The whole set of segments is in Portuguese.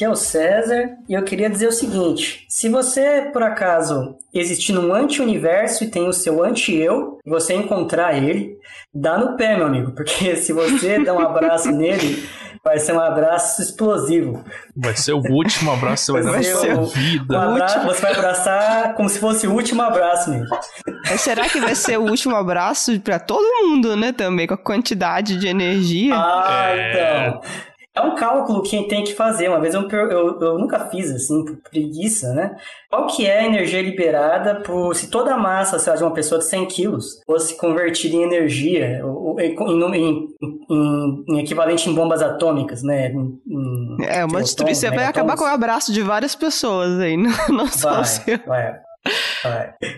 Aqui é o César e eu queria dizer o seguinte: se você por acaso existir num anti-universo e tem o seu anti-eu, e você encontrar ele, dá no pé, meu amigo, porque se você der um abraço nele, vai ser um abraço explosivo. Vai ser o último abraço que você vai dar na sua vida. Um abra... Você vai abraçar como se fosse o último abraço mesmo. Mas será que vai ser o último abraço para todo mundo, né? Também, com a quantidade de energia? Ah, é... então. É um cálculo que tem que fazer. Uma vez eu, eu, eu nunca fiz, assim, por preguiça, né? Qual que é a energia liberada por... Se toda a massa, sei lá, de uma pessoa de 100 quilos fosse convertida em energia, em, em, em, em equivalente em bombas atômicas, né? é, uma destruição. Você vai acabar com o abraço de várias pessoas aí, não, não só vai, o seu. Vai.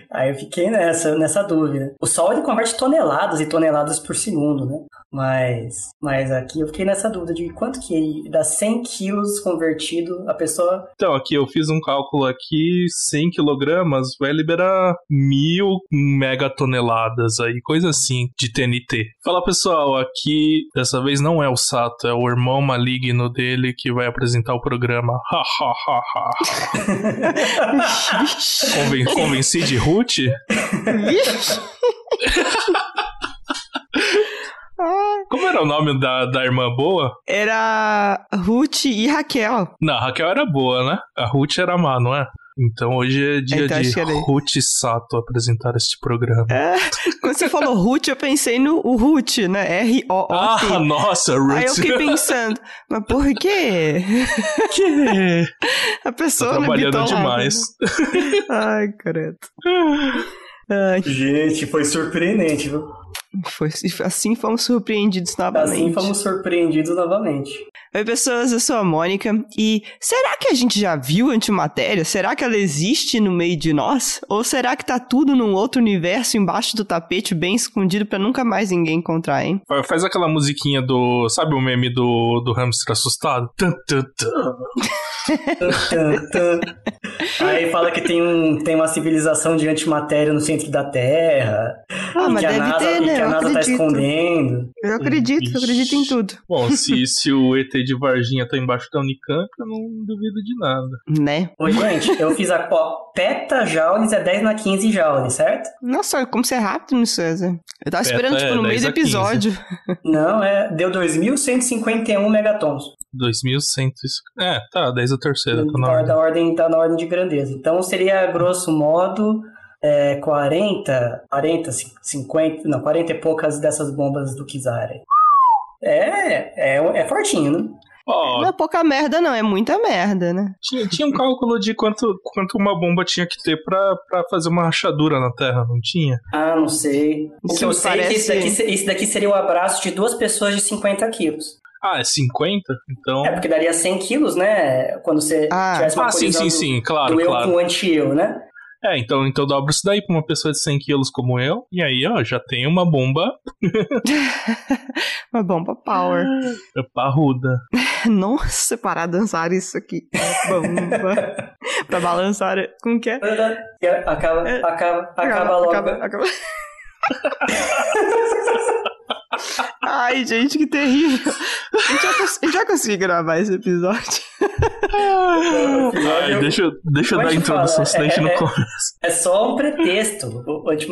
Aí eu fiquei nessa, nessa dúvida. O Sol ele converte toneladas e toneladas por segundo, né? Mas, mas aqui eu fiquei nessa dúvida de quanto que dá 100 quilos convertido a pessoa. Então, aqui eu fiz um cálculo aqui, 100 quilogramas vai liberar mil megatoneladas aí, coisa assim, de TNT. Fala pessoal, aqui dessa vez não é o Sato, é o irmão maligno dele que vai apresentar o programa. Ha ha ha ha. Conven convenci de Ruth? Como era o nome da, da irmã boa? Era Ruth e Raquel. Não, a Raquel era boa, né? A Ruth era má, não é? Então hoje é dia então, de Ruth Sato apresentar este programa. É, quando você falou Ruth, eu pensei no o Ruth, né? R-O-O-T. Ah, nossa, Ruth. Aí eu fiquei pensando, mas por quê? Que? A pessoa tá trabalhando demais. Ai, credo. Ai. Gente, foi surpreendente, viu? Foi, assim fomos surpreendidos novamente. Assim fomos surpreendidos novamente. Oi, pessoas, eu sou a Mônica. E será que a gente já viu antimatéria? Será que ela existe no meio de nós? Ou será que tá tudo num outro universo embaixo do tapete, bem escondido, para nunca mais ninguém encontrar, hein? Faz aquela musiquinha do. Sabe o meme do, do hamster assustado? Tum, tum, tum. Aí fala que tem, um, tem uma civilização de antimatéria no centro da Terra. Ah, mas deve NASA, ter, né? Que a NASA tá escondendo. Eu acredito, Ixi. eu acredito em tudo. Bom, se, se o ET de Varginha tá embaixo da Unicamp, eu não duvido de nada. Né? Oi, gente, eu fiz a petajoules é 10 na 15 joules, certo? Nossa, como você é rápido no César. Eu tava Peta esperando, tipo, é no meio do episódio. Não, é, deu 2.151 megatons. 2.100. É, tá, 10 a terceira, tá na tá, ordem. Tá, ordem. Tá na ordem de grandeza. Então seria, grosso modo, é, 40, 40, 50, não, 40 e poucas dessas bombas do Kizar. É, é, é fortinho, né? Oh, não é pouca merda, não, é muita merda, né? Tinha, tinha um cálculo de quanto, quanto uma bomba tinha que ter pra, pra fazer uma rachadura na Terra, não tinha? Ah, não sei. O que eu sei parece... é que isso daqui, isso daqui seria o abraço de duas pessoas de 50 quilos. Ah, é 50? Então. É, porque daria 100 quilos, né? Quando você ah, tivesse uma ah sim, sim, sim, claro. Do eu claro. com o anti-eu, né? É, então, então dobra isso daí pra uma pessoa de 100 quilos como eu. E aí, ó, já tem uma bomba. uma bomba power. É parruda. Nossa, parar dançar isso aqui. Bomba. pra balançar. Como que é? Acaba, acaba, acaba, acaba logo. Acaba, acaba. Ai, gente, que terrível. A gente, já, conseguiu gravar esse episódio. Ai, deixa, deixa eu dar a introdução, senão a gente não é, começa. É só um pretexto,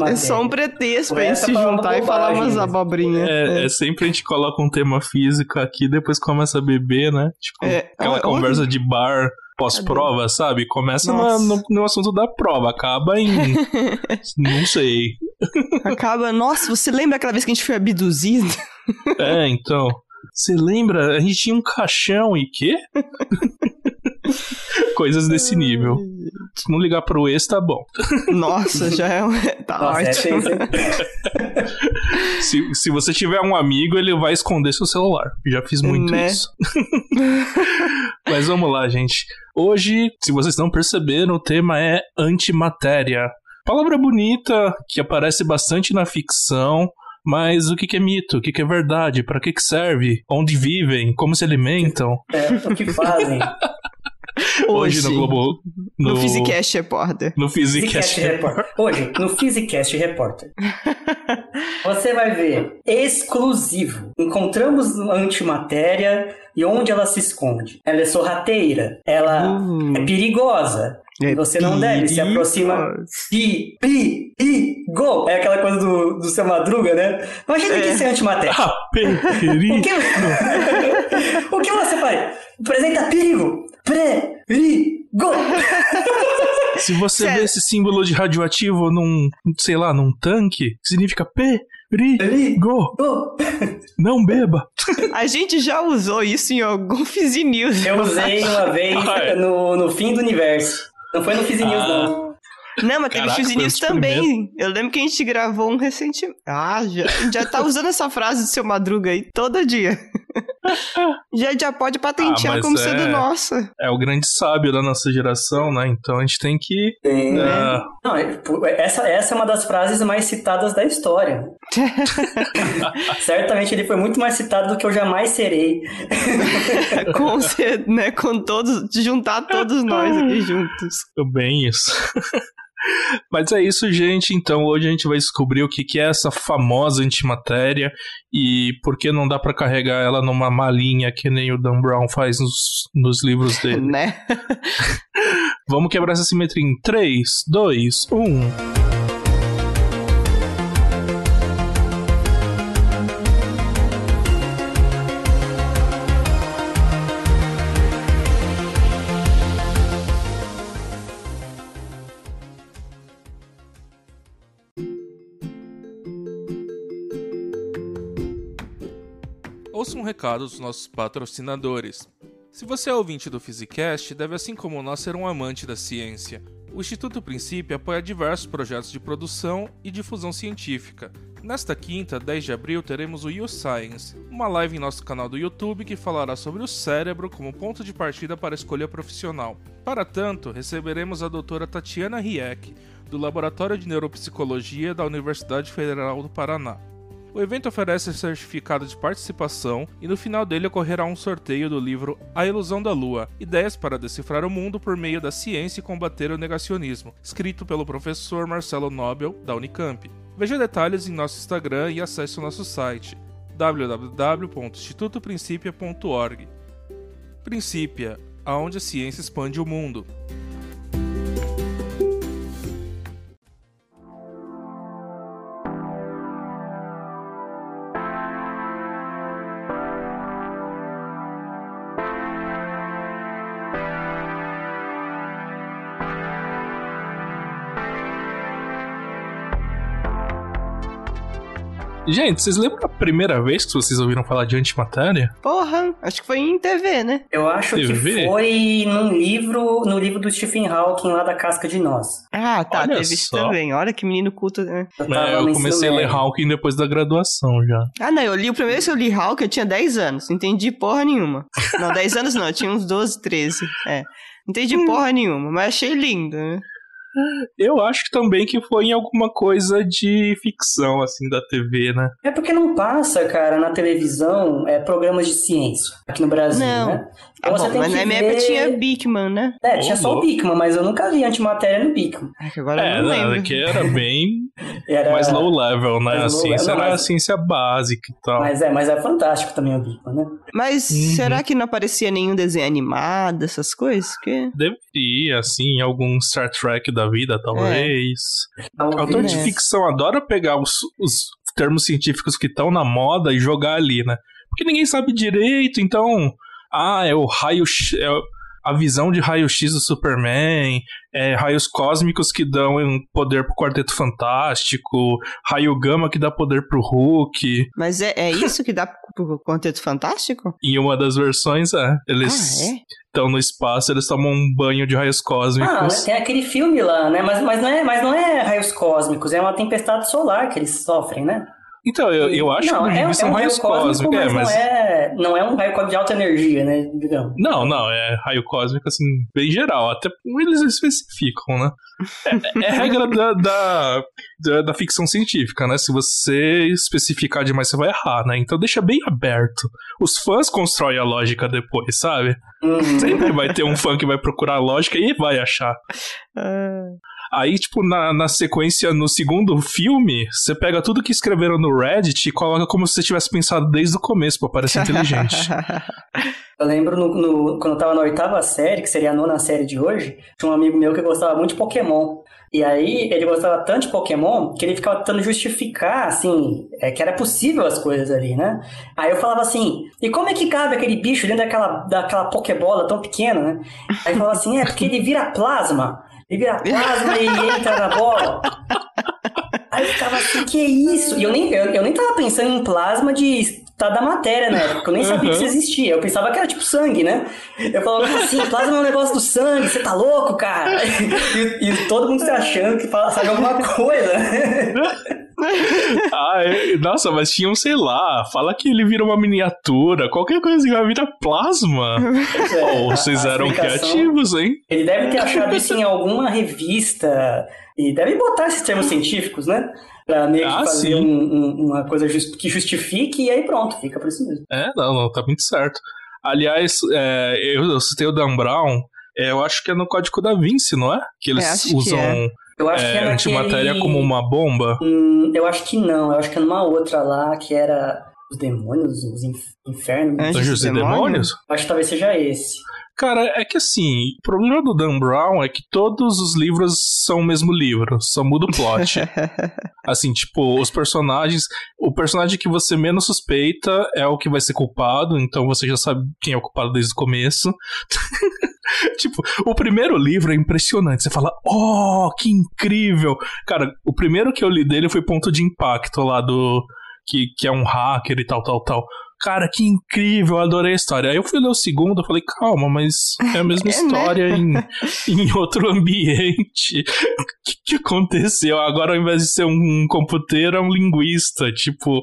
É só um pretexto pra gente se juntar e falar umas abobrinhas. É, é. é, sempre a gente coloca um tema físico aqui, depois começa a beber, né? Tipo, é, aquela conversa de bar pós-prova, sabe? Começa na, no, no, assunto da prova, acaba em. não sei. Acaba. Nossa, você lembra aquela vez que a gente foi abduzido? É, então. Você lembra? A gente tinha um caixão e quê? Coisas desse nível. Se não ligar pro ex, tá bom. Nossa, já é um... Tá Nossa, é ótimo. É se, se você tiver um amigo, ele vai esconder seu celular. Já fiz muito né? isso. Mas vamos lá, gente. Hoje, se vocês não perceberam, o tema é antimatéria. Palavra bonita que aparece bastante na ficção, mas o que, que é mito? O que, que é verdade? Para que, que serve? Onde vivem? Como se alimentam? É, o que fazem? Hoje, Hoje no Globo. No, no Physicast Repórter. No Physicast, Repórter. Hoje, no Physicast Repórter. Você vai ver. Exclusivo. Encontramos antimatéria e onde ela se esconde. Ela é sorrateira. Ela uh, é perigosa. É você não deve se aproximar. Pi, pi, pi, go! É aquela coisa do, do seu madruga, né? Imagina é. que isso é antimatéria. Ah, perigo! o, que... o que você faz? Apresenta perigo! Perigo! Se você Sério? vê esse símbolo de radioativo num, sei lá, num tanque, significa perigo. Não beba. A gente já usou isso em algum Fizz News. Eu usei uma vez ah, é. no, no fim do universo. Não foi no Fizz News, ah. não. Não, mas teve Caraca, News também. Eu lembro que a gente gravou um recentemente. Ah, já, já tá usando essa frase do seu Madruga aí todo dia. já, já pode patentear ah, como é, sendo nossa. É o grande sábio da nossa geração, né? Então a gente tem que. Tem, uh... né? Não, essa, essa é uma das frases mais citadas da história. Certamente ele foi muito mais citado do que eu jamais serei. com, né, com todos, juntar todos nós aqui juntos. Bem isso. Mas é isso, gente. Então hoje a gente vai descobrir o que, que é essa famosa antimatéria e por que não dá para carregar ela numa malinha que nem o Dan Brown faz nos, nos livros dele. Né? Vamos quebrar essa simetria em 3, 2, 1. Ouça um recado dos nossos patrocinadores. Se você é ouvinte do Physicast, deve assim como nós ser um amante da ciência. O Instituto Princípio apoia diversos projetos de produção e difusão científica. Nesta quinta, 10 de abril, teremos o You Science, uma live em nosso canal do YouTube que falará sobre o cérebro como ponto de partida para a escolha profissional. Para tanto, receberemos a doutora Tatiana Rieck, do Laboratório de Neuropsicologia da Universidade Federal do Paraná. O evento oferece certificado de participação e no final dele ocorrerá um sorteio do livro A Ilusão da Lua: Ideias para decifrar o mundo por meio da ciência e combater o negacionismo, escrito pelo professor Marcelo Nobel da Unicamp. Veja detalhes em nosso Instagram e acesse o nosso site www.institutoprincipia.org. Princípia, aonde a ciência expande o mundo. Gente, vocês lembram a primeira vez que vocês ouviram falar de antimatéria? Porra, acho que foi em TV, né? Eu acho TV? que foi num livro, no livro do Stephen Hawking lá da Casca de Nós. Ah, tá, Olha teve isso também. Olha que menino culto, né? Eu, é, eu comecei a ler Hawking depois da graduação já. Ah, não, eu li o primeiro vez que eu li Hawking, eu tinha 10 anos, não entendi porra nenhuma. Não, 10 anos não, eu tinha uns 12, 13. É. Não entendi hum. porra nenhuma, mas achei lindo, né? Eu acho também que foi em alguma coisa de ficção, assim, da TV, né? É porque não passa, cara, na televisão é, programas de ciência aqui no Brasil, não. né? Ah, bom, mas na minha época tinha Bigman, né? É, tinha só o Bigman, mas eu nunca vi antimatéria no Bigman. É que agora é, eu não lembro. É que era bem era... mais low level, né? A ciência era mas... a ciência básica e tal. Mas é, mas é fantástico também o Bigman, né? Mas uhum. será que não aparecia nenhum desenho animado, essas coisas? Que... Deveria, assim, algum Star Trek da vida, talvez. É. Autor de ficção adora pegar os, os termos científicos que estão na moda e jogar ali, né? Porque ninguém sabe direito, então ah, é o raio. É a visão de raio-x do Superman, é, raios cósmicos que dão poder pro Quarteto Fantástico, raio gama que dá poder pro Hulk. Mas é, é isso que dá pro Quarteto Fantástico? Em uma das versões, é. Eles ah, é? estão no espaço, eles tomam um banho de raios cósmicos. Ah, tem aquele filme lá, né? Mas, mas, não é, mas não é raios cósmicos, é uma tempestade solar que eles sofrem, né? Então, eu, eu acho não, que é, são é um raios cósmicos, cósmico, é, mas, mas... Não, é, não é um raio cósmico de alta energia, né, digamos. Não, não, é raio cósmico, assim, bem geral, até eles especificam, né? É, é regra da, da, da, da, ficção científica, né? Se você especificar demais, você vai errar, né? Então deixa bem aberto. Os fãs constroem a lógica depois, sabe? Uhum. Sempre vai ter um fã que vai procurar a lógica e vai achar. Aí, tipo, na, na sequência, no segundo filme, você pega tudo que escreveram no Reddit e coloca como se você tivesse pensado desde o começo pra parecer inteligente. Eu lembro no, no, quando eu tava na oitava série, que seria a nona série de hoje, tinha um amigo meu que gostava muito de Pokémon. E aí ele gostava tanto de Pokémon que ele ficava tentando justificar, assim, é, que era possível as coisas ali, né? Aí eu falava assim, e como é que cabe aquele bicho dentro daquela, daquela Pokébola tão pequena, né? Aí ele falava assim, é porque ele vira plasma. Ele vira plasma e entra na bola. Aí eu ficava assim, que é isso? E eu nem, eu, eu nem tava pensando em plasma de tá da matéria, né? Porque eu nem sabia uhum. que isso existia. Eu pensava que era tipo sangue, né? Eu falava assim, plasma é um negócio do sangue, você tá louco, cara? E, e todo mundo se achando que fala, sabe alguma coisa. ah, é, nossa, mas tinha um, sei lá, fala que ele vira uma miniatura, qualquer coisa que vai virar plasma. É, oh, vocês eram criativos, hein? Ele deve ter achado isso em alguma revista e deve botar esses termos científicos, né? Pra meio que ah, fazer um, um, uma coisa just, que justifique e aí pronto, fica por isso mesmo. É, não, não, tá muito certo. Aliás, é, eu, eu citei o Dan Brown, é, eu acho que é no Código da Vinci, não é? Que eles é, usam é. Eu acho é, que é antimatéria como uma bomba. Hum, eu acho que não, eu acho que é numa outra lá que era os demônios, os infernos. Anjos e demônios? Acho que talvez seja esse. Cara, é que assim, o problema do Dan Brown é que todos os livros são o mesmo livro, só muda o plot. assim, tipo, os personagens. O personagem que você menos suspeita é o que vai ser culpado, então você já sabe quem é o culpado desde o começo. tipo, o primeiro livro é impressionante. Você fala, oh, que incrível! Cara, o primeiro que eu li dele foi Ponto de Impacto lá do. Que, que é um hacker e tal, tal, tal cara, que incrível, adorei a história. Aí eu fui ler o segundo, falei, calma, mas é a mesma é, né? história né? em, em outro ambiente. O que, que aconteceu? Agora, ao invés de ser um computeiro, é um linguista, tipo.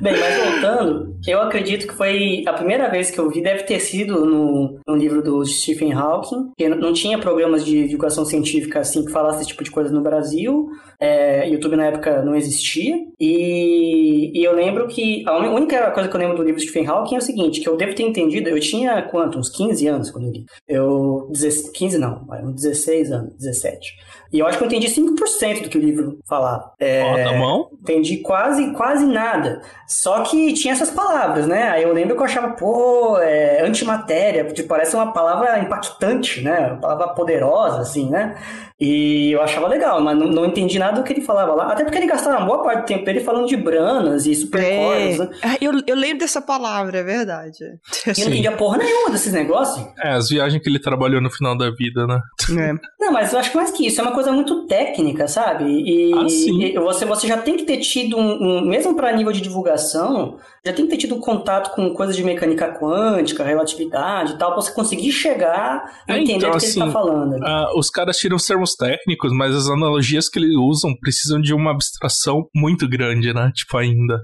Bem, mas voltando, eu acredito que foi a primeira vez que eu vi, deve ter sido no, no livro do Stephen Hawking, que não tinha programas de divulgação científica assim que falasse esse tipo de coisa no Brasil. É, YouTube na época não existia. E, e eu lembro que a única coisa que eu lembro do livro de Stephen Hawking é o seguinte, que eu devo ter entendido, eu tinha quanto? Uns 15 anos quando eu li. Eu, 15 não, uns 16 anos, 17. E eu acho que eu entendi 5% do que o livro falava. É, Ó, tá bom? Entendi quase, quase nada. Só que tinha essas palavras, né? Aí eu lembro que eu achava, pô, é, antimatéria, porque parece uma palavra impactante, né? Uma palavra poderosa, assim, né? E eu achava legal, mas não, não, entendi nada do que ele falava lá. Até porque ele gastava uma boa parte do tempo dele falando de branas e supercordas. É. Né? Ah, eu, eu lembro dessa palavra, é verdade. E eu não entendia porra nenhuma desses negócios. É, as viagens que ele trabalhou no final da vida, né? É. Não, mas eu acho que mais que isso, é uma coisa muito técnica, sabe? E, ah, e você, você já tem que ter tido um, um mesmo para nível de divulgação, já tem que ter tido contato com coisas de mecânica quântica, relatividade e tal, pra você conseguir chegar e é, entender então, o que assim, ele tá assim, falando. Uh, os caras tiram os termos técnicos, mas as analogias que eles usam precisam de uma abstração muito grande, né? Tipo, ainda.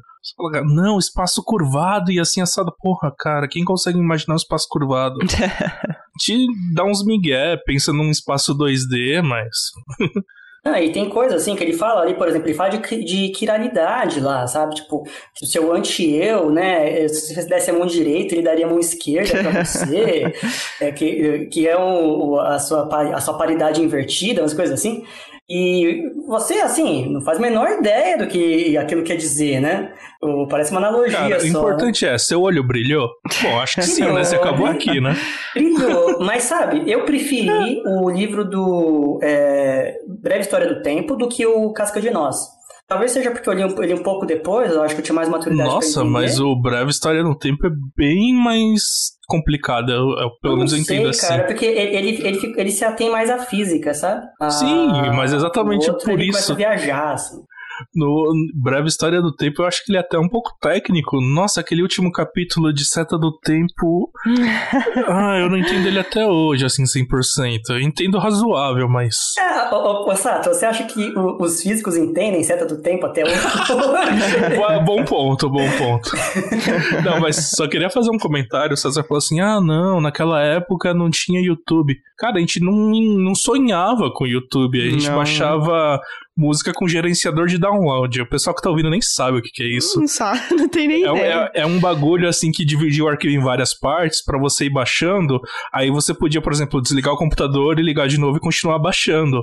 Não, espaço curvado e assim assado. Porra, cara, quem consegue imaginar um espaço curvado? Te dá uns migué, pensa num espaço 2D, mas. Ah, e tem coisa assim que ele fala ali, por exemplo, ele fala de, de quiralidade lá, sabe? Tipo, o seu anti-eu, né? Se você desse a mão direita, ele daria a mão esquerda pra você, é, que, que é um, a, sua, a sua paridade invertida, umas coisas assim. E você, assim, não faz a menor ideia do que aquilo quer dizer, né? Parece uma analogia Cara, só. O importante né? é, seu olho brilhou? Bom, acho que sim, né? Você acabou aqui, né? Brilhou, mas sabe, eu preferi o livro do é, Breve História do Tempo do que o Casca de Nós. Talvez seja porque eu li um, li um pouco depois, eu acho que eu tinha mais maturidade Nossa, mas o Breve História no Tempo é bem mais complicado, eu, eu pelo menos entendo sei, assim. cara, porque ele, ele, ele, ele, se atém mais à física, sabe? Sim, mas exatamente outro, por ele isso. Ele viajar, assim no Breve História do Tempo, eu acho que ele é até um pouco técnico. Nossa, aquele último capítulo de Seta do Tempo. ah, eu não entendo ele até hoje, assim, 100%. Eu entendo razoável, mas. É, ô, ô, Sato, você acha que o, os físicos entendem Seta do Tempo até hoje? bom ponto, bom ponto. não, mas só queria fazer um comentário. O César falou assim: ah, não, naquela época não tinha YouTube. Cara, a gente não, não sonhava com YouTube. A gente não. baixava música com gerenciador de download. O pessoal que tá ouvindo nem sabe o que, que é isso. Não sabe, não tem nem é, ideia. É, é, um bagulho assim que dividia o arquivo em várias partes para você ir baixando. Aí você podia, por exemplo, desligar o computador e ligar de novo e continuar baixando.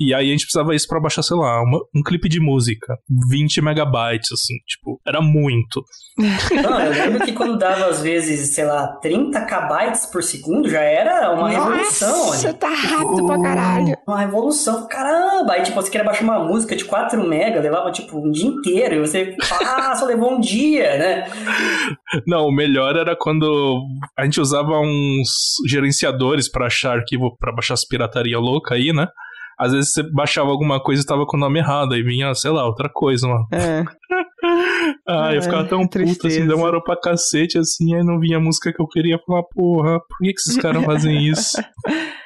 E aí a gente precisava isso pra baixar, sei lá, uma, um clipe de música. 20 megabytes, assim, tipo, era muito. Não, eu lembro que quando dava, às vezes, sei lá, 30 kbytes por segundo, já era uma Nossa, revolução. Nossa, tá rápido pra caralho. Uma revolução, caramba! Aí, tipo, você queria baixar uma música de 4 mega, levava, tipo, um dia inteiro, e você, ah, só levou um dia, né? Não, o melhor era quando a gente usava uns gerenciadores para achar arquivo, para baixar as pirataria louca aí, né? Às vezes você baixava alguma coisa e tava com o nome errado, aí vinha, sei lá, outra coisa, mano. É. ah, eu ficava tão puto, assim, demorou pra cacete, assim, aí não vinha a música que eu queria falar, porra, por que, que esses caras fazem isso?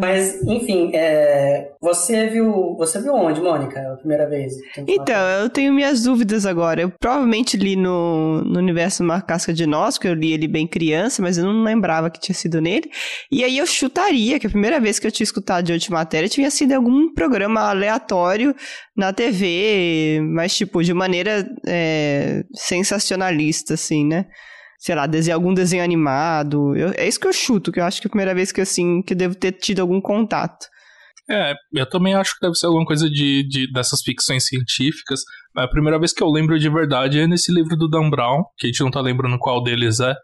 Mas, enfim, é... você viu. Você viu onde, Mônica, a primeira vez? Então, eu tenho minhas dúvidas agora. Eu provavelmente li no, no universo Uma Casca de Nós, que eu li ele bem criança, mas eu não lembrava que tinha sido nele. E aí eu chutaria que a primeira vez que eu tinha escutado de Antimatéria tinha sido em algum programa aleatório na TV, mas tipo, de maneira é, sensacionalista, assim, né? Sei lá, desenhar algum desenho animado. Eu, é isso que eu chuto, que eu acho que é a primeira vez que assim, que eu devo ter tido algum contato. É, eu também acho que deve ser alguma coisa de, de dessas ficções científicas. A primeira vez que eu lembro de verdade é nesse livro do Dan Brown, que a gente não tá lembrando qual deles é.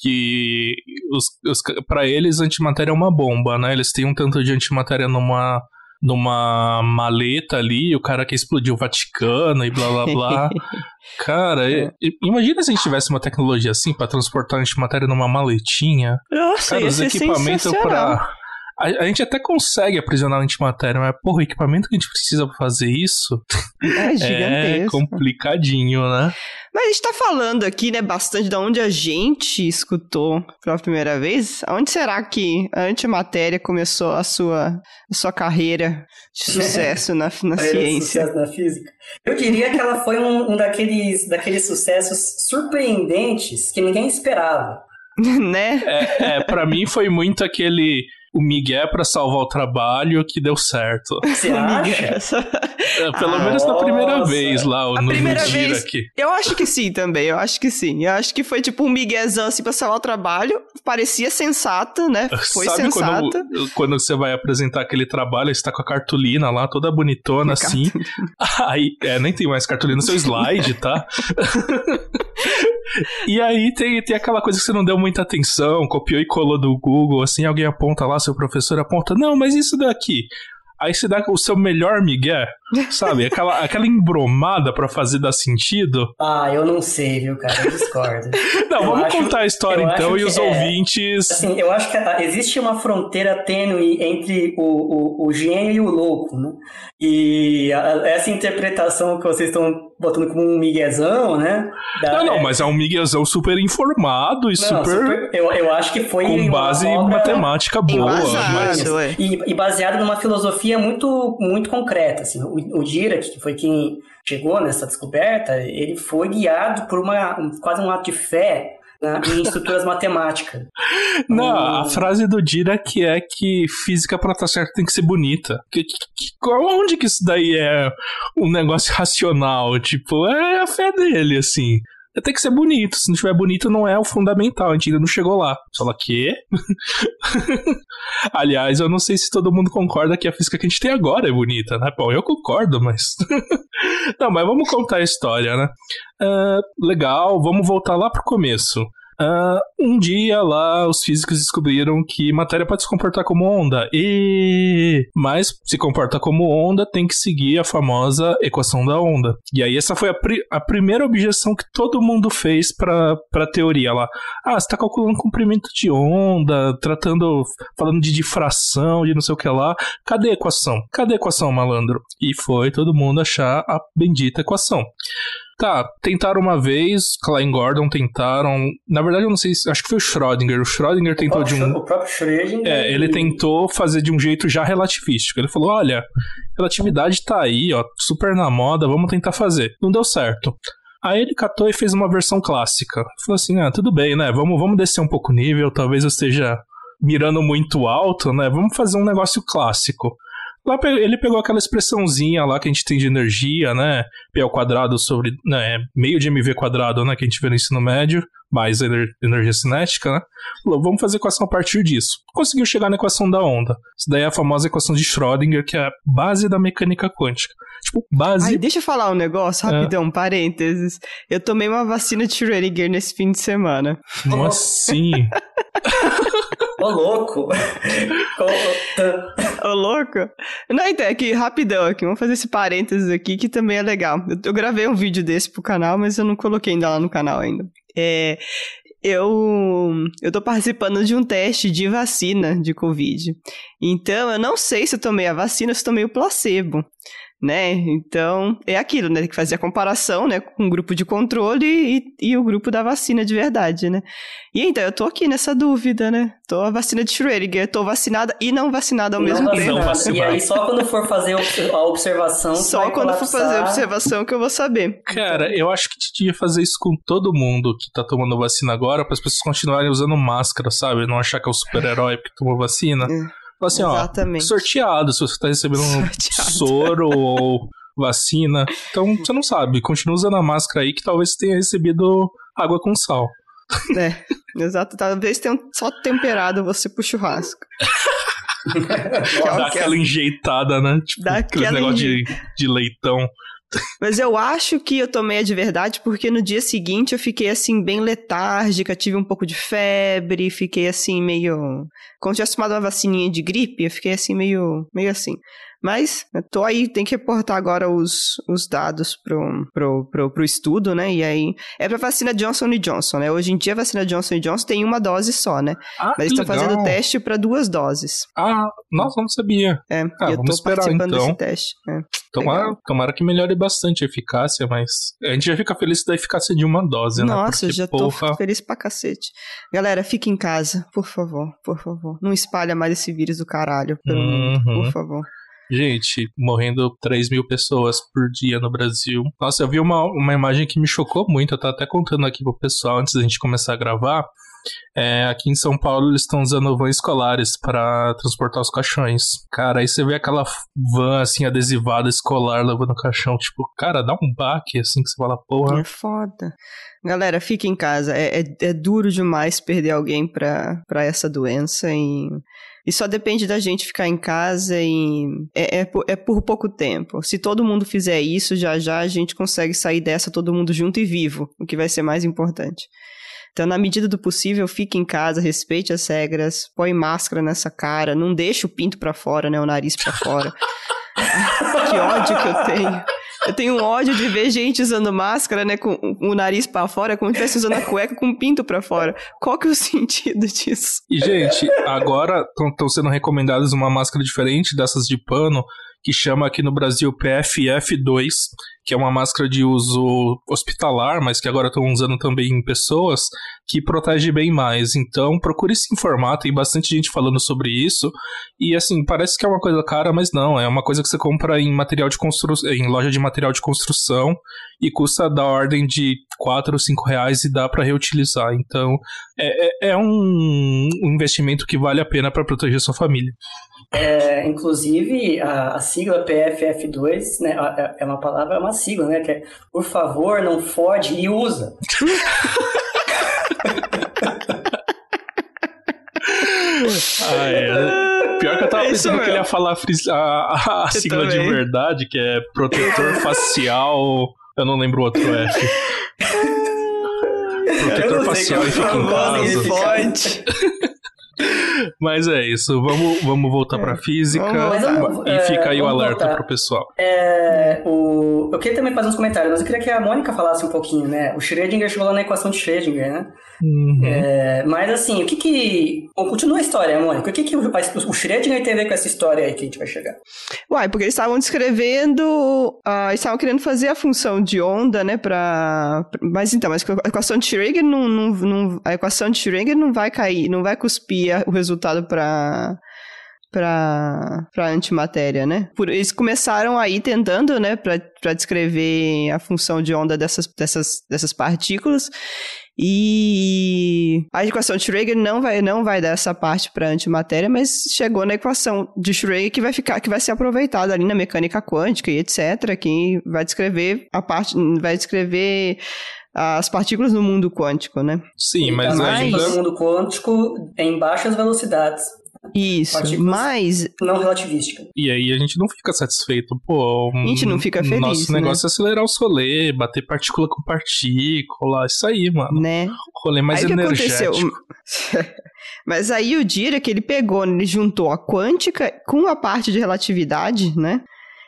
Que os, os, para eles antimatéria é uma bomba, né? Eles têm um tanto de antimatéria numa numa maleta ali, o cara quer explodir o Vaticano e blá blá blá. cara, é. imagina se a gente tivesse uma tecnologia assim para transportar antimatéria numa maletinha. Nossa, cara, os equipamentos para a, a, gente até consegue aprisionar a antimatéria, mas, porra, o equipamento que a gente precisa pra fazer isso é, gigantesco. é complicadinho, né? Mas a gente tá falando aqui, né, bastante de onde a gente escutou pela primeira vez. Onde será que a antimatéria começou a sua, a sua carreira de sucesso na, na ciência? Sucesso na física. Eu diria que ela foi um, um daqueles, daqueles sucessos surpreendentes que ninguém esperava. né? É, é, pra mim foi muito aquele o Miguel para salvar o trabalho que deu certo. Você acha? É, pelo ah, menos na primeira vez lá, a no, primeira no vez, aqui. Eu acho que sim também, eu acho que sim. Eu acho que foi tipo um miguezão assim pra salvar o trabalho, parecia sensato, né? Foi Sabe sensato. Quando, quando você vai apresentar aquele trabalho, você tá com a cartolina lá, toda bonitona assim. Aí, é, nem tem mais cartolina no seu slide, tá? e aí tem, tem aquela coisa que você não deu muita atenção, copiou e colou do Google, assim, alguém aponta lá, seu professor aponta, não, mas isso daqui. Aí você dá o seu melhor migué, sabe? Aquela, aquela embromada para fazer dar sentido. Ah, eu não sei, viu, cara? Eu discordo. não, eu vamos acho, contar a história então e os é, ouvintes. Assim, eu acho que ah, existe uma fronteira tênue entre o, o, o gênio e o louco, né? E a, essa interpretação que vocês estão botando como um miguezão, né? Da, não, não, é... mas é um miguezão super informado e não, super... super... Eu, eu acho que foi. Com base em matemática boa. Embasado, mas... É. e, e baseado numa filosofia muito, muito concreta. Assim, o, o Dirac, que foi quem chegou nessa descoberta, ele foi guiado por uma, quase um ato de fé né, em estruturas matemáticas. Não, a frase do Dirac é que física para estar certo tem que ser bonita. Que, que, onde que isso daí é um negócio racional? Tipo, é a fé dele, assim tem que ser bonito. Se não tiver bonito, não é o fundamental. A gente ainda não chegou lá. Fala, quê? Aliás, eu não sei se todo mundo concorda que a física que a gente tem agora é bonita, né? Bom, eu concordo, mas. não, mas vamos contar a história, né? Uh, legal, vamos voltar lá pro começo. Uh, um dia lá, os físicos descobriram que matéria pode se comportar como onda. E mas se comporta como onda, tem que seguir a famosa equação da onda. E aí essa foi a, pri a primeira objeção que todo mundo fez para a teoria lá. Ah, está calculando comprimento de onda, tratando, falando de difração, de não sei o que lá. Cadê a equação? Cadê a equação, malandro? E foi todo mundo achar a bendita equação. Tá, tentaram uma vez, Klein Gordon tentaram. Na verdade, eu não sei, acho que foi o Schrödinger. O Schrödinger tentou de um. O próprio Schrödinger. É, ele tentou fazer de um jeito já relativístico. Ele falou: olha, relatividade tá aí, ó, super na moda, vamos tentar fazer. Não deu certo. Aí ele catou e fez uma versão clássica. Falou assim: ah, tudo bem, né? Vamos, vamos descer um pouco o nível, talvez eu esteja mirando muito alto, né? Vamos fazer um negócio clássico. Lá ele pegou aquela expressãozinha lá que a gente tem de energia, né? P ao quadrado sobre né, meio de mv quadrado, né? Que a gente vê no ensino médio, mais energia cinética, né? Falou, vamos fazer equação a partir disso. Conseguiu chegar na equação da onda. Isso daí é a famosa equação de Schrödinger, que é a base da mecânica quântica. Tipo, base. Ai, deixa eu falar um negócio, é. rapidão, é. parênteses. Eu tomei uma vacina de Schrödinger nesse fim de semana. Como assim? Ô, louco! Ô, louco! Não, então, é que rapidão aqui, vamos fazer esse parênteses aqui que também é legal. Eu, eu gravei um vídeo desse pro canal, mas eu não coloquei ainda lá no canal ainda. É, eu eu tô participando de um teste de vacina de Covid. Então, eu não sei se eu tomei a vacina ou se tomei o placebo né? Então, é aquilo, né? Tem que fazer a comparação, né? Com o grupo de controle e, e o grupo da vacina de verdade, né? E então, eu tô aqui nessa dúvida, né? Tô a vacina de Schrödinger, tô vacinada e não vacinada ao não mesmo tempo. E aí, só quando for fazer a observação... Só quando for fazer a observação que eu vou saber. Cara, eu acho que devia fazer isso com todo mundo que tá tomando vacina agora, para as pessoas continuarem usando máscara, sabe? Não achar que é o super-herói porque tomou vacina. É. Assim, Exatamente. ó, sorteado se você tá recebendo um soro ou vacina. Então, você não sabe. Continua usando a máscara aí que talvez tenha recebido água com sal. É, exato. Talvez tenha só temperado você pro churrasco. Dá aquela enjeitada, né? Tipo, Dá aquele negócio de, de leitão. Mas eu acho que eu tomei a de verdade porque no dia seguinte eu fiquei assim bem letárgica, tive um pouco de febre, fiquei assim meio. Como tivesse tomado uma vacininha de gripe, eu fiquei assim meio, meio assim. Mas eu tô aí, tem que reportar agora os, os dados pro, pro, pro, pro estudo, né? E aí. É pra vacina Johnson Johnson, né? Hoje em dia a vacina Johnson Johnson tem uma dose só, né? Ah, Mas eles estão fazendo teste para duas doses. Ah, nossa, não sabia. É, ah, eu tô esperar, participando então. desse teste. É. Tomara, tomara que melhore bastante a eficácia, mas a gente já fica feliz da eficácia de uma dose, Nossa, né? Nossa, eu já porra... tô feliz pra cacete. Galera, fique em casa, por favor, por favor. Não espalha mais esse vírus do caralho pelo uhum. mundo, por favor. Gente, morrendo 3 mil pessoas por dia no Brasil. Nossa, eu vi uma, uma imagem que me chocou muito. Eu tava até contando aqui pro pessoal antes da gente começar a gravar. É, aqui em São Paulo eles estão usando vans escolares para transportar os caixões. Cara, aí você vê aquela van assim adesivada escolar levando o caixão, tipo, cara, dá um baque assim que você fala, porra. É foda. Galera, fique em casa. É, é, é duro demais perder alguém pra, pra essa doença e e só depende da gente ficar em casa e é, é, por, é por pouco tempo. Se todo mundo fizer isso, já já a gente consegue sair dessa todo mundo junto e vivo, o que vai ser mais importante. Então, na medida do possível, fique em casa, respeite as regras, põe máscara nessa cara, não deixe o pinto para fora, né, o nariz para fora. que ódio que eu tenho. Eu tenho um ódio de ver gente usando máscara, né, com o nariz para fora, como se estivesse usando a cueca com o pinto para fora. Qual que é o sentido disso? E, gente, agora estão sendo recomendadas uma máscara diferente dessas de pano, que chama aqui no Brasil PFF2, que é uma máscara de uso hospitalar, mas que agora estão usando também em pessoas, que protege bem mais. Então, procure se informar, tem bastante gente falando sobre isso. E assim, parece que é uma coisa cara, mas não, é uma coisa que você compra em material de construção, em loja de material de construção e custa da ordem de 4 ou 5 reais e dá para reutilizar. Então, é, é, é um investimento que vale a pena para proteger sua família. É, inclusive, a, a, sigla PFF2 né, é, uma palavra, é uma sigla, né? Que é por favor, não fode e usa. ah, é. Pior que eu tava é pensando que ele ia falar a, a, a sigla também. de verdade, que é protetor facial. Eu não lembro o outro F. protetor facial e fica em casa. Mas é isso, vamos, vamos voltar é. pra física vamos, e fica aí é, o alerta voltar. pro pessoal. É, o, eu queria também fazer uns comentários, mas eu queria que a Mônica falasse um pouquinho, né? O Schrödinger chegou lá na equação de Schrödinger, né? Uhum. É, mas assim, o que que... Continua a história, Mônica. O que que o, o Schrödinger tem a ver com essa história aí que a gente vai chegar? Uai, porque eles estavam descrevendo... Uh, eles estavam querendo fazer a função de onda, né? Pra... Mas então, mas a equação de Schrödinger não, não, não... A equação de Schrödinger não vai cair, não vai cuspir o resultado para para para antimatéria, né? Por, eles começaram aí tentando, né, para descrever a função de onda dessas, dessas, dessas partículas. E a equação de Schrödinger não vai, não vai dar essa parte para antimatéria, mas chegou na equação de Schrödinger que vai ficar, que vai ser aproveitada ali na mecânica quântica e etc, que vai descrever a parte, vai descrever as partículas no mundo quântico, né? Sim, mas As ainda... partículas no mundo quântico em baixas velocidades. Isso, Partículas mas Não relativística. E aí a gente não fica satisfeito, pô. A gente não fica feliz, Nosso né? negócio é acelerar o rolê, bater partícula com partícula, isso aí, mano. né? Rolê mais aí o que energético. aconteceu? Mas aí o Dirac, ele pegou, ele juntou a quântica com a parte de relatividade, né?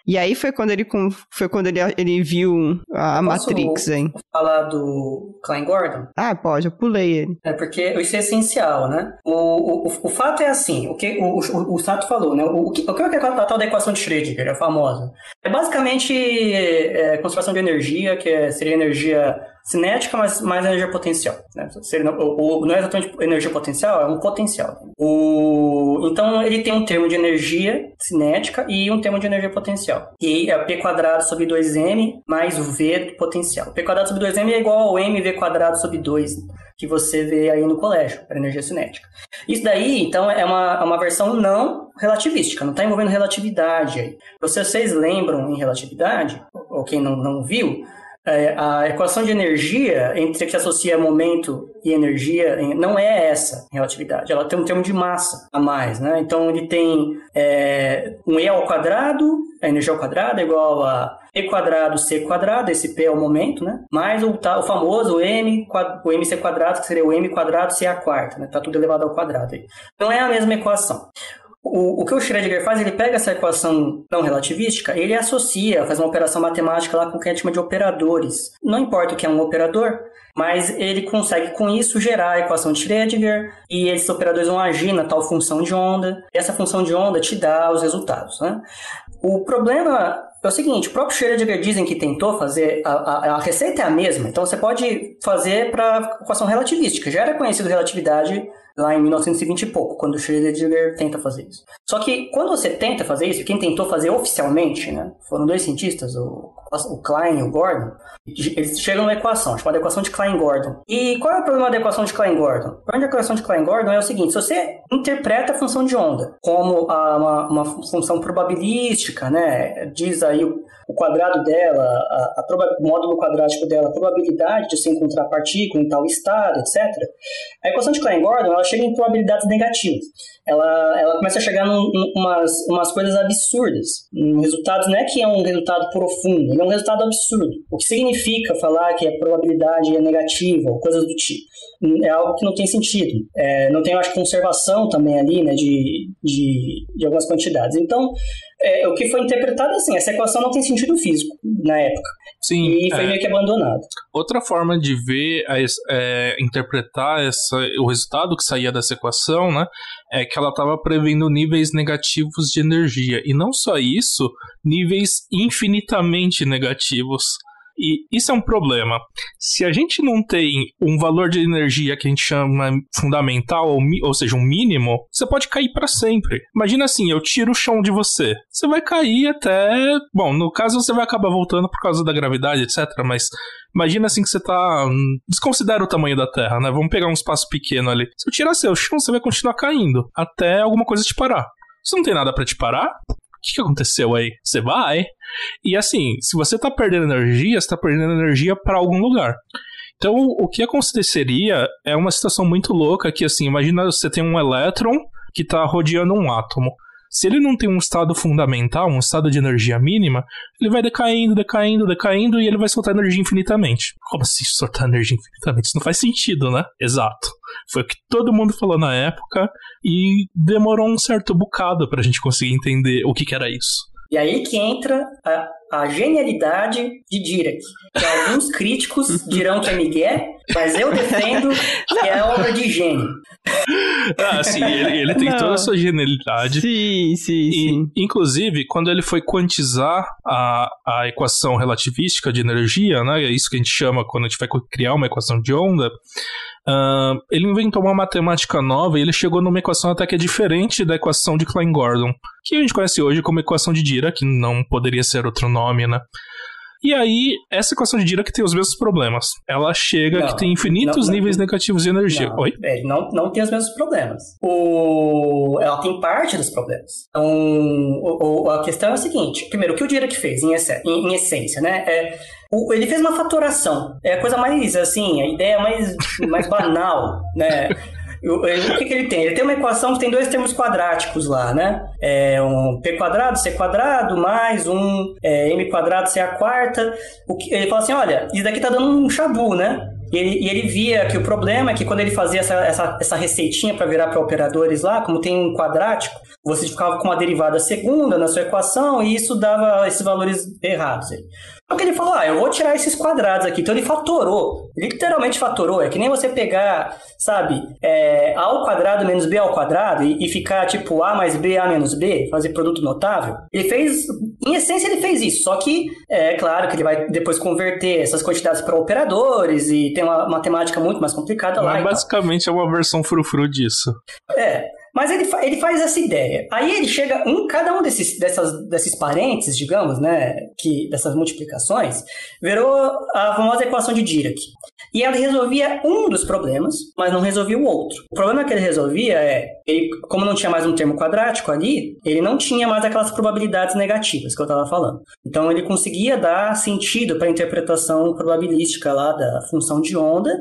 E aí foi quando ele, foi quando ele, ele viu a, Matrix, hein? Falar do Klein Gordon? Ah, pode, eu pulei ele. É porque isso é essencial, né? O, o, o fato é assim, o que o, o, o Sato falou, né? O, o, que, o que é a tal da equação de Schrödinger, a famosa? É basicamente é, conservação de energia, que é- seria energia cinética, mas mais energia potencial. Né? Seria, o, o- não é exatamente energia potencial, é um potencial. O, então ele tem um termo de energia cinética e um termo de energia potencial. E é P quadrado sobre 2m mais V potencial. P quadrado sobre 2m é igual ao mv quadrado sobre 2 que você vê aí no colégio, para energia cinética. Isso daí, então, é uma, é uma versão não relativística, não está envolvendo relatividade aí. Se vocês lembram em relatividade, ou quem não, não viu, é, a equação de energia entre que associa momento e energia não é essa em relatividade. Ela tem um termo de massa a mais, né? Então ele tem é, um e ao quadrado, a energia ao quadrado é igual a e quadrado c quadrado, esse p é o momento, né? Mais o, ta- o famoso m, o mc quadrado, que seria o m quadrado c a quarta, né? Tá tudo elevado ao quadrado aí. Não é a mesma equação. O, o que o Schrödinger faz, ele pega essa equação não relativística, ele associa, faz uma operação matemática lá com o que a gente chama de operadores. Não importa o que é um operador, mas ele consegue com isso gerar a equação de Schrödinger e esses operadores vão agir na tal função de onda. E essa função de onda te dá os resultados, né? O problema é o seguinte, o próprio Schrödinger dizem que tentou fazer, a, a, a receita é a mesma, então você pode fazer para equação relativística. Já era conhecido relatividade lá em 1920 e pouco, quando o Schrödinger tenta fazer isso. Só que quando você tenta fazer isso, quem tentou fazer oficialmente, né, foram dois cientistas, o, o Klein e o Gordon, eles chegam na equação, chamada equação de Klein-Gordon. E qual é o problema da equação de Klein-Gordon? O problema da equação de Klein-Gordon é o seguinte, se você interpreta a função de onda como uma, uma função probabilística, né, diz aí o quadrado dela, a, a o módulo quadrático dela, a probabilidade de você encontrar partícula em tal estado, etc. A equação de Klein-Gordon, ela chega em probabilidades negativas. Ela, ela começa a chegar num- umas, umas coisas absurdas. Um resultado não é que é um resultado profundo, é um resultado absurdo. O que significa falar que a probabilidade é negativa ou coisas do tipo? É algo que não tem sentido. É, não tem, acho, conservação também ali, né, de, de, de algumas quantidades. Então, é, o que foi interpretado é assim, essa equação não tem sentido físico na época. Sim, E foi é. meio que abandonado. Outra forma de ver, é, interpretar essa, o resultado que saía dessa equação, né, é que ela estava prevendo níveis negativos de energia. E não só isso, níveis infinitamente negativos. E isso é um problema. Se a gente não tem um valor de energia que a gente chama fundamental, ou, ou seja, um mínimo, você pode cair para sempre. Imagina assim, eu tiro o chão de você. Você vai cair até. Bom, no caso você vai acabar voltando por causa da gravidade, etc. Mas imagina assim que você tá. hum, Desconsidera o tamanho da Terra, né? Vamos pegar um espaço pequeno ali. Se eu tirar seu chão, você vai continuar caindo. Até alguma coisa te parar. Se não tem nada para te parar, que, que aconteceu aí? Você vai. E assim, se você tá perdendo energia, você tá perdendo energia para algum lugar. Então, o que aconteceria é uma situação muito louca que, assim, imagina você tem um elétron que tá rodeando um átomo. Se ele não tem um estado fundamental, um estado de energia mínima, ele vai decaindo, decaindo, decaindo e ele vai soltar energia infinitamente. Como assim soltar energia infinitamente? Isso não faz sentido, né? Exato. Foi o que todo mundo falou na época e demorou um certo bocado pra gente conseguir entender o que, que era isso. E aí que entra a, a genialidade de Dirac. Que alguns críticos dirão que é Miguel, mas eu defendo que é obra de gênio. Ah, sim, ele, ele tem Não. toda a sua genialidade. Sim, sim, E, sim. inclusive, quando ele foi quantizar a, a equação relativística de energia, né? É isso que a gente chama quando a gente vai criar uma equação de onda. Uh, ele inventou uma matemática nova e ele chegou numa equação até que é diferente da equação de Klein-Gordon, que a gente conhece hoje como equação de Dirac, que não poderia ser outro nome, né? E aí, essa equação de Dirac tem os mesmos problemas. Ela chega não, que tem infinitos não, níveis não, negativos de energia. Não, Oi? É, não, não tem os mesmos problemas. O... Ela tem parte dos problemas. Então, o, o, a questão é o seguinte. Primeiro, o que o Dirac fez, em, em, em essência, né? É, o, ele fez uma fatoração. É a coisa mais, assim, a ideia mais, mais banal, né? O, que, que ele tem? Ele tem uma equação que tem dois termos quadráticos lá, né? É um p quadrado, c quadrado, mais um é, m quadrado, c a quarta. O que, ele fala assim, olha, isso daqui tá dando um chabu, né? E ele, e ele, via que o problema é que quando ele fazia essa, essa, essa receitinha para virar para operadores lá, como tem um quadrático, você ficava com uma derivada segunda na sua equação e isso dava esses valores errados. Só que ele falou, ah, eu vou tirar esses quadrados aqui. Então ele fatorou, literalmente fatorou. É que nem você pegar, sabe, é, A ao quadrado menos B ao quadrado e, e, ficar tipo A mais B, A menos B, fazer produto notável. Ele fez, em essência ele fez isso. Só que é claro que ele vai depois converter essas quantidades para operadores e tem uma matemática muito mais complicada Mas lá. basicamente é uma versão frufru disso. É. Mas ele, ele faz essa ideia. Aí ele chega em cada um desses, dessas, desses parênteses, digamos, né, que, dessas multiplicações, virou a famosa equação de Dirac. E ela resolvia um dos problemas, mas não resolvia o outro. O problema que ele resolvia é, ele, como não tinha mais um termo quadrático ali, ele não tinha mais aquelas probabilidades negativas que eu estava falando. Então ele conseguia dar sentido para a interpretação probabilística lá da função de onda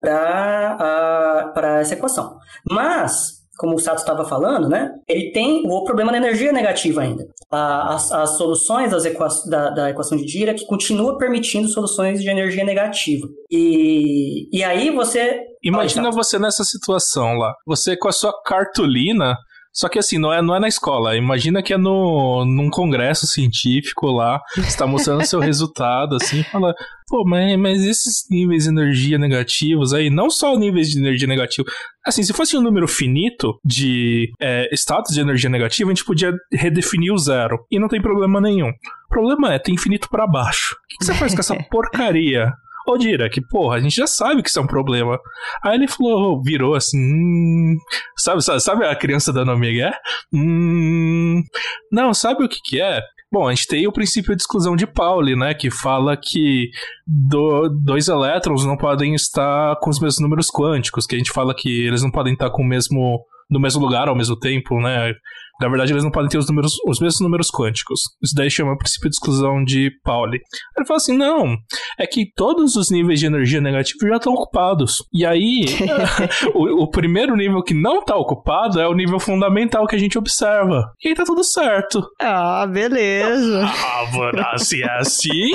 para essa equação. Mas como o Sato estava falando, né? Ele tem o problema da energia negativa ainda. As, as soluções das equa da, da, equação de Dirac continua permitindo soluções de energia negativa. E, e aí você... Imagina você nessa situação lá. Você com a sua cartolina só que assim, não é, não é na escola. Imagina que é no, num congresso científico lá, você tá mostrando seu resultado, assim, fala, pô, mas, mas esses níveis de energia negativos aí, não só níveis de energia negativa, assim, se fosse um número finito de é, status de energia negativa, a gente podia redefinir o zero. E não tem problema nenhum. O problema é, tem infinito para baixo. O que você faz com essa porcaria? Ô, Dira, que porra, a gente já sabe que isso é um problema. Aí ele falou, virou assim, hum, sabe, sabe, sabe a criança dando amiga? Hum, não, sabe o que que é? Bom, a gente tem o princípio de exclusão de Pauli, né, que fala que do, dois elétrons não podem estar com os mesmos números quânticos, que a gente fala que eles não podem estar com o mesmo no mesmo lugar ao mesmo tempo, né? Na verdade, eles não podem ter os, números, os mesmos números quânticos. Isso daí chama princípio de exclusão de Pauli. Ele fala assim: não, é que todos os níveis de energia negativa já estão ocupados. E aí, o, o, primeiro nível que não está ocupado é o nível fundamental que a gente observa. E aí tá tudo certo. Ah, beleza. Ah, se é assim,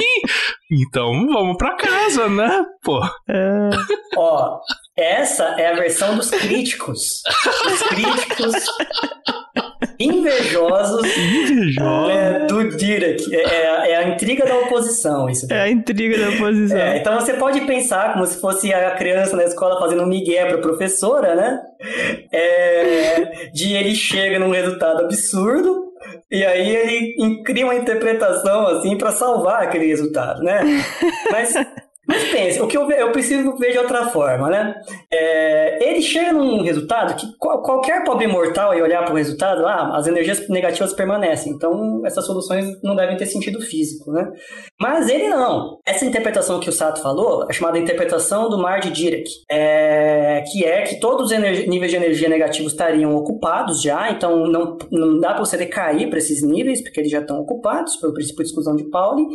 então vamos pra casa, né? Pô. É. Ó, essa é a versão dos críticos. Os críticos invejosos. É, do Dirac. É, é, é, a intriga da oposição, isso. É a intriga da oposição. É, então você pode pensar como se fosse a criança na escola fazendo um migué para a professora, né? É, de ele chega num resultado absurdo, e aí ele cria uma interpretação assim para salvar aquele resultado, né? Mas mas pense, o que eu, eu preciso ver de outra forma, né? É, ele chega num resultado que qualquer pobre mortal e olhar para o resultado, ah, as energias negativas permanecem, então essas soluções não devem ter sentido físico, né? Mas ele não. Essa interpretação que o Sato falou é chamada interpretação do mar de Dirac, é, que é que todos os níveis de energia negativos estariam ocupados já, então não, não dá para você decair para esses níveis, porque eles já estão ocupados pelo princípio de exclusão de Pauli.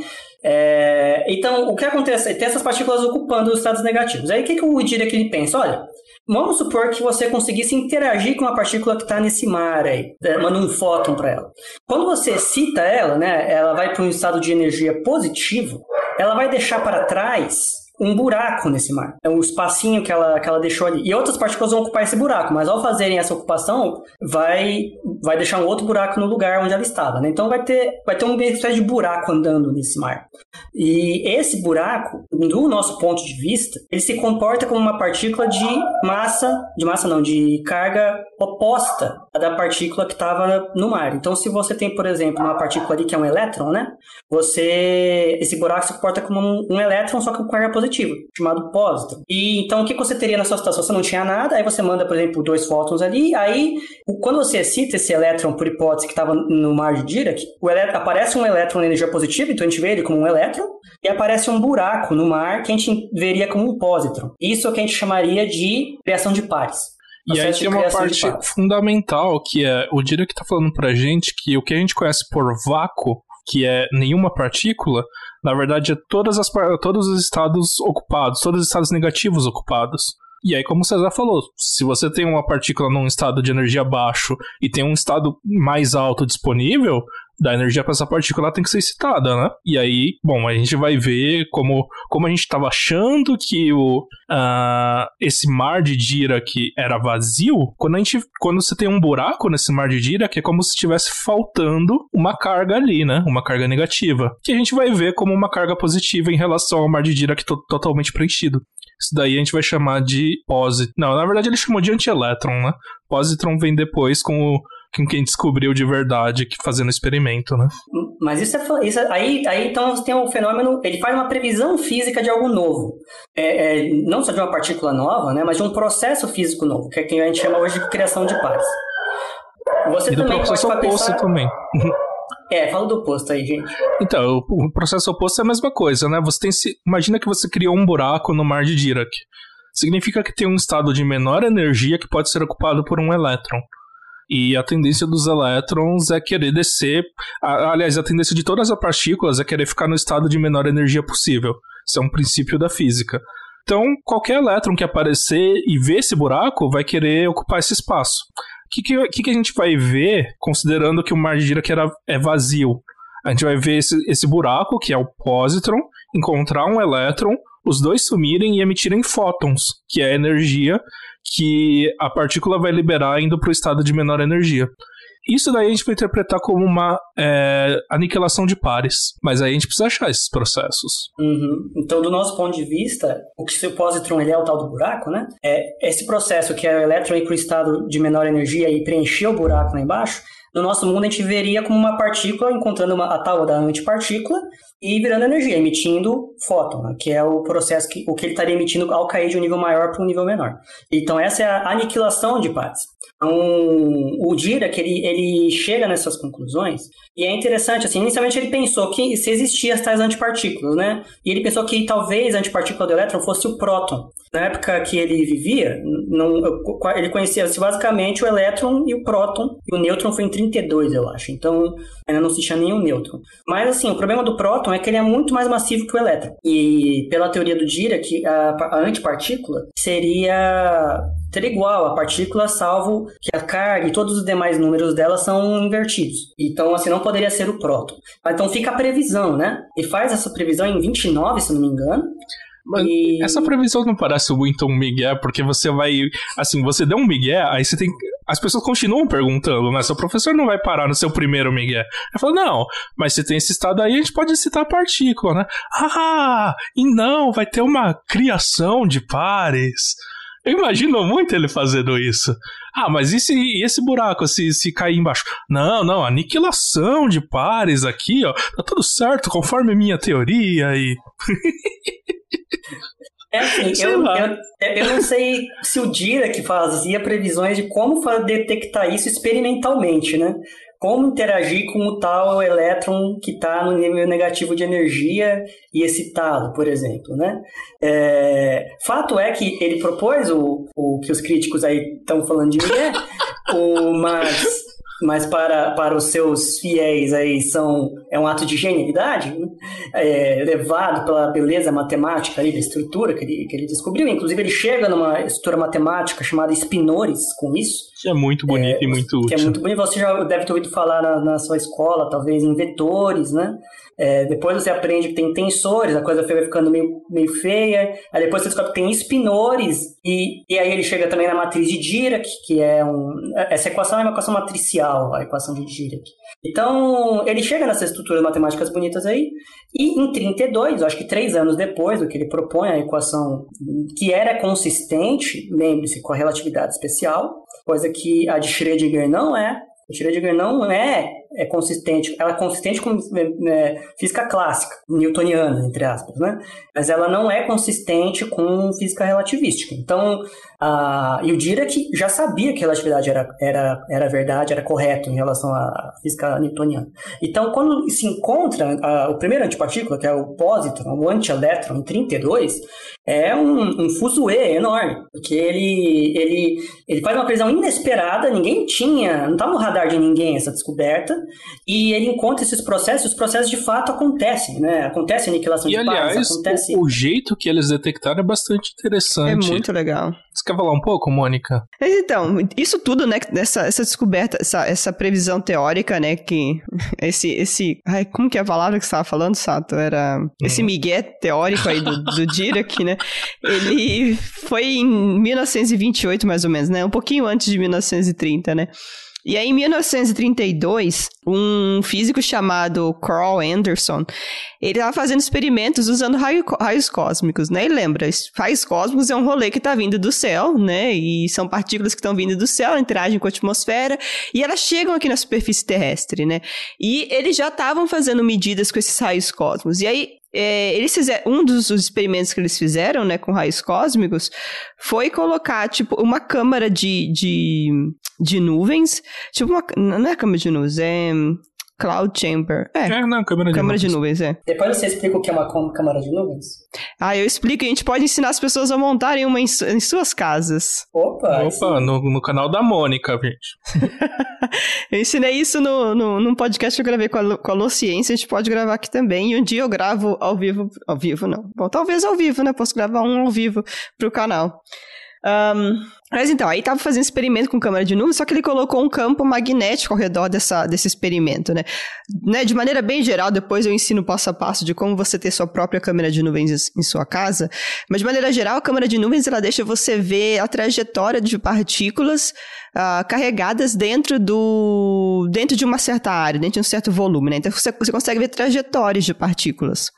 É, então, o que acontece? Tem essas partículas ocupando os estados negativos. Aí, o que, que o Dirac ele pensa? Olha, vamos supor que você conseguisse interagir com uma partícula que está nesse mar aí, né, manda um fóton para ela. Quando você excita ela, né, ela vai para um estado de energia positivo, ela vai deixar para trás um buraco nesse mar. É um espacinho que ela, que ela deixou ali. E outras partículas vão ocupar esse buraco, mas ao fazerem essa ocupação, vai, vai deixar um outro buraco no lugar onde ela estava. Né? Então vai ter, vai ter uma espécie de buraco andando nesse mar. E esse buraco, do nosso ponto de vista, ele se comporta como uma partícula de massa, de massa não, de carga oposta à da partícula que estava no mar. Então se você tem, por exemplo, uma partícula ali que é um elétron, né? Você, esse buraco se comporta como um, um elétron, só que com carga positiva positivo, chamado pósitron. E então o que você teria na sua situação? Você não tinha nada, aí você manda, por exemplo, dois fótons ali, aí quando você excita esse elétron por hipótese que estava no mar de Dirac, o elétron, aparece um elétron na energia positiva, então a gente vê ele como um elétron, e aparece um buraco no mar que a gente veria como um pósitron. Isso é o que a gente chamaria de criação de pares. E aí tem uma parte fundamental que é o Dirac está falando pra gente que o que a gente conhece por vácuo, que é nenhuma partícula, na verdade é todas as, todos os estados ocupados, todos os estados negativos ocupados. E aí, como o César falou, se você tem uma partícula num estado de energia baixo e tem um estado mais alto disponível, da energia para essa partícula tem que ser excitada, né? E aí, bom, a gente vai ver como, como a gente estava achando que o, uh, esse mar de Dirac era vazio, quando, a gente, quando você tem um buraco nesse mar de Dirac, é como se estivesse faltando uma carga ali, né? Uma carga negativa. Que a gente vai ver como uma carga positiva em relação ao mar de Dirac to totalmente preenchido. Isso daí a gente vai chamar de positron. Não, na verdade ele chamou de antielétron, né? Positron vem depois com o com quem descobriu de verdade que fazendo experimento, né? Mas isso é, isso é, aí, aí então tem um fenômeno, ele faz uma previsão física de algo novo, é, é, não só de uma partícula nova, né, mas de um processo físico novo, que é quem a gente chama hoje de criação de pares. Você e também do processo pode oposto pensar... também. É, fala do oposto aí, gente. Então, o processo oposto é a mesma coisa, né? Você tem imagina que você criou um buraco no mar de Dirac. Significa que tem um estado de menor energia que pode ser ocupado por um elétron. E a tendência dos elétrons é querer descer. Aliás, a tendência de todas as partículas é querer ficar no estado de menor energia possível. Isso é um princípio da física. Então, qualquer elétron que aparecer e ver esse buraco vai querer ocupar esse espaço. O que, que, que, a gente vai ver, considerando que o mar de Dirac era, é vazio? A gente vai ver esse, esse buraco, que é o positron, encontrar um elétron, os dois sumirem e emitirem fótons, que é a energia que a partícula vai liberar indo para o estado de menor energia. Isso daí a gente vai interpretar como uma é, aniquilação de pares, mas aí a gente precisa achar esses processos. Uhum. Então, do nosso ponto de vista, o que se o positron ele é o tal do buraco, né? É esse processo que é o elétron ir para o estado de menor energia e preencher o buraco lá embaixo, no nosso mundo a gente veria como uma partícula encontrando uma, a tal da antipartícula e virando energia, emitindo fóton, né, que é o processo que o que ele estaria emitindo ao cair de um nível maior para um nível menor. Então essa é a aniquilação de partes. Então, o Dirac ele, ele chega nessas conclusões e é interessante, assim, inicialmente ele pensou que se existiam as tais antipartículas, né? E ele pensou que talvez a antipartícula do elétron fosse o próton. Na época que ele vivia, não, ele conhecia basicamente o elétron e o próton, e o nêutron foi em 32, eu acho. Então, ainda não se tinha nenhum nêutron. Mas, assim, o problema do próton é que ele é muito mais massivo que o elétron. E, pela teoria do Dirac, a, a antipartícula seria ter igual a partícula, salvo que a carga e todos os demais números dela são invertidos. Então, assim, não poderia ser o próton. Então fica a previsão, né? E faz essa previsão em 29, se não me engano. Mas e... essa previsão não parece muito um migué, porque você vai. Assim, você deu um migué, aí você tem. As pessoas continuam perguntando, mas o professor não vai parar no seu primeiro migué. Ele fala, não, mas se tem esse estado aí, a gente pode citar a partícula, né? Ah, e não, vai ter uma criação de pares. Eu imagino muito ele fazendo isso. Ah, mas e, se, e esse buraco se, se cair embaixo? Não, não, aniquilação de pares aqui, ó. Tá tudo certo, conforme minha teoria e. É assim, eu, eu, eu, não sei se o Dirac fazia previsões de como detectar isso experimentalmente, né? Como interagir com o tal elétron que está no nível negativo de energia e excitado, por exemplo, né? É, fato é que ele propôs o, o que os críticos aí estão falando de mim, é, o, mas mas para, para os seus fiéis aí são, é um ato de genialidade, né? é, levado pela beleza matemática aí, da estrutura que ele, que ele descobriu. Inclusive, ele chega numa estrutura matemática chamada Spinores com isso. Que é muito bonito é, e muito útil. Que é muito bonito. Você já deve ter ouvido falar na, na sua escola, talvez, em vetores, né? É, depois você aprende que tem tensores, a coisa vai ficando meio, meio feia. Aí depois você descobre que tem espinores, e, e aí ele chega também na matriz de Dirac, que é um. Essa equação é uma equação matricial, a equação de Dirac. Então, ele chega nessas estruturas matemáticas bonitas aí, e em 32, acho que três anos depois do que ele propõe, a equação que era consistente, lembre-se, com a relatividade especial, coisa que a de Schrödinger não é, o Schrödinger não é é consistente, ela é consistente com é, física clássica, newtoniana, entre aspas, né? Mas ela não é consistente com física relativística. Então, a, e o Dirac já sabia que a relatividade era, era, era verdade, era correto em relação à física newtoniana. Então, quando se encontra a, o primeiro antipartícula, que é o positron, o antielétron, em 32, é um, um fuzuê enorme, porque ele, ele, ele faz uma previsão inesperada, ninguém tinha, não estava no radar de ninguém essa descoberta, e ele encontra esses processos, os processos de fato acontecem, né? Acontece a aniquilação e, de aliás, pares, acontece... O, o jeito que eles detectaram é bastante interessante. É muito legal. Você quer falar um pouco, Mônica? Então, isso tudo, né, essa, essa descoberta, essa, essa previsão teórica, né, que esse, esse, ai, como que é a palavra que você estava falando, Sato? Era hum. esse migué teórico aí do, do Dirac, né, ele foi em 1928, mais ou menos, né, um pouquinho antes de 1930, né, e aí, em 1932, um físico chamado Carl Anderson, ele estava fazendo experimentos usando raio, raios cósmicos, né? E lembra, raios cósmicos é um rolê que está vindo do céu, né? E são partículas que estão vindo do céu, interagem com a atmosfera, e elas chegam aqui na superfície terrestre, né? E eles já estavam fazendo medidas com esses raios cósmicos. E aí, é, eles fizeram, um dos experimentos que eles fizeram, né, com raios cósmicos, foi colocar, tipo, uma câmara de, de, de nuvens, tipo uma, não é câmara de nuvens, é Cloud Chamber. É, é não, câmera de câmera nuvens. de nuvens, é. Depois você explica o que é uma câmara de nuvens? Ah, eu explico. A gente pode ensinar as pessoas a montarem uma em, su em suas casas. Opa! Opa, no, no, canal da Mônica, gente. eu ensinei isso no, no, num podcast que eu gravei com a, com a Lociência. A gente pode gravar aqui também. E um dia eu gravo ao vivo. Ao vivo, não. Bom, talvez ao vivo, né? Posso gravar um ao vivo pro canal. Um, mas então, aí tava fazendo experimento com câmera de nuvens, só que ele colocou um campo magnético ao redor dessa, desse experimento, né? né? De maneira bem geral, depois eu ensino passo a passo de como você ter sua própria câmera de nuvens em sua casa. Mas de maneira geral, a câmera de nuvens ela deixa você ver a trajetória de partículas uh, carregadas dentro do dentro de uma certa área, dentro de um certo volume, né? Então você, você consegue ver trajetórias de partículas.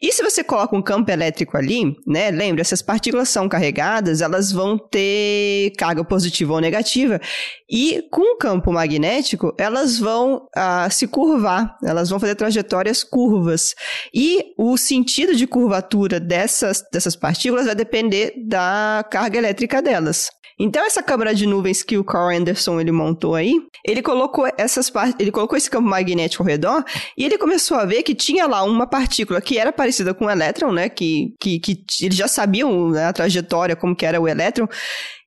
E se você coloca um campo elétrico ali, né? Lembra, essas partículas são carregadas, elas vão ter carga positiva ou negativa. E com o campo magnético, elas vão ah, se curvar, elas vão fazer trajetórias curvas. E o sentido de curvatura dessas, dessas partículas vai depender da carga elétrica delas. Então essa câmara de nuvens que o Carl Anderson ele montou aí, ele colocou essas ele colocou esse campo magnético ao redor e ele começou a ver que tinha lá uma partícula que era parecida com o elétron, né? Que, que, que já sabiam né, a trajetória como que era o elétron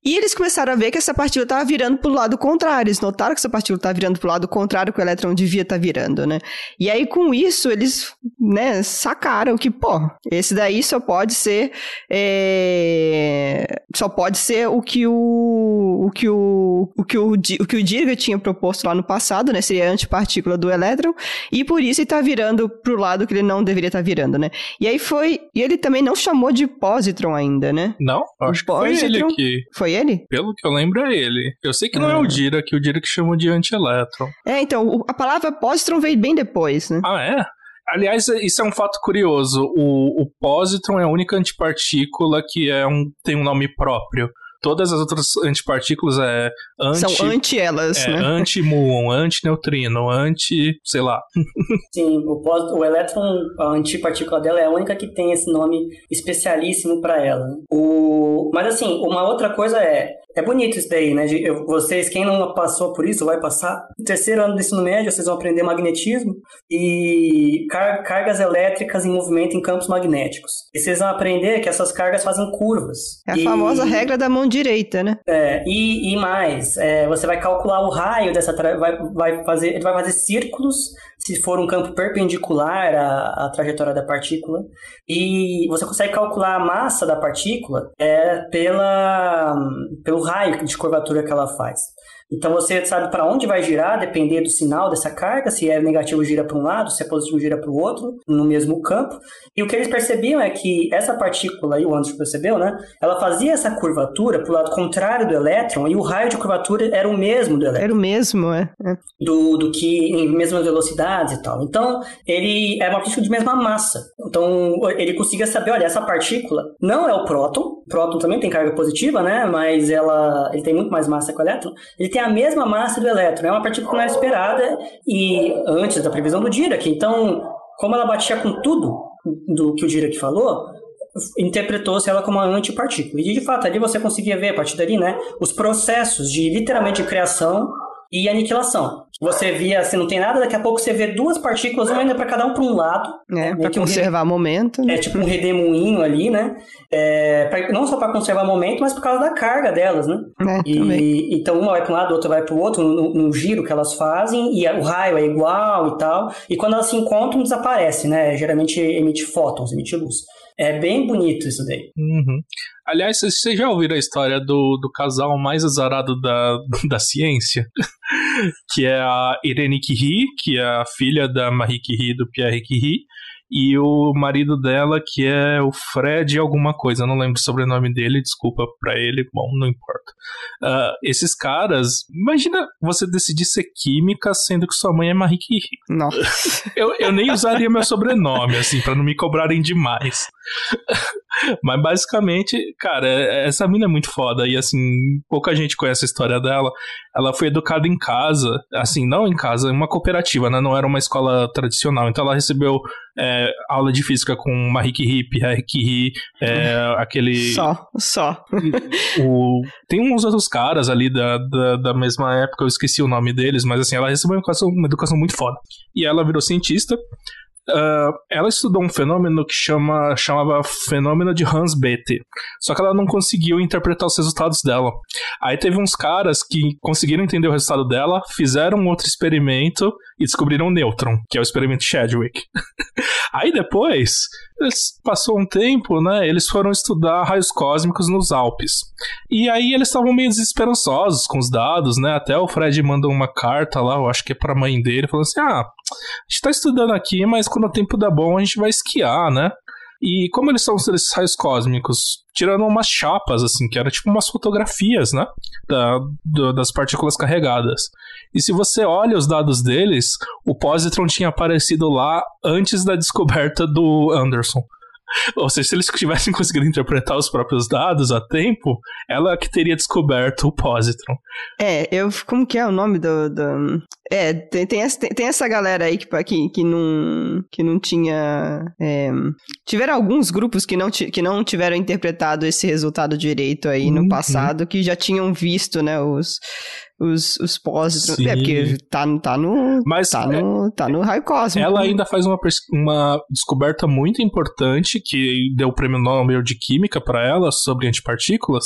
e eles começaram a ver que essa partícula estava virando para o lado contrário. Eles notaram que essa partícula estava virando para o lado contrário que o elétron devia estar tá virando, né? E aí, com isso, eles né, sacaram que, pô, esse daí só pode ser. É... Só pode ser o que o. O que o. O que o, o, que o Dirichlet tinha proposto lá no passado, né? Seria a antipartícula do elétron. E por isso ele está virando para o lado que ele não deveria estar tá virando, né? E aí foi. E ele também não chamou de positron ainda, né? Não? Acho que foi ele que. Foi foi ele? Pelo que eu lembro, é ele. Eu sei que não é o ah. Dira, que o Dira que chamou de antielétron. É, então, a palavra positron veio bem depois, né? Ah, é? Aliás, isso é um fato curioso. O, o positron é a única antipartícula que é um, tem um nome próprio. Todas as outras antipartículas é anti... São anti-elas, é, né? Anti-muon, anti-neutrino, anti... sei lá. Sim, o, o elétron, a antipartícula dela é a única que tem esse nome especialíssimo para ela. O... Mas assim, uma outra coisa é, é bonito isso daí, né? Eu, vocês, quem não passou por isso, vai passar. No terceiro ano do ensino médio, vocês vão aprender magnetismo e car cargas elétricas em movimento em campos magnéticos. E vocês vão aprender que essas cargas fazem curvas. É a e... famosa regra da mão direita, né? É, e, e mais, é, você vai calcular o raio dessa. Vai, vai fazer, ele vai fazer círculos se for um campo perpendicular à, à, trajetória da partícula. E você consegue calcular a massa da partícula é, pela, pelo raio de curvatura que ela faz. Então você sabe para onde vai girar, depender do sinal dessa carga, se é negativo gira para um lado, se é positivo gira para o outro, no mesmo campo. E o que eles percebiam é que essa partícula aí, o Anderson percebeu, né? Ela fazia essa curvatura para o lado contrário do elétron e o raio de curvatura era o mesmo do elétron. Era o mesmo, é. é. Do, do que em mesmas velocidades e tal. Então, ele é uma partícula de mesma massa. Então, ele conseguia saber, olha, essa partícula não é o próton, o próton também tem carga positiva, né? Mas ela, ele tem muito mais massa que o elétron. Ele tem tem a mesma massa do elétron. É uma partícula não era esperada e antes da previsão do Dirac. Então, como ela batia com tudo do que o Dirac falou, interpretou-se ela como uma antipartícula. E de fato, ali você conseguia ver, a partir dali, né, os processos de literalmente criação e aniquilação. Você via, assim, não tem nada, daqui a pouco você vê duas partículas, uma ainda para cada um para um lado. É, para conservar um momento. Né? É tipo um redemoinho ali, né? É, pra, não só para conservar momento, mas por causa da carga delas, né? É, e, então uma vai para um lado, outra vai para o outro, no, no, giro que elas fazem, e o raio é igual e tal. E quando elas se encontram, desaparece, né? Geralmente emite fótons, emite luz. É bem bonito isso daí. Uhum. Aliás, vocês já ouviram a história do, do casal mais azarado da, da ciência? Que é a Irene Curie, que é a filha da Marie Curie do Pierre Curie, e o marido dela, que é o Fred alguma coisa, eu não lembro o sobrenome dele, desculpa pra ele, bom, não importa. Uh, esses caras, imagina você decidir ser química sendo que sua mãe é Marie Curie. Nossa. eu, eu nem usaria meu sobrenome, assim, para não me cobrarem demais. Mas basicamente, cara, essa mina é muito foda e assim, pouca gente conhece a história dela. Ela foi educada em casa, assim, não em casa, em uma cooperativa, né? Não era uma escola tradicional. Então ela recebeu é, aula de física com Curie, Pierre Curie, é, aquele... Só, só. o... Tem uns outros caras ali da, da, da, mesma época, eu esqueci o nome deles, mas assim, ela recebeu uma educação, uma educação muito foda. E ela virou cientista, Uh, ela estudou um fenômeno que chama, chamava fenômeno de Hans Bethe. Só que ela não conseguiu interpretar os resultados dela. Aí teve uns caras que conseguiram entender o resultado dela, fizeram outro experimento e descobriram o nêutron, que é o experimento Chadwick. Aí depois, passou um tempo, né? Eles foram estudar raios cósmicos nos Alpes. E aí eles estavam meio desesperançosos com os dados, né? Até o Fred mandou uma carta lá, eu acho que é pra mãe dele, falando assim: ah, a gente tá estudando aqui, mas quando o tempo dá bom, a gente vai esquiar, né? E como eles são esses raios cósmicos? Tirando umas chapas, assim, que era tipo umas fotografias, né? Da, do, das partículas carregadas. E se você olha os dados deles, o positron tinha aparecido lá antes da descoberta do Anderson. Ou seja, se eles tivessem conseguido interpretar os próprios dados a tempo, ela que teria descoberto o positron. É, eu. Como que é o nome do. do... É, tem, tem, essa, tem, tem, essa galera aí que, que, que, não, que não tinha. É, tiveram alguns grupos que não, que não tiveram interpretado esse resultado direito aí uhum. no passado, que já tinham visto, né, os os, os pósitrons. É, porque tá, tá no. Mas tá, é, no, tá no raio cósmico. Ela ainda faz uma, uma descoberta muito importante que deu o prêmio Nobel de Química para ela sobre antipartículas,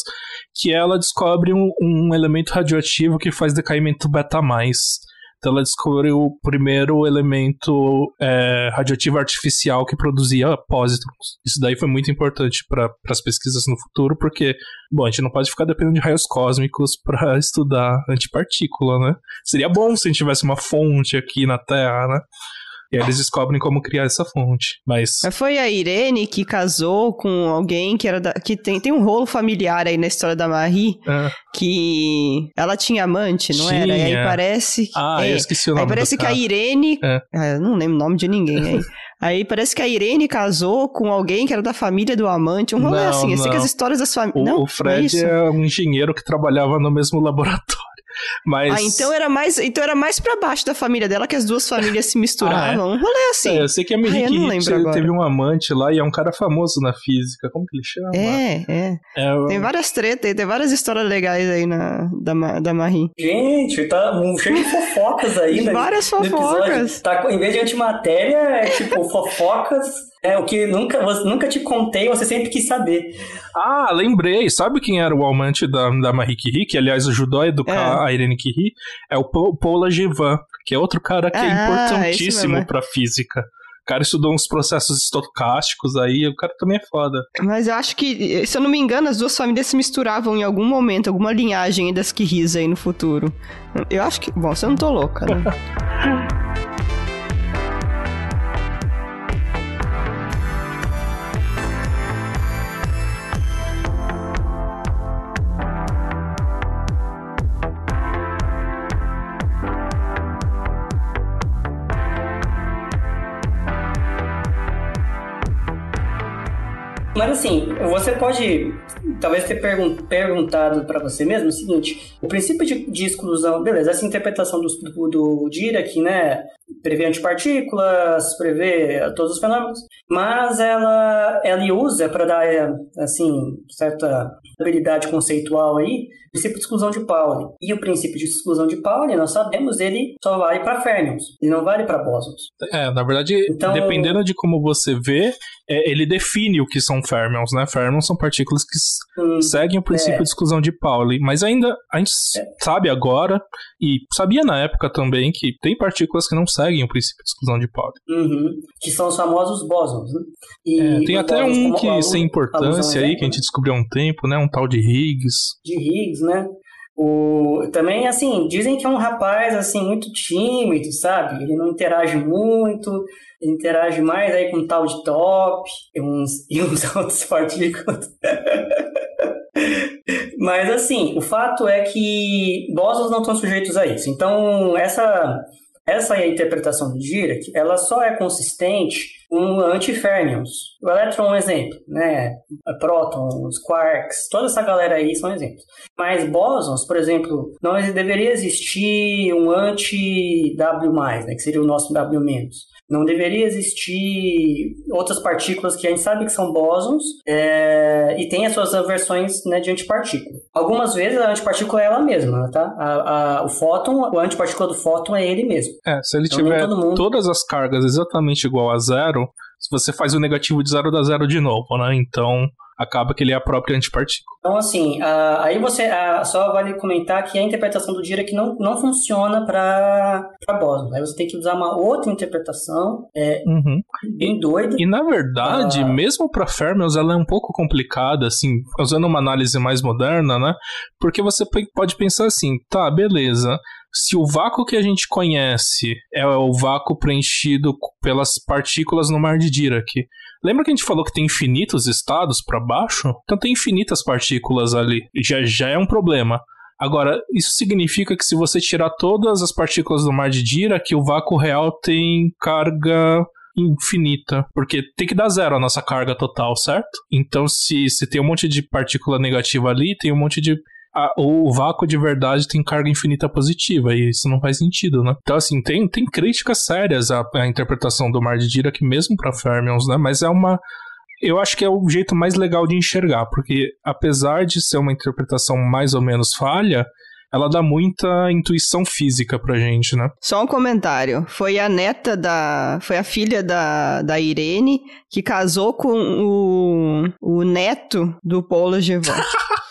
que ela descobre um, um elemento radioativo que faz decaimento beta mais. Então ela descobriu o primeiro elemento é, radioativo artificial que produzia pósitrons. Isso daí foi muito importante para as pesquisas no futuro, porque, bom, a gente não pode ficar dependendo de raios cósmicos para estudar antipartícula, né? Seria bom se a gente tivesse uma fonte aqui na Terra, né? E aí eles descobrem como criar essa fonte. Mas. Foi a Irene que casou com alguém que era da, que tem, tem um rolo familiar aí na história da Marie. É. Que ela tinha amante, não tinha. era? E aí parece. Ah, é, eu esqueci o nome. Aí parece que a Irene. É. Ah, eu não lembro o nome de ninguém aí. Aí parece que a Irene casou com alguém que era da família do amante. Um rolê não, assim. Eu sei que as histórias das famílias. O, o Fred é, é um engenheiro que trabalhava no mesmo laboratório. Mas... Ah, então era mais, então era mais para baixo da família dela que as duas famílias se misturavam. Ah, é? Rolê assim. É, eu sei que a Miriam ah, teve um amante lá e é um cara famoso na física. Como que ele chama? É, é. é tem várias tretas, tem várias histórias legais aí na, da, da Marie. Gente, tá um cheio de fofocas aí, né? Várias fofocas. Tá, em vez de antimatéria, é tipo fofocas é, o que nunca, nunca te contei, você sempre quis saber. Ah, lembrei. Sabe quem era o amante da, da Marie Curie, que aliás ajudou a educar é. a Irene Curie? É o Paula Givan, que é outro cara que é ah, é importantíssimo pra física. O cara estudou uns processos estocásticos aí, o cara também é foda. Mas eu acho que, se eu não me engano, as duas famílias se misturavam em algum momento, alguma linhagem das Curies aí no futuro. Eu acho que. Bom, você não tô louca, né? Mas assim, você pode talvez ter pergun perguntado para você mesmo o seguinte: o princípio de, de exclusão, beleza, essa interpretação do, do, do Dirac, né, prevê antipartículas, prevê todos os fenômenos, mas ela, ela usa para dar, assim, certa habilidade conceitual aí, o princípio de exclusão de Pauli. E o princípio de exclusão de Pauli, nós sabemos, ele só vale para férmions, ele não vale para bósons. É, na verdade, então, dependendo de como você vê, é, ele define o que são férmions, né? Férmions são partículas que hum, seguem o princípio é. de exclusão de Pauli, mas ainda a gente é. sabe agora, e sabia na época também, que tem partículas que não seguem o princípio de exclusão de Pauli. Uhum. Que são os famosos bósons, né? E, tem até um que sem importância aí, que a gente descobriu há um tempo, né? Um tal de Higgs. De Higgs, né? O, também, assim, dizem que é um rapaz, assim, muito tímido, sabe? Ele não interage muito, ele interage mais aí com um tal de top e uns, e uns outros partículas. Mas, assim, o fato é que bósons não estão sujeitos a isso. Então, essa essa interpretação do Dirac, ela só é consistente com antifermions. O elétron é um exemplo, né? Prótons, quarks, toda essa galera aí são exemplos. Mas bósons, por exemplo, não deveria existir um anti-W+, né? que seria o nosso W-. Não deveria existir outras partículas que a gente sabe que são bósons é, e tem as suas versões né, de antipartícula. Algumas vezes a antipartícula é ela mesma, tá? A, a, o fóton, o antipartícula do fóton é ele mesmo. É, se ele então, tiver mundo... todas as cargas exatamente igual a zero, se você faz o negativo de zero dá zero de novo, né? Então acaba que ele é a própria antipartícula. Então, assim, uh, aí você uh, só vale comentar que a interpretação do Dirac não, não funciona para Boson. Aí você tem que usar uma outra interpretação, é, uhum. bem doida. E, na verdade, uh... mesmo para Fermions, ela é um pouco complicada, assim, usando uma análise mais moderna, né? Porque você pode pensar assim, tá, beleza se o vácuo que a gente conhece é o vácuo preenchido pelas partículas no mar de Dirac, lembra que a gente falou que tem infinitos estados para baixo? Então tem infinitas partículas ali. Já, já é um problema. Agora, isso significa que se você tirar todas as partículas do mar de Dirac, o vácuo real tem carga infinita, porque tem que dar zero a nossa carga total, certo? Então, se, se tem um monte de partícula negativa ali, tem um monte de a, o vácuo de verdade tem carga infinita positiva, e isso não faz sentido, né? Então, assim, tem, tem críticas sérias à, à interpretação do Mar de Dirac, mesmo para Fermions, né? Mas é uma. Eu acho que é o jeito mais legal de enxergar, porque apesar de ser uma interpretação mais ou menos falha, ela dá muita intuição física pra gente, né? Só um comentário. Foi a neta da. Foi a filha da, da Irene que casou com o, o neto do Paulo Gevon.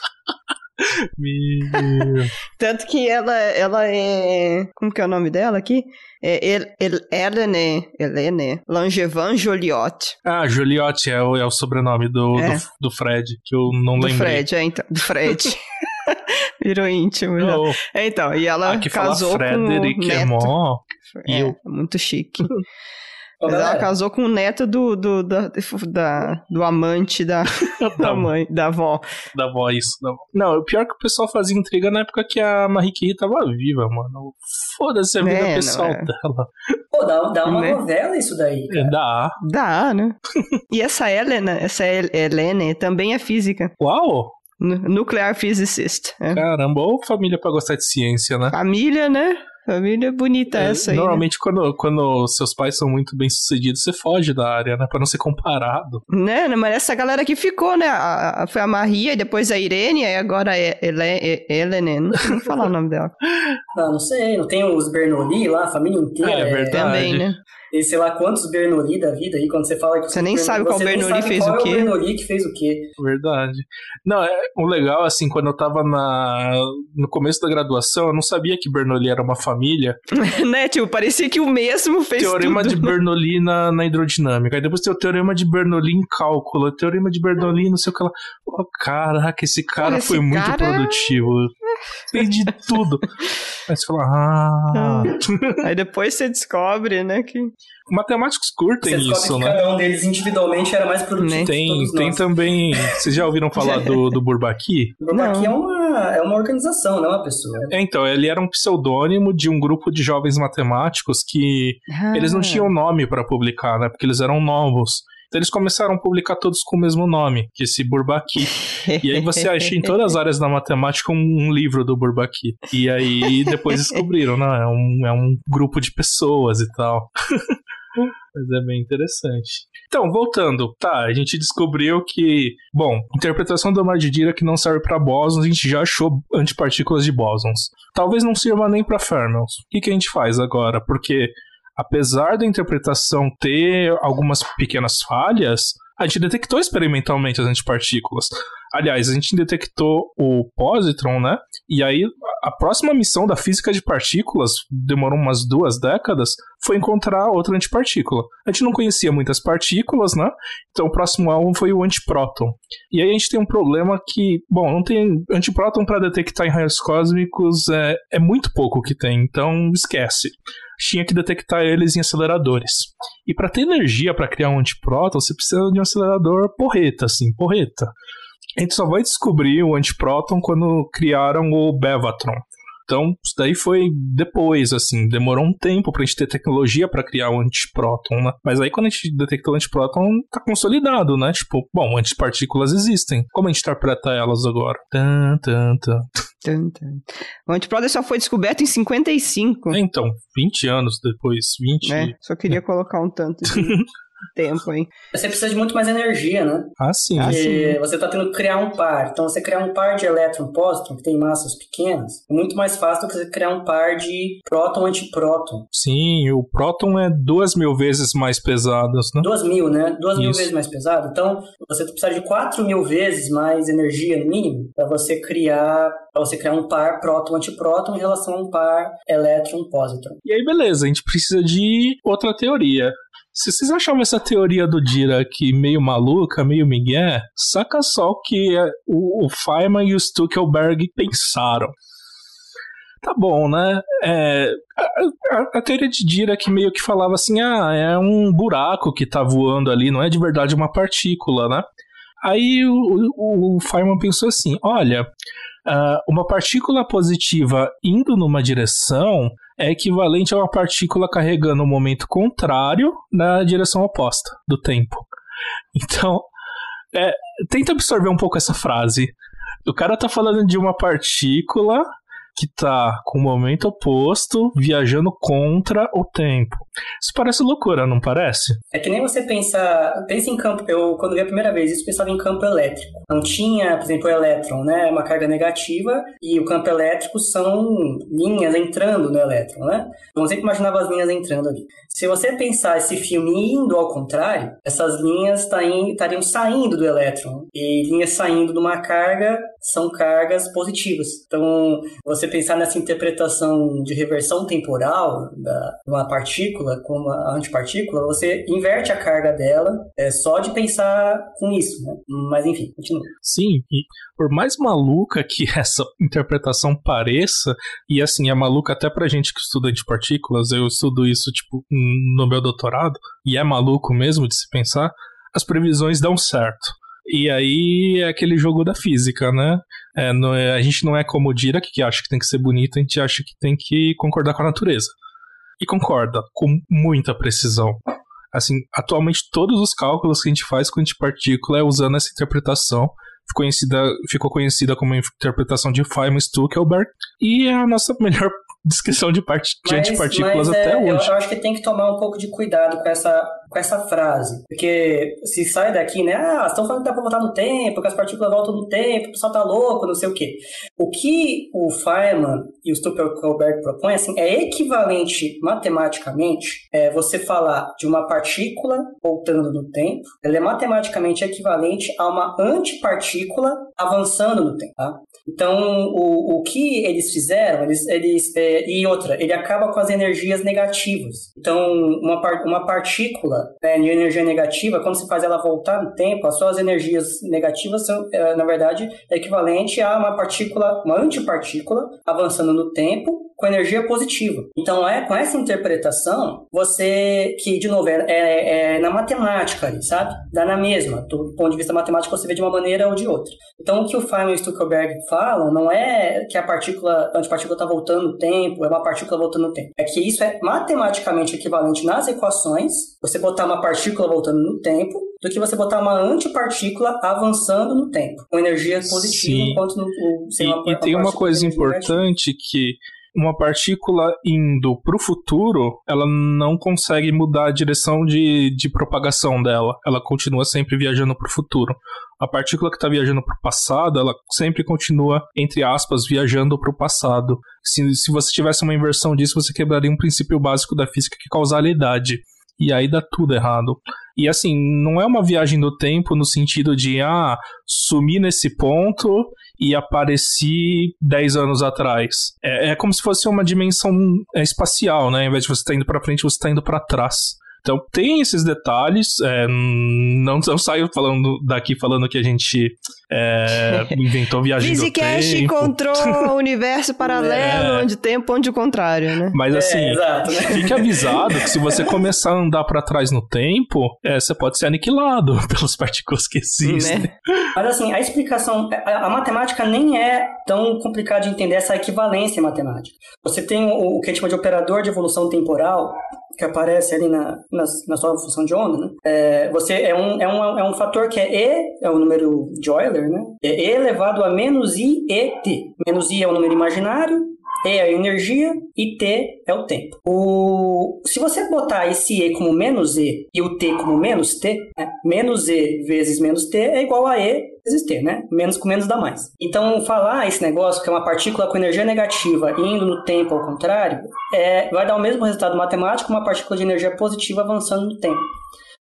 Meu. Tanto que ela, ela é. Como que é o nome dela aqui? É El, El, Helene, Helene Langevin Joliot. Ah, Joliot é o, é o sobrenome do, é. do, do, Fred, que eu não do lembrei. Fred, é, então. Do Fred. Virou íntimo. Já. Oh. É, então, e ela ah, casou com o neto. É, é, eu. muito chique. Mas ela casou com o neto do, do, da, da, do amante da, da mãe, da avó. Da avó, isso. Da avó. Não, o pior é que o pessoal fazia intriga na época que a Marie Curie tava viva, mano. Foda-se a vida é, pessoal é. dela. Pô, dá, dá uma né? novela isso daí, cara. Dá. Dá, né? e essa Helena, essa Helene também é física. Uau! Nuclear Physicist. É. Caramba, ou família pra gostar de ciência, né? Família, né? Família bonita é, essa aí. Né? Normalmente, né? quando, quando seus pais são muito bem sucedidos, você foge da área, né? Pra não ser comparado. Né, né? Mas essa galera que ficou, né? A, a, foi a Maria, depois a Irene, e agora é Helene. Não sei falar o nome dela. Ah, não sei. Não tem os Bernoulli lá, a família inteira. É, é verdade. Também, né? E sei lá quantos Bernoulli da vida aí, quando você fala que você nem sabe qual Bernoulli fez o quê. É o Bernoulli que fez o quê. Verdade. Não, é o legal assim, quando eu tava na no começo da graduação, eu não sabia que Bernoulli era uma família. né, tipo, parecia que o mesmo fez Teorema tudo. de Bernoulli na, na hidrodinâmica. Aí depois tem o teorema de Bernoulli em cálculo, o teorema de Bernoulli não sei o que lá. Oh, caraca, esse cara foi esse muito cara... produtivo. De tudo. Aí você fala, ah. Aí depois você descobre, né, que. Matemáticos curtem você isso, que né? Cada um deles individualmente era mais produtivo. Tem, tem também. Vocês já ouviram falar do, do Bourbaki? O Bourbaki é uma, é uma organização, não é uma pessoa. É, então, ele era um pseudônimo de um grupo de jovens matemáticos que ah. eles não tinham nome para publicar, né? Porque eles eram novos. Então eles começaram a publicar todos com o mesmo nome, que é esse Bourbaki. E aí você acha em todas as áreas da matemática um, um livro do Bourbaki. E aí depois descobriram, não, é um, é um grupo de pessoas e tal. Mas é bem interessante. Então, voltando, tá, a gente descobriu que, bom, interpretação do Dira que não serve para bósons, a gente já achou antipartículas de bósons. Talvez não sirva nem para fermions. O que, que a gente faz agora? Porque apesar da interpretação ter algumas pequenas falhas, a gente detectou experimentalmente as antipartículas. Aliás, a gente detectou o positron, né? E aí a próxima missão da física de partículas, demorou umas duas décadas, foi encontrar outra antipartícula. A gente não conhecia muitas partículas, né? Então o próximo alvo foi o antipróton. E aí a gente tem um problema que, bom, não tem antipróton para detectar em raios cósmicos é, é muito pouco que tem, então esquece tinha que detectar eles em aceleradores. E para ter energia para criar um antipróton, você precisa de um acelerador porreta, assim, porreta. A gente só vai descobrir o antipróton quando criaram o Bevatron. Então, isso daí foi depois, assim, demorou um tempo pra gente ter tecnologia para criar o antipróton, né? Mas aí quando a gente detectou o antipróton, tá consolidado, né? Tipo, bom, antipartículas existem. Como a gente interpreta elas agora? Tan, tan, tan. O antipróton só foi descoberto em 55. É, então, 20 anos depois, 20. É, só queria é. colocar um tanto de... tempo, hein? Você precisa de muito mais energia, né? Ah, sim. Ah, sim. você está tendo que criar um par. Então, você criar um par de elétron-pósitron, que tem massas pequenas, é muito mais fácil do que você criar um par de próton-antipróton. Sim, o próton é duas mil vezes mais pesado, né? Duas mil, né? Duas Isso. mil vezes mais pesado. Então, você precisa de quatro mil vezes mais energia, no mínimo, para você criar para você criar um par próton-antipróton em relação a um par elétron-pósitron. E aí, beleza, a gente precisa de outra teoria. Se vocês achavam essa teoria do Dirac meio maluca, meio migué, saca só o que é o, o Feynman e o Stuckelberg pensaram. Tá bom, né? É, a, a, a, teoria de Dirac meio que falava assim, ah, é um buraco que tá voando ali, não é de verdade uma partícula, né? Aí o, o, o Feynman pensou assim, olha, uh, uma partícula positiva indo numa direção é equivalente a uma partícula carregando o um momento contrário na direção oposta do tempo. Então, é, tenta absorver um pouco essa frase. O cara tá falando de uma partícula que tá com o momento oposto, viajando contra o tempo. Isso parece loucura, não parece? É que nem você pensa, pensa em campo, eu quando vi a primeira vez isso pensava em campo elétrico. Não tinha, por exemplo, o elétron, né, uma carga negativa e o campo elétrico são linhas entrando no elétron, né? Então você imaginava as linhas entrando ali. Se você pensar esse filme indo ao contrário, essas linhas tá estariam saindo do elétron e linhas saindo de uma carga são cargas positivas. Então, você pensar nessa interpretação de reversão temporal da, de uma partícula como a antipartícula, você inverte a carga dela é, só de pensar com isso, né? Mas enfim, continua. Sim, e por mais maluca que essa interpretação pareça, e assim, é maluca até pra gente que estuda antipartículas, eu estudo isso, tipo, no meu doutorado, e é maluco mesmo de se pensar, as previsões dão certo. E aí é aquele jogo da física, né? É, não é, a gente não é como o Dirac, que acha que tem que ser bonito, a gente acha que tem que concordar com a natureza. E concorda, com muita precisão. Assim, atualmente todos os cálculos que a gente faz com antipartícula é usando essa interpretação. Ficou conhecida, ficou conhecida como a interpretação de Feynman-Stuckelberg. E é a nossa melhor descrição de, part... de mas, antipartículas mas, até é, hoje. Eu, eu acho que tem que tomar um pouco de cuidado com essa com essa frase. Porque se sai daqui, né? Ah, estão falando que dá pra voltar no tempo, que as partículas voltam no tempo, o pessoal tá louco, não sei o quê. O que o Feynman e o Stuckelberg propõem, assim, é equivalente matematicamente é, você falar de uma partícula voltando no tempo, ela é matematicamente equivalente a uma antipartícula avançando no tempo, tá? Então, o, o que eles fizeram, eles, eles é, e outra, ele acaba com as energias negativas. Então, uma, uma partícula né, de energia negativa, quando se faz ela voltar no tempo, as suas energias negativas são, é, na verdade, equivalente a uma partícula, uma antipartícula avançando no tempo com energia positiva. Então, é com essa interpretação, você, que de novo é, é, é na matemática sabe? Dá na mesma. Do ponto de vista matemático, você vê de uma maneira ou de outra. Então, o que o Feynman e o Stuckelberg falam não é que a partícula, antipartícula está voltando no tempo, é uma partícula voltando no tempo. É que isso é matematicamente equivalente nas equações, você botar uma partícula voltando no tempo do que você botar uma antipartícula avançando no tempo, com energia positiva, Sim. enquanto no, o, sem e, e tem uma coisa importante que uma partícula indo para o futuro, ela não consegue mudar a direção de, de propagação dela. Ela continua sempre viajando para o futuro. A partícula que está viajando para o passado, ela sempre continua, entre aspas, viajando para o passado. Se, se você tivesse uma inversão disso, você quebraria um princípio básico da física que é causalidade e aí dá tudo errado. E assim, não é uma viagem do tempo no sentido de, ah, sumir nesse ponto e apareci 10 anos atrás. É, é como se fosse uma dimensão é, espacial, né? Ao invés de você estar tá indo para frente, você está indo para trás. Então tem esses detalhes. É, não, não saio falando daqui falando que a gente é, inventou viagem do tempo. encontrou o universo paralelo, é. onde tempo, onde o contrário, né? Mas assim, é, exato, né? fique avisado que se você começar a andar para trás no tempo, é, você pode ser aniquilado pelas partículas que existem. Né? Mas assim, a explicação, a, a, matemática nem é tão complicada de entender essa equivalência matemática. Você tem o, o que a gente chama de operador de evolução temporal, que aparece ali na, na, na sua função de onda, né? É, você é um, é, um, é um fator que é E, é o número de Euler, né? É E elevado a menos I e T. Menos I é o número imaginário, E é a energia e T é o tempo. O... Se você botar esse E como menos E e o T como menos T, né? menos E vezes menos T é igual a E vezes T, né? Menos com menos dá mais. Então, falar esse negócio que é uma partícula com energia negativa indo no tempo ao contrário, é, vai dar o mesmo resultado matemático uma partícula de energia positiva avançando no tempo.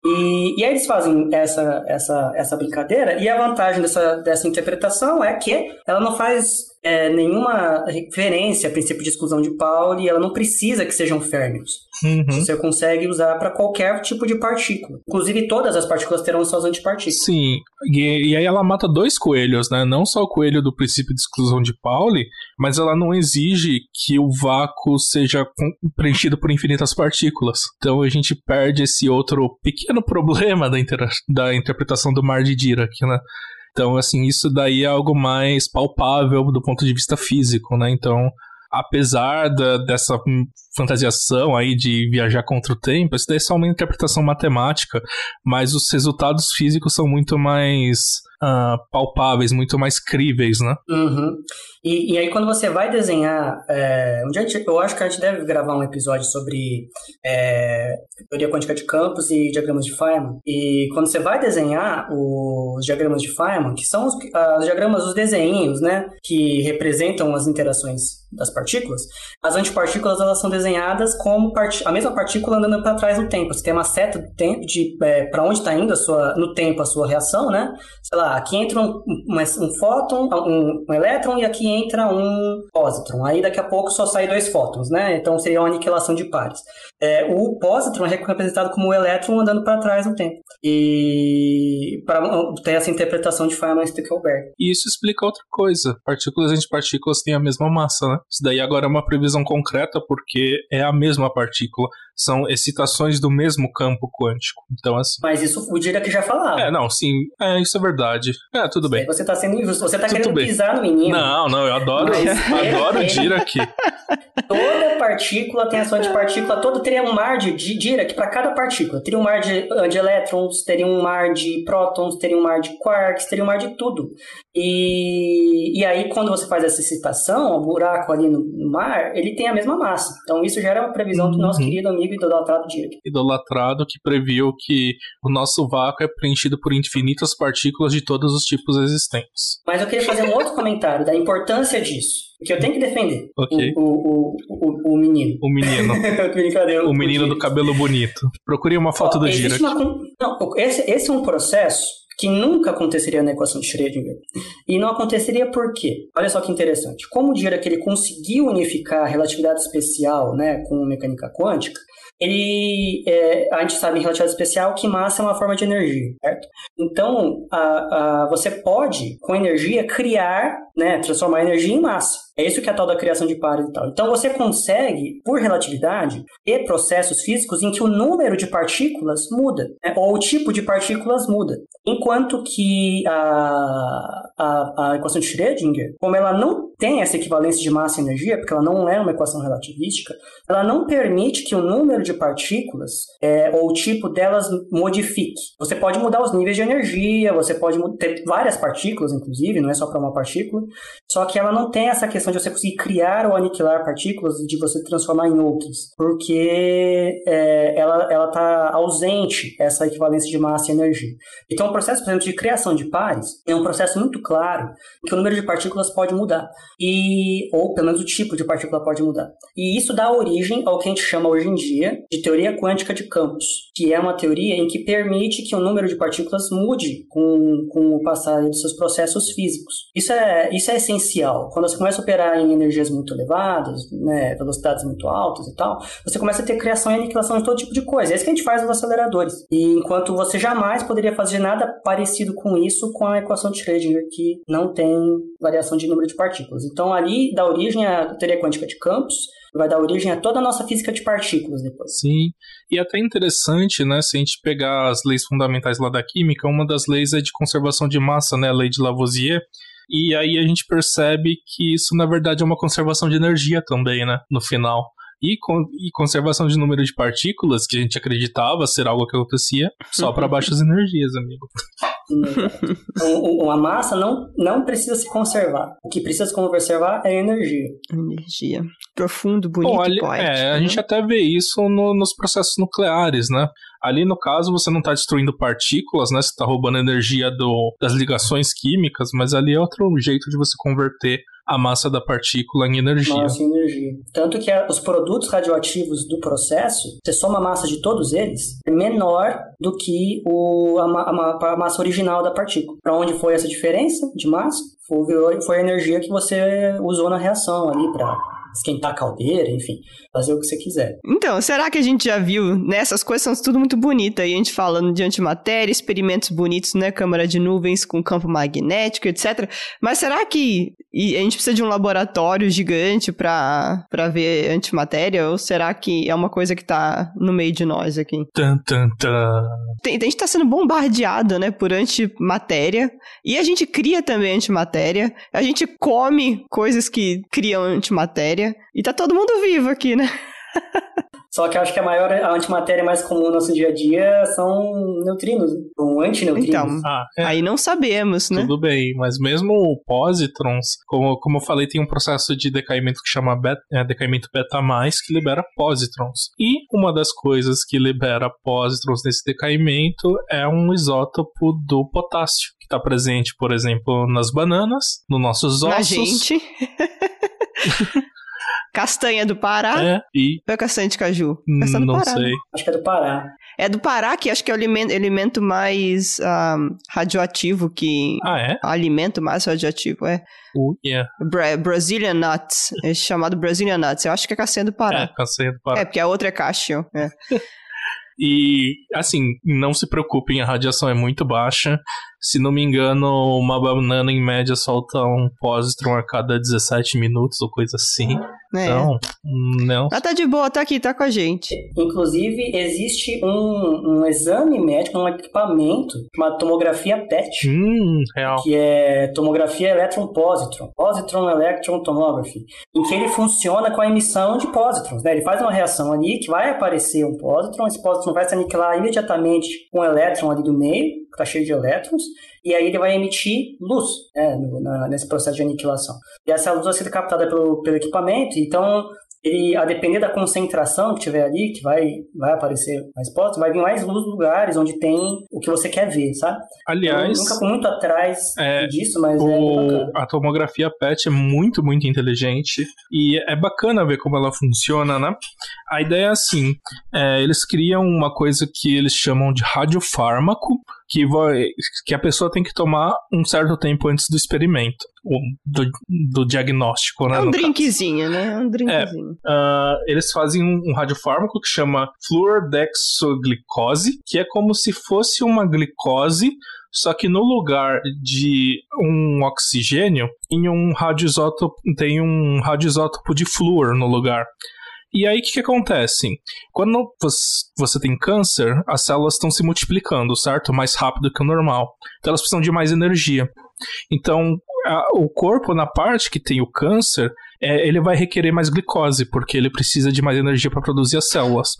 E, e aí eles fazem essa, essa, essa brincadeira, e a vantagem dessa, dessa interpretação é que ela não faz é, nenhuma referência a princípio de exclusão de Pauli, ela não precisa que sejam férmions. Uhum. Você consegue usar para qualquer tipo de partícula. Inclusive, todas as partículas terão suas antipartículas. Sim, e, e, aí ela mata dois coelhos, né? Não só o coelho do princípio de exclusão de Pauli, mas ela não exige que o vácuo seja preenchido por infinitas partículas. Então a gente perde esse outro pequeno problema da, inter da interpretação do mar de Dirac, né? Então, assim, isso daí é algo mais palpável do ponto de vista físico, né? Então, apesar da, dessa fantasiação aí de viajar contra o tempo, isso daí é só uma interpretação matemática, mas os resultados físicos são muito mais uh, palpáveis, muito mais críveis, né? Uhum. E, e, aí, quando você vai desenhar. É, um dia gente, eu acho que a gente deve gravar um episódio sobre é, teoria quântica de campos e diagramas de Feynman. E quando você vai desenhar os diagramas de Feynman, que são os, os diagramas, os desenhos, né? Que representam as interações das partículas, as antipartículas elas são desenhadas como a mesma partícula andando para trás no tempo. Você tem uma seta do tempo de é, para onde está indo a sua, no tempo a sua reação, né? Sei lá, aqui entra um, um, um fóton, um, um elétron e aqui entra um pósitron. Aí daqui a pouco só sai dois fótons, né? Então seria uma aniquilação de pares. É, o pósitron é representado como o elétron andando para trás no tempo. E para ter essa interpretação de Feynman-Stickelberg. E isso explica outra coisa. Partículas e antipartículas têm a mesma massa, né? Isso daí agora é uma previsão concreta porque é a mesma partícula são excitações do mesmo campo quântico. Então, assim. Mas isso o Dirac já falava. É, não, sim. É, isso é verdade. É, tudo bem. Você tá sendo injusto. Você tá tudo querendo bem. pisar no menino. Não, não, eu adoro, adoro o Dirac. Toda partícula tem a sua antipartícula, todo teria um mar de Dirac para cada partícula. Teria um mar de, de elétrons, teria um mar de prótons, teria um mar de quarks, teria um mar de tudo. E, e aí, quando você faz essa excitação, o buraco ali no, no mar, ele tem a mesma massa. Então, isso já era uma previsão do nosso uhum. querido amigo amigo idolatrado Dirac. Idolatrado que previu que o nosso vácuo é preenchido por infinitas partículas de todos os tipos existentes. Mas eu queria fazer um outro comentário da importância disso. Que eu tenho que defender okay. o, o, o, o, menino. O menino. o menino do cabelo bonito. Procure uma foto Ó, do. Uma... Não, esse, esse é um processo que nunca aconteceria na equação de Schrödinger. E não aconteceria por quê? Olha só que interessante. Como o Dirac ele conseguiu unificar a relatividade especial né, com mecânica quântica, ele, é, a gente sabe em relatividade especial que massa é uma forma de energia, certo? Então, a, a, você pode, com energia, criar, né, transformar energia em massa. É isso que é a tal da criação de pares e tal. Então você consegue, por relatividade, ter processos físicos em que o número de partículas muda, né? ou o tipo de partículas muda. Enquanto que a, a, a equação de Schrödinger, como ela não tem essa equivalência de massa e energia, porque ela não é uma equação relativística, ela não permite que o número de partículas é, ou o tipo delas modifique. Você pode mudar os níveis de energia, você pode ter várias partículas, inclusive, não é só para uma partícula, só que ela não tem essa questão de você conseguir criar ou aniquilar partículas e de você transformar em outras, porque é, ela está ausente essa equivalência de massa e energia. Então, o processo, por exemplo, de criação de pares é um processo muito claro que o número de partículas pode mudar, e ou pelo menos o tipo de partícula pode mudar. E isso dá origem ao que a gente chama hoje em dia de teoria quântica de campos, que é uma teoria em que permite que o número de partículas mude com, com o passar dos seus processos físicos. Isso é, isso é essencial. Quando você começa a operar em energias muito elevadas, né, velocidades muito altas e tal, você começa a ter criação e aniquilação de todo tipo de coisa. É isso que a gente faz nos aceleradores. E enquanto você jamais poderia fazer nada parecido com isso com a equação de Schrödinger, que não tem variação de número de partículas. Então, ali dá origem à teoria quântica de campos, vai dar origem a toda a nossa física de partículas depois. Sim, e é até interessante, né, se a gente pegar as leis fundamentais lá da química, uma das leis é de conservação de massa, né, a lei de Lavoisier, e aí a gente percebe que isso na verdade é uma conservação de energia também, né, no final. E, con e conservação de número de partículas, que a gente acreditava ser algo que acontecia, só para baixas energias, amigo. Então, a massa não, não precisa se conservar. O que precisa se conservar é energia. Energia. Profundo, bonito ali, e poético. É, a né? gente até vê isso no, nos processos nucleares, né? Ali, no caso, você não está destruindo partículas, né? Você está roubando energia do, das ligações químicas, mas ali é outro jeito de você converter a massa da partícula em energia. Massa e energia. Tanto que os produtos radioativos do processo, você soma a massa de todos eles, é menor do que o, a, a, a massa original da partícula. Para onde foi essa diferença de massa? Foi, foi a energia que você usou na reação ali para esquentar a caldeira, enfim, fazer o que você quiser. Então, será que a gente já viu, né? Essas coisas são tudo muito bonitas. E a gente falando de antimatéria, experimentos bonitos, né? Câmara de nuvens com campo magnético, etc. Mas será que a gente precisa de um laboratório gigante para ver antimatéria? Ou será que é uma coisa que tá no meio de nós aqui? Tan, tan, tan. Tem, a gente tá sendo bombardeado, né? Por antimatéria. E a gente cria também antimatéria. A gente come coisas que criam antimatéria. E tá todo mundo vivo aqui, né? Só que eu acho que a maior a antimatéria mais comum no nosso dia a dia são neutrinos, ou antineutrinos. Então, Ah, é. aí não sabemos, né? Tudo bem, mas mesmo pósitrons, como, como eu falei, tem um processo de decaimento que chama bet, é, decaimento beta mais que libera pósitrons. E uma das coisas que libera pósitrons nesse decaimento é um isótopo do potássio, que está presente, por exemplo, nas bananas, nos nossos ossos. Na gente. Castanha do Pará. É, e Ou é castanha de caju? Castanha do não Pará. né? sei. Acho que é do Pará. É do Pará, que acho que é o alimento, elemento mais ah, radioativo que. Ah, é? Alimento mais radioativo, é. Uh, yeah. Bra Brazilian Nuts. É chamado Brazilian Nuts. Eu acho que é castanha do Pará. É, castanha do Pará. É, porque a outra é cássio. É. E, assim, não se preocupem, a radiação é muito baixa. Se não me engano, uma banana em média solta um pósitron a cada 17 minutos ou coisa assim. É. Então, não. Ah, tá de boa, tá aqui, tá com a gente. Inclusive, existe um, um exame médico, um equipamento, uma tomografia PET, Hum, real. que é tomografia elétron-positron, positron electron tomography, em que ele funciona com a emissão de pósitrons. Né? Ele faz uma reação ali que vai aparecer um pósitron, esse pósitron vai se aniquilar imediatamente com o elétron ali do meio, que está cheio de elétrons, e aí ele vai emitir luz né, no- na- nesse processo de aniquilação. E essa luz vai ser captada pelo, pelo equipamento, então ele, a depender da concentração que tiver ali, que vai, vai aparecer mais pósitron, vai vir mais luz nos lugares onde tem o que você quer ver, sabe? Aliás, Eu nunca fui muito atrás é, disso, mas é o, bacana. a tomografia PET é muito, muito inteligente e é bacana ver como ela funciona, né? A ideia é assim: é, eles criam uma coisa que eles chamam de radiofármaco, que, vai, que a pessoa tem que tomar um certo tempo antes do experimento, do, do diagnóstico, né? É um drinkzinho, caso. né? É um drinkzinho. É, uh, eles fazem um, um radiofármaco que chama fluordexoglicose, que é como se fosse uma glicose só que no lugar de um oxigênio, tem um radioisótopo, tem um radioisótopo de flúor no lugar. E aí o que, que, acontece? Quando você tem câncer, as células estão se multiplicando, certo? Mais rápido que o normal. Então elas precisam de mais energia. Então a, o corpo, na parte que tem o câncer, é, ele vai requerer mais glicose, porque ele precisa de mais energia para produzir as células.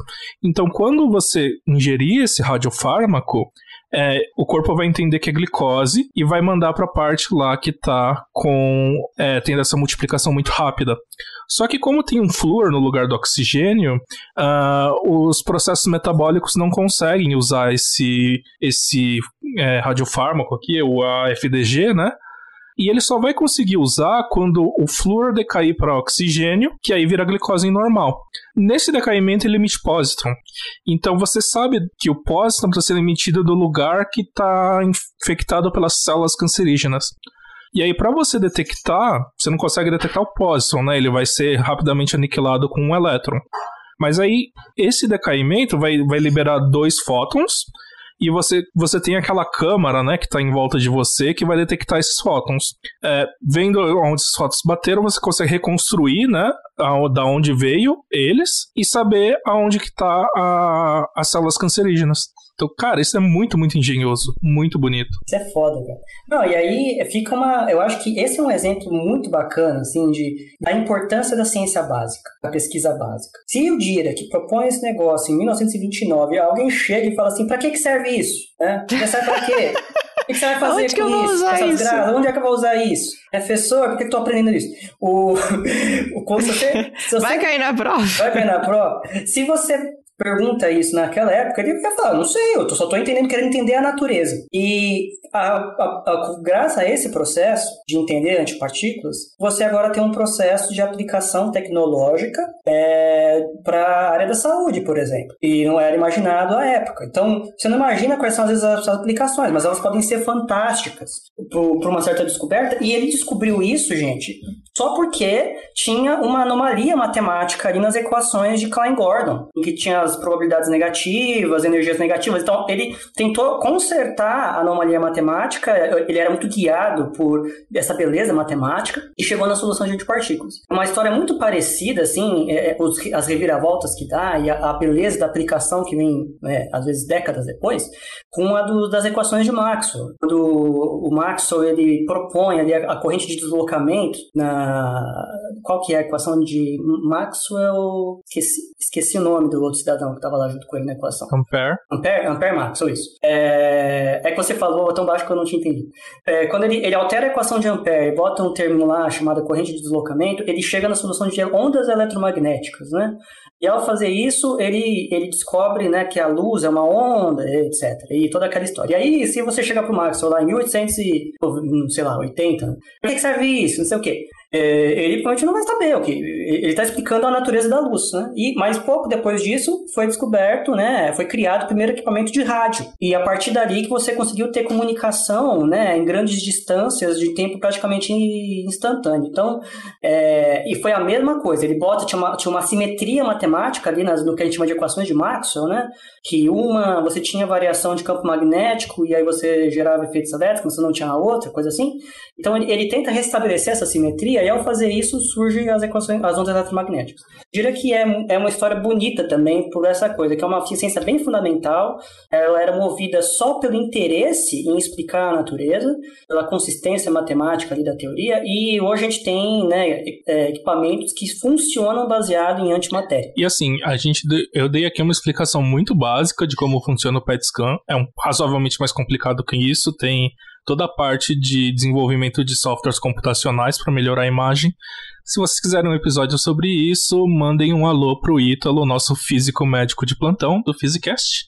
Então, quando você ingerir esse radiofármaco, é, o corpo vai entender que é glicose e vai mandar para a parte lá que está com é, tendo essa multiplicação muito rápida. Só que como tem um flúor no lugar do oxigênio, uh, os processos metabólicos não conseguem usar esse esse é, radiofármaco aqui, o AFDG, né? E ele só vai conseguir usar quando o flúor decair para oxigênio, que aí vira glicose normal. Nesse decaimento ele emite pósitron. Então você sabe que o pósitron está sendo emitido do lugar que está infectado pelas células cancerígenas. E aí, para você detectar, você não consegue detectar o pósitron, né? Ele vai ser rapidamente aniquilado com um elétron. Mas aí, esse decaimento vai, vai liberar dois fótons, e você, você tem aquela câmara, né, que está em volta de você, que vai detectar esses fótons. É, vendo onde esses fótons bateram, você consegue reconstruir, né, a, da onde veio eles e saber aonde que está as células cancerígenas. Então, cara, isso é muito, muito engenhoso, muito bonito. Isso é foda, cara. Não, e aí fica uma. Eu acho que esse é um exemplo muito bacana, assim, de, da importância da ciência básica, da pesquisa básica. Se o Dira, que propõe esse negócio em 1929, alguém chega e fala assim: pra que, que serve isso? Né? serve pra quê? O que você vai fazer Onde com isso? isso? Onde é que eu vou usar isso? Professor, por que eu tô aprendendo isso? O, o, se você, se você, vai cair na prova. Vai cair na prova. Se você pergunta isso naquela época, ele vai falar, não sei, eu só estou entendendo, querendo entender a natureza. E a, a, a, graças a esse processo de entender antipartículas, você agora tem um processo de aplicação tecnológica é, para a área da saúde, por exemplo. E não era imaginado à época. Então, você não imagina quais são às vezes as aplicações, mas elas podem ser fantásticas para uma certa descoberta. E ele descobriu isso, gente, só porque tinha uma anomalia matemática ali nas equações de Klein-Gordon, em que tinha as probabilidades negativas, energias negativas. Então, ele tentou consertar a anomalia matemática, ele era muito guiado por essa beleza matemática e chegou na solução de antipartículas. Uma história muito parecida, assim, é, é as reviravoltas que dá e a, a beleza da aplicação que vem, né, às vezes, décadas depois, com a do, das equações de Maxwell. Quando o Maxwell ele propõe ali a, a corrente de deslocamento na... Qual que é a equação de Maxwell? Esqueci, esqueci o nome do outro cidadão cidadão que estava lá junto com ele na equação. Ampere? Ampere, Ampere Maxwell, isso. É, é que você falou tão baixo que eu não tinha entendido. É, quando ele, ele altera a equação de Ampere e bota um termo lá chamado corrente de deslocamento, ele chega na solução de ondas eletromagnéticas, né? E ao fazer isso, ele, ele descobre né, que a luz é uma onda, etc. E toda aquela história. E aí, se você chegar para o Maxwell lá em 1800 e, sei lá, 80, para que serve isso? Não sei o quê ele provavelmente não vai saber o que ele está explicando a natureza da luz, né? E mais pouco depois disso foi descoberto, né? Foi criado o primeiro equipamento de rádio e a partir dali que você conseguiu ter comunicação, né? Em grandes distâncias de tempo praticamente instantâneo. Então, é, e foi a mesma coisa. Ele bota tinha uma, tinha uma simetria matemática ali nas, no que a gente chama de equações de Maxwell, né? Que uma você tinha variação de campo magnético e aí você gerava efeitos elétricos, você não tinha a outra, coisa assim. Então ele, ele tenta restabelecer essa simetria e aí ao fazer isso surgem as equações, as ondas eletromagnéticas. Diria que é, é uma história bonita também por essa coisa, que é uma ciência bem fundamental, ela era movida só pelo interesse em explicar a natureza, pela consistência matemática ali da teoria, e hoje a gente tem né, é, equipamentos que funcionam baseado em antimatéria. E assim, a gente eu dei aqui uma explicação muito básica de como funciona o PET scan, é um razoavelmente mais complicado que isso, tem toda a parte de desenvolvimento de softwares computacionais para melhorar a imagem. Se vocês quiserem um episódio sobre isso, mandem um alô pro Ítalo, nosso físico médico de plantão do Physicast.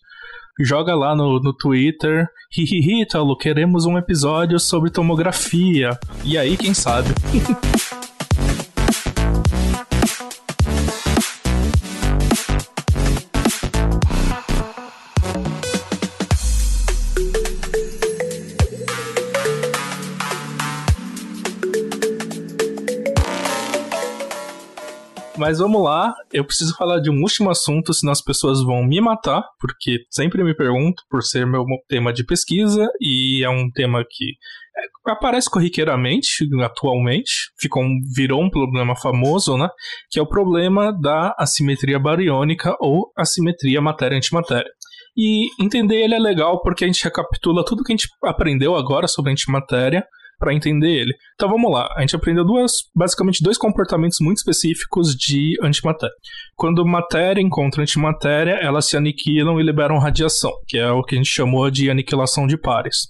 Joga lá no, no Twitter, hihihi, Ítalo, queremos um episódio sobre tomografia. E aí, quem sabe? Mas vamos lá, eu preciso falar de um último assunto, senão as pessoas vão me matar, porque sempre me pergunto, por ser meu tema de pesquisa, e é um tema que é, aparece corriqueiramente atualmente, ficou um, virou um problema famoso, né? Que é o problema da assimetria bariônica ou assimetria matéria-antimatéria. E entender ele é legal porque a gente recapitula tudo que a gente aprendeu agora sobre antimatéria para entender ele. Então vamos lá, a gente aprendeu duas, basicamente dois comportamentos muito específicos de antimatéria. Quando matéria encontra antimatéria, elas se aniquilam e liberam radiação, que é o que a gente chamou de aniquilação de pares.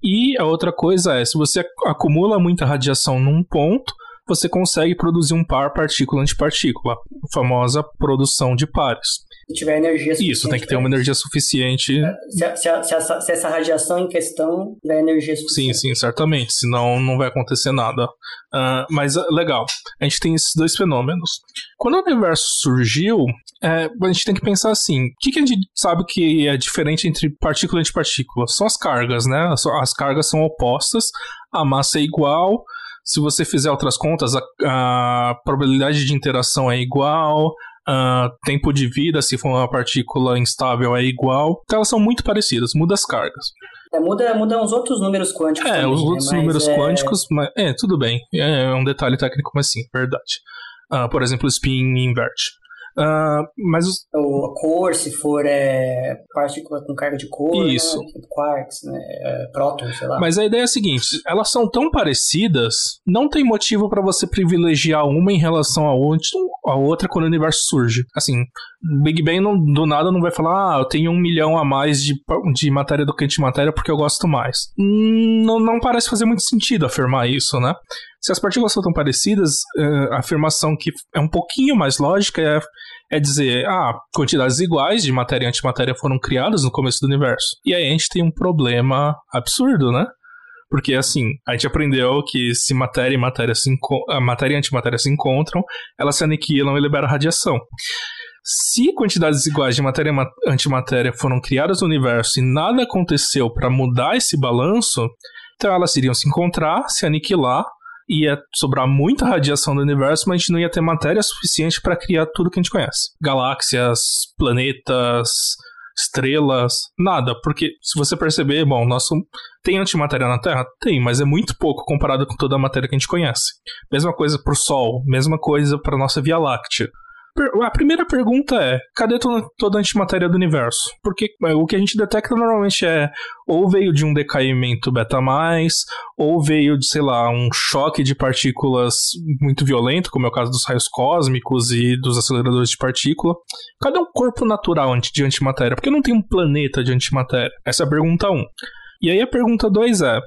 E a outra coisa é, se você acumula muita radiação num ponto, você consegue produzir um par partícula-antipartícula, a famosa produção de pares se tiver energia suficiente. Isso, tem que ter uma energia suficiente. É, se, se, se, essa, se, essa, radiação em questão tiver energia suficiente. Sim, sim, certamente. Senão não vai acontecer nada. Uh, mas ah, legal, a gente tem esses dois fenômenos. Quando o universo surgiu, é, a gente tem que pensar assim: o que, que, a gente sabe que é diferente entre partícula e antipartícula? São as cargas, né? As cargas são opostas, a massa é igual. Se você fizer outras contas, a, a probabilidade de interação é igual, Uh, tempo de vida, se for uma partícula instável, é igual. Então elas são muito parecidas, muda as cargas. É, muda, muda uns outros números quânticos. É, também, os outros né? números é... quânticos, mas é, tudo bem. É, é um detalhe técnico, mas sim, verdade. Uh, por exemplo, o spin inverte. Uh, mas os... Ou a cor, se for é, partícula com carga de cor, né? Isso. Né? quarks, né? É, prótons, sei lá. Mas a ideia é a seguinte, elas são tão parecidas, não tem motivo para você privilegiar uma em relação a outra quando o universo surge. Assim, Big Bang não, do nada não vai falar, ah, eu tenho um milhão a mais de, de matéria do que antimatéria porque eu gosto mais. Hum, não, não parece fazer muito sentido afirmar isso, né? Se as partículas são tão parecidas, uh, a afirmação que é um pouquinho mais lógica é, é dizer, ah, quantidades iguais de matéria e antimatéria foram criadas no começo do universo. E aí a gente tem um problema absurdo, né? Porque assim, a gente aprendeu que se matéria e matéria se a matéria e antimatéria se encontram, elas se aniquilam e liberam radiação. Se quantidades iguais de matéria e antimatéria foram criadas no universo e nada aconteceu para mudar esse balanço, então elas iriam se encontrar, se aniquilar ia sobrar muita radiação do universo, mas a gente não ia ter matéria suficiente para criar tudo que a gente conhece. Galáxias, planetas, estrelas, nada. Porque se você perceber, bom, nosso tem antimatéria na Terra? Tem, mas é muito pouco comparado com toda a matéria que a gente conhece. Mesma coisa para o Sol, mesma coisa para nossa Via Láctea a primeira pergunta é: cadê toda a antimatéria do universo? Porque é, o que a gente detecta normalmente é ou veio de um decaimento beta mais, ou veio de, sei lá, um choque de partículas muito violento, como é o caso dos raios cósmicos e dos aceleradores de partícula. Cadê um corpo natural de antimatéria? Porque não tem um planeta de antimatéria? Essa é a pergunta 1. Um. E aí a pergunta 2 é: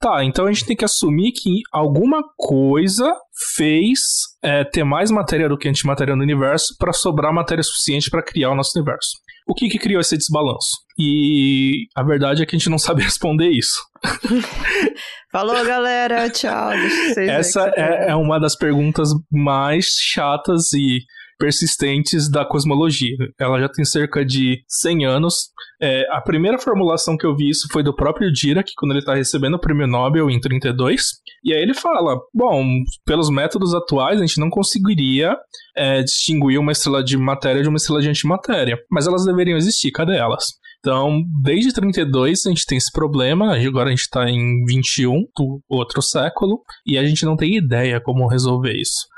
Tá, então a gente tem que assumir que alguma coisa fez é, ter mais matéria do que antimatéria no universo para sobrar matéria suficiente para criar o nosso universo. O que, que criou esse desbalanço? E a verdade é que a gente não sabe responder isso. Falou, galera. Tchau. Essa é, é uma das perguntas mais chatas e persistentes da cosmologia. Ela já tem cerca de 100 anos. É, a primeira formulação que eu vi isso foi do próprio Dirac, quando ele está recebendo o prêmio Nobel em 32. E aí ele fala: bom, pelos métodos atuais, a gente não conseguiria é, distinguir uma estrela de matéria de uma estrela de antimatéria. Mas elas deveriam existir, cadê elas? Então, desde 32 a gente tem esse problema, agora a gente está em 21 do outro século, e a gente não tem ideia como resolver isso.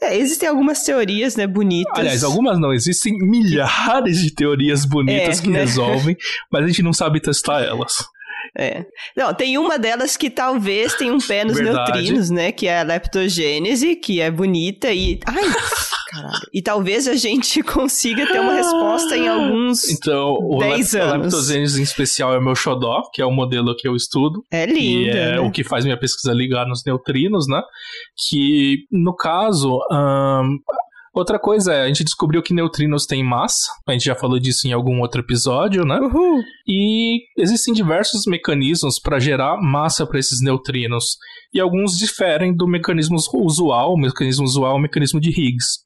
É, existem algumas teorias, né, bonitas. Aliás, algumas não, existem milhares de teorias bonitas é, que né? resolvem, mas a gente não sabe testar elas. É. Não, tem uma delas que talvez tenha um pé nos Verdade. neutrinos, né? Que é a leptogênese, que é bonita e. Ai! Caralho. E talvez a gente consiga ter uma resposta em alguns então, o 10 anos. A leptogênese em especial é o meu xodó, que é o modelo que eu estudo. É lindo. E é né? o que faz minha pesquisa ligar nos neutrinos, né? Que, no caso, Outra coisa é, a gente descobriu que neutrinos têm massa, a gente já falou disso em algum outro episódio, né? Uhul. E existem diversos mecanismos para gerar massa para esses neutrinos. E alguns diferem do mecanismo usual, o mecanismo usual é o mecanismo de Higgs.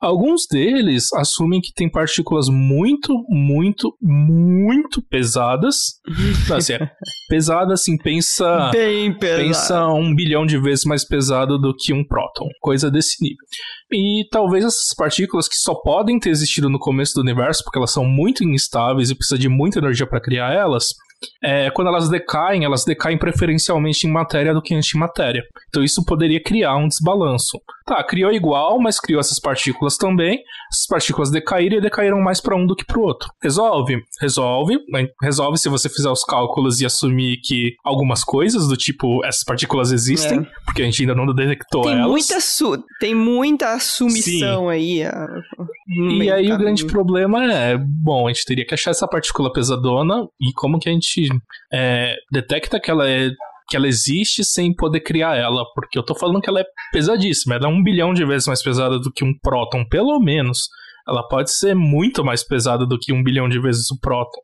Alguns deles assumem que tem partículas muito, muito, muito pesadas. assim, é, pesada, assim, pensa. Bem pesado. Pensa um bilhão de vezes mais pesado do que um próton. Coisa desse nível. E talvez essas partículas que só podem ter existido no começo do universo, porque elas são muito instáveis e precisa de muita energia para criar elas, é, quando elas decaem, elas decaem preferencialmente em matéria do que em antimatéria. Então isso poderia criar um desbalanço. Tá, criou igual, mas criou essas partículas também. Essas partículas decaíram e decaíram mais para um do que para o outro. Resolve? Resolve. Resolve se você fizer os cálculos e assumir que algumas coisas do tipo essas partículas existem, é. porque a gente ainda não detectou tem elas. Muita su tem muita sumição Sim. aí. E aí o grande problema é, bom, a gente teria que achar essa partícula pesadona e como que a gente é, detecta que ela é que ela existe sem poder criar ela, porque eu tô falando que ela é pesadíssima, ela é um bilhão de vezes mais pesada do que um próton, pelo menos. Ela pode ser muito mais pesada do que um bilhão de vezes o próton.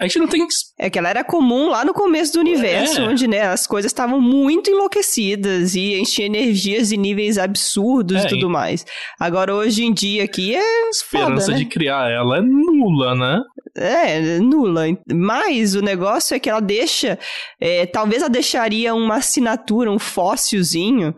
A gente não tem. É que ela era comum lá no começo do universo, é. onde né, as coisas estavam muito enlouquecidas e a gente tinha energias e níveis absurdos é, e tudo mais. Agora, hoje em dia aqui é. A esperança foda, né? de criar ela é nula, né? É, nula. Mas o negócio é que ela deixa. É, talvez ela deixaria uma assinatura, um fóssilzinho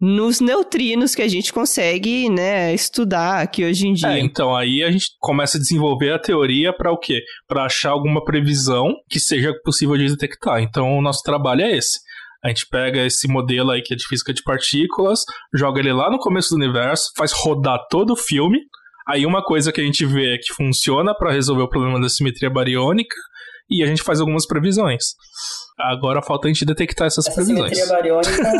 nos neutrinos que a gente consegue, né, estudar aqui hoje em dia. É, então aí a gente começa a desenvolver a teoria para o quê? Para achar alguma previsão que seja possível de detectar. Então o nosso trabalho é esse. A gente pega esse modelo aí que é de física de partículas, joga ele lá no começo do universo, faz rodar todo o filme. Aí uma coisa que a gente vê que funciona para resolver o problema da simetria bariônica e a gente faz algumas previsões. Agora falta a gente detectar essas essa previsões. simetria bariônica,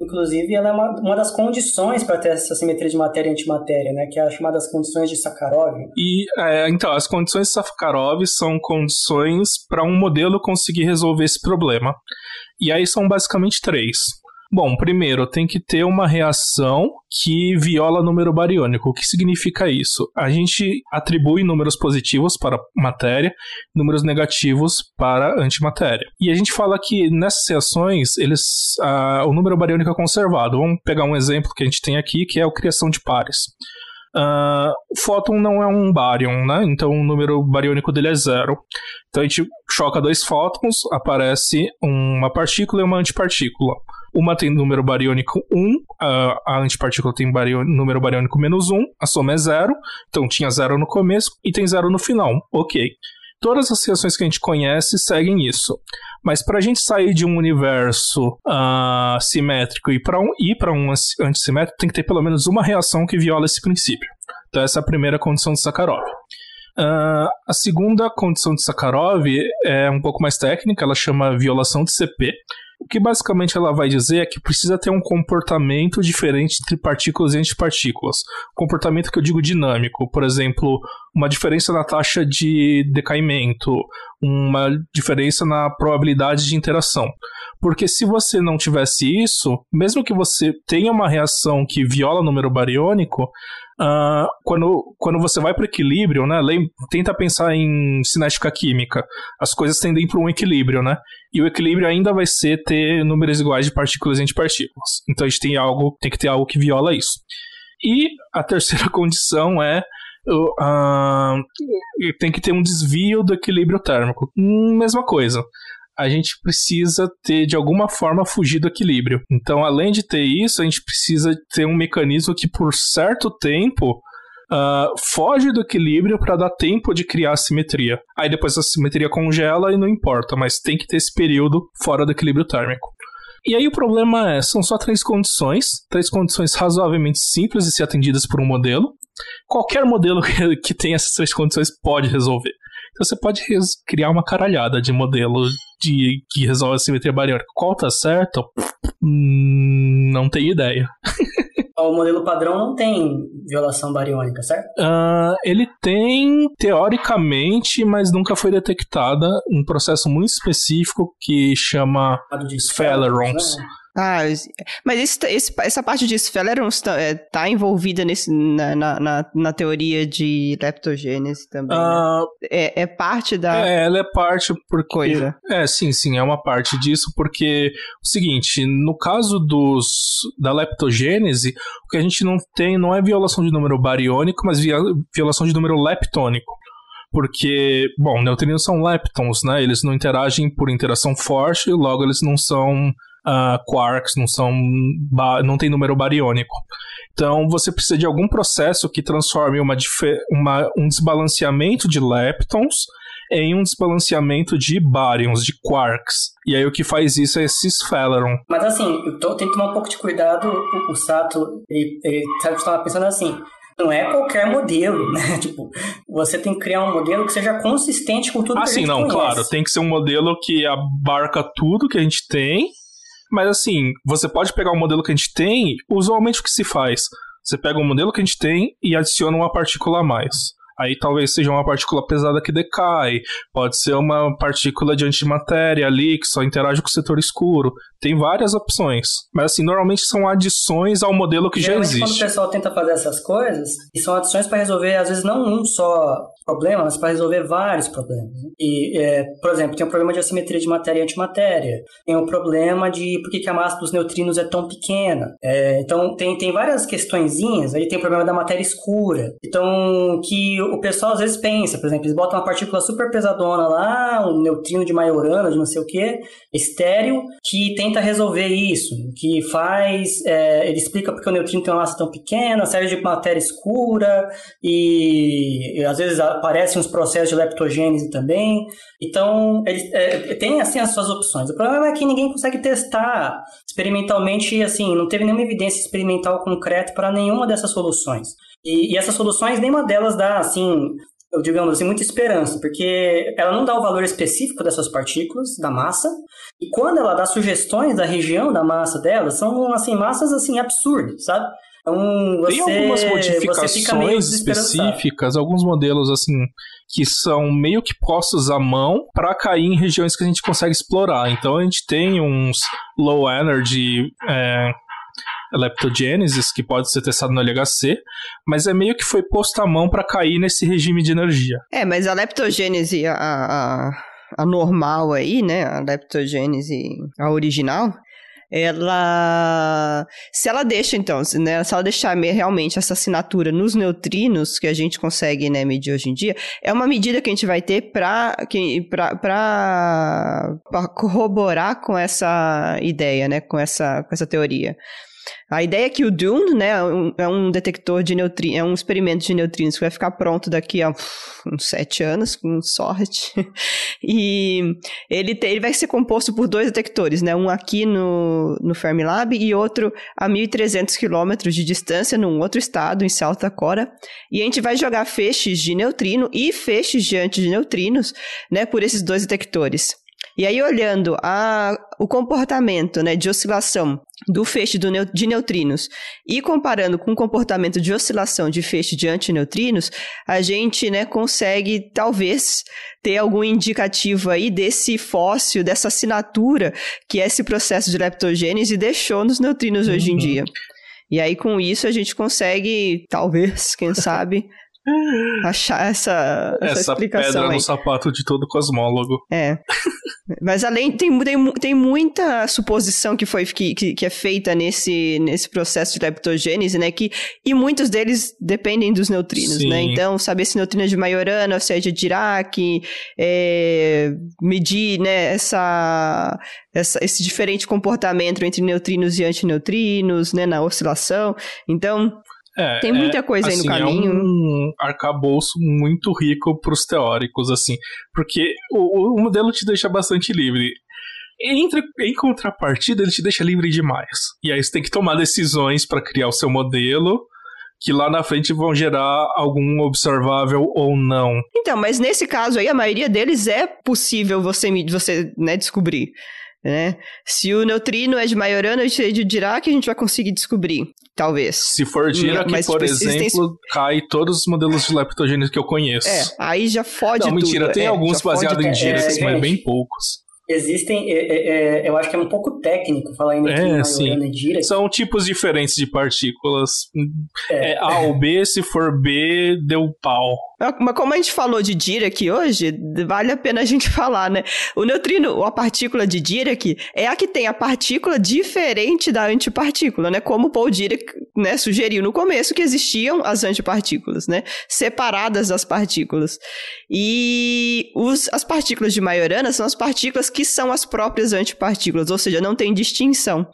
inclusive, ela é uma, uma das condições para ter essa simetria de matéria e antimatéria, né? Que é a chamada condições de Sakharov. E, é, então, as condições de Sakharov são condições para um modelo conseguir resolver esse problema. E aí são basicamente três. Bom, primeiro, tem que ter uma reação que viola número bariônico. O que significa isso? A gente atribui números positivos para matéria, números negativos para antimatéria. E a gente fala que nessas reações, eles, o número bariônico é conservado. Vamos pegar um exemplo que a gente tem aqui, que é a criação de pares. Uh, o fóton não é um bárion, né? Então o número bariônico dele é zero. Então a gente choca dois fótons, aparece uma partícula e uma antipartícula. Uma tem número bariônico 1, a, a antipartícula tem número bariônico menos 1, a soma é zero, então tinha zero no começo e tem zero no final. Ok. Todas as reações que a gente conhece seguem isso. Mas para a gente sair de um universo uh, simétrico e para um, um antissimétrico, tem que ter pelo menos uma reação que viola esse princípio. Então, essa é a primeira condição de Sakharov. Uh, a segunda condição de Sakharov é um pouco mais técnica, ela chama violação de CP, o que basicamente ela vai dizer é que precisa ter um comportamento diferente entre partículas e antipartículas. Comportamento que eu digo dinâmico, por exemplo, uma diferença na taxa de decaimento, uma diferença na probabilidade de interação. Porque se você não tivesse isso, mesmo que você tenha uma reação que viola o número bariônico, Uh, quando, quando você vai para o equilíbrio, né? Tenta pensar em cinética química. As coisas tendem para um equilíbrio, né? E o equilíbrio ainda vai ser ter números iguais de partículas e antipartículas. Então a gente tem algo, tem que ter algo que viola isso. E a terceira condição é uh, tem que ter um desvio do equilíbrio térmico. Mesma coisa a gente precisa ter, de alguma forma, fugir do equilíbrio. Então, além de ter isso, a gente precisa ter um mecanismo que, por certo tempo, Uh, foge do equilíbrio para dar tempo de criar a simetria. Aí depois a simetria congela e não importa, mas tem que ter esse período fora do equilíbrio térmico. E aí o problema é, são só três condições, três condições razoavelmente simples de ser atendidas por um modelo. Qualquer modelo que, tenha essas três condições pode resolver. Então você pode criar uma caralhada de modelo de que resolve a simetria bariônica. Qual tá certo? Hum, não tenho ideia. o modelo padrão não tem violação bariônica, certo? Uh, ele tem, teoricamente, mas nunca foi detectada um processo muito específico que chama Feleron's. Né? Ah, mas esse, esse, essa parte de Sphelerons tá, é, envolvida nesse, na, na, na, teoria de leptogênese também, né? é, é parte da... É, ela é parte porque... Coisa. É, sim, sim, é uma parte disso, porque o seguinte, no caso dos da leptogênese, o que a gente não tem não é violação de número bariônico, mas violação de número leptônico porque, bom, neutrinos são leptons, né? Eles não interagem por interação forte, logo eles não são uh, quarks, não são não tem número bariônico. Então você precisa de algum processo que transforme uma, uma um desbalanceamento de leptons em um desbalanceamento de baryons, de quarks. E aí o que faz isso é esse Sphaleron. Mas assim, eu tô, tenho que tomar um pouco de cuidado, o, o Sato, ele, ele estava pensando assim, não é qualquer modelo, né? Tipo, você tem que criar um modelo que seja consistente com tudo ah, que a gente sim, não, conhece. claro, tem que ser um modelo que abarca tudo que a gente tem, mas assim, você pode pegar o modelo que a gente tem, usualmente o que se faz? Você pega o modelo que a gente tem e adiciona uma partícula a mais. Aí talvez seja uma partícula pesada que decai, pode ser uma partícula de antimatéria ali que só interage com o setor escuro. Tem várias opções. Mas assim, normalmente são adições ao modelo que Geralmente, já existe. Quando o pessoal tenta fazer essas coisas, e são adições para resolver, às vezes, não um só problema, mas para resolver vários problemas. Né? E, é, por exemplo, tem um problema de assimetria de matéria e antimatéria. Tem um problema de por que, a massa dos neutrinos é tão pequena. É, então, tem, tem várias questõezinhas. Aí tem o problema da matéria escura. Então, que o pessoal às vezes pensa, por exemplo, eles botam uma partícula super pesadona lá, um neutrino de Majorana, de não sei o que, estéreo, que tenta resolver isso, que faz, é, ele explica porque o neutrino tem uma massa tão pequena, série de matéria escura, e, e às vezes aparecem uns processos de leptogênese também. Então, ele é, tem assim as suas opções. O problema é que ninguém consegue testar experimentalmente, assim, não teve nenhuma evidência experimental concreta para nenhuma dessas soluções. E, e essas soluções, nenhuma delas dá, assim, eu digamos assim, muita esperança, porque ela não dá o valor específico dessas partículas, da massa, e quando ela dá sugestões da região da massa delas, são, assim, massas, assim, absurdas, sabe? Então, você, Tem algumas modificações específicas, alguns modelos, assim, que são meio que postos à mão para cair em regiões que a gente consegue explorar. Então, a gente tem uns low energy... É, leptogênesis, que pode ser testado no LHC, mas é meio que foi posto à mão para cair nesse regime de energia. É, mas a leptogênese, a, a, a normal aí, né, a leptogênese, a original, ela se ela deixa então, né, se ela deixar realmente essa assinatura nos neutrinos que a gente consegue, né, medir hoje em dia, é uma medida que a gente vai ter para para corroborar com essa ideia, né, com essa com essa teoria. A ideia é que o Dune, né, é um detector de neutrinos, é um experimento de neutrinos que vai ficar pronto daqui a uns sete anos, com sorte. e ele, te, ele vai ser composto por dois detectores, né, um aqui no, no Fermilab e outro a 1.300 quilômetros de distância, num outro estado, em South Dakota. E a gente vai jogar feixes de neutrino e feixes de antineutrinos, né, por esses dois detectores. E aí, olhando a, o comportamento né, de oscilação do feixe do de neutrinos e comparando com o comportamento de oscilação de feixe de antineutrinos, a gente né, consegue, talvez, ter algum indicativo aí desse fóssil, dessa assinatura que esse processo de leptogênese deixou nos neutrinos uhum. hoje em uhum. dia. E aí, com isso, a gente consegue, talvez, quem sabe, achar essa, essa, essa explicação pedra aí. no sapato de todo cosmólogo. É. Mas além, tem, tem, tem muita suposição que foi que, que, que, é feita nesse, nesse processo de leptogênese, né? Que, e muitos deles dependem dos neutrinos, né? Sim. né? Então, saber se neutrino é de Majorana, se é de Dirac, é, medir né, essa, essa, esse diferente comportamento entre neutrinos e antineutrinos, né? Na oscilação. Então, é, Tem muita é, coisa assim, aí no caminho. É um arcabouço muito rico para os teóricos, assim, porque o, o, modelo te deixa bastante livre. Entre, em contrapartida, ele te deixa livre demais. E aí você tem que tomar decisões para criar o seu modelo, que lá na frente vão gerar algum observável ou não. Então, mas nesse caso aí, a maioria deles é possível você, você né, descobrir. Né? Se o neutrino é de Majorana ou de Dirac, a gente vai conseguir descobrir, talvez. Se for Dirac, Mas, por tipo, exemplo, cai todos os modelos de leptogênese que eu conheço. É, aí já fode Não, mentira, tudo. tem é, alguns baseados em Dirac, é, mas bem poucos. Existem, é, é, é, eu acho que é um pouco técnico falar ainda é, sim. São tipos diferentes de partículas. É. é. A ou B, se for B, deu pau. Mas como a gente falou de Dirac hoje, vale a pena a gente falar, né? O neutrino, a partícula de Dirac, é a que tem a partícula diferente da antipartícula, né? Como Paul Dirac né, sugeriu no começo que existiam as antipartículas, né? Separadas das partículas. E os, as partículas de Majorana são as partículas que são as próprias antipartículas, ou seja, não tem distinção.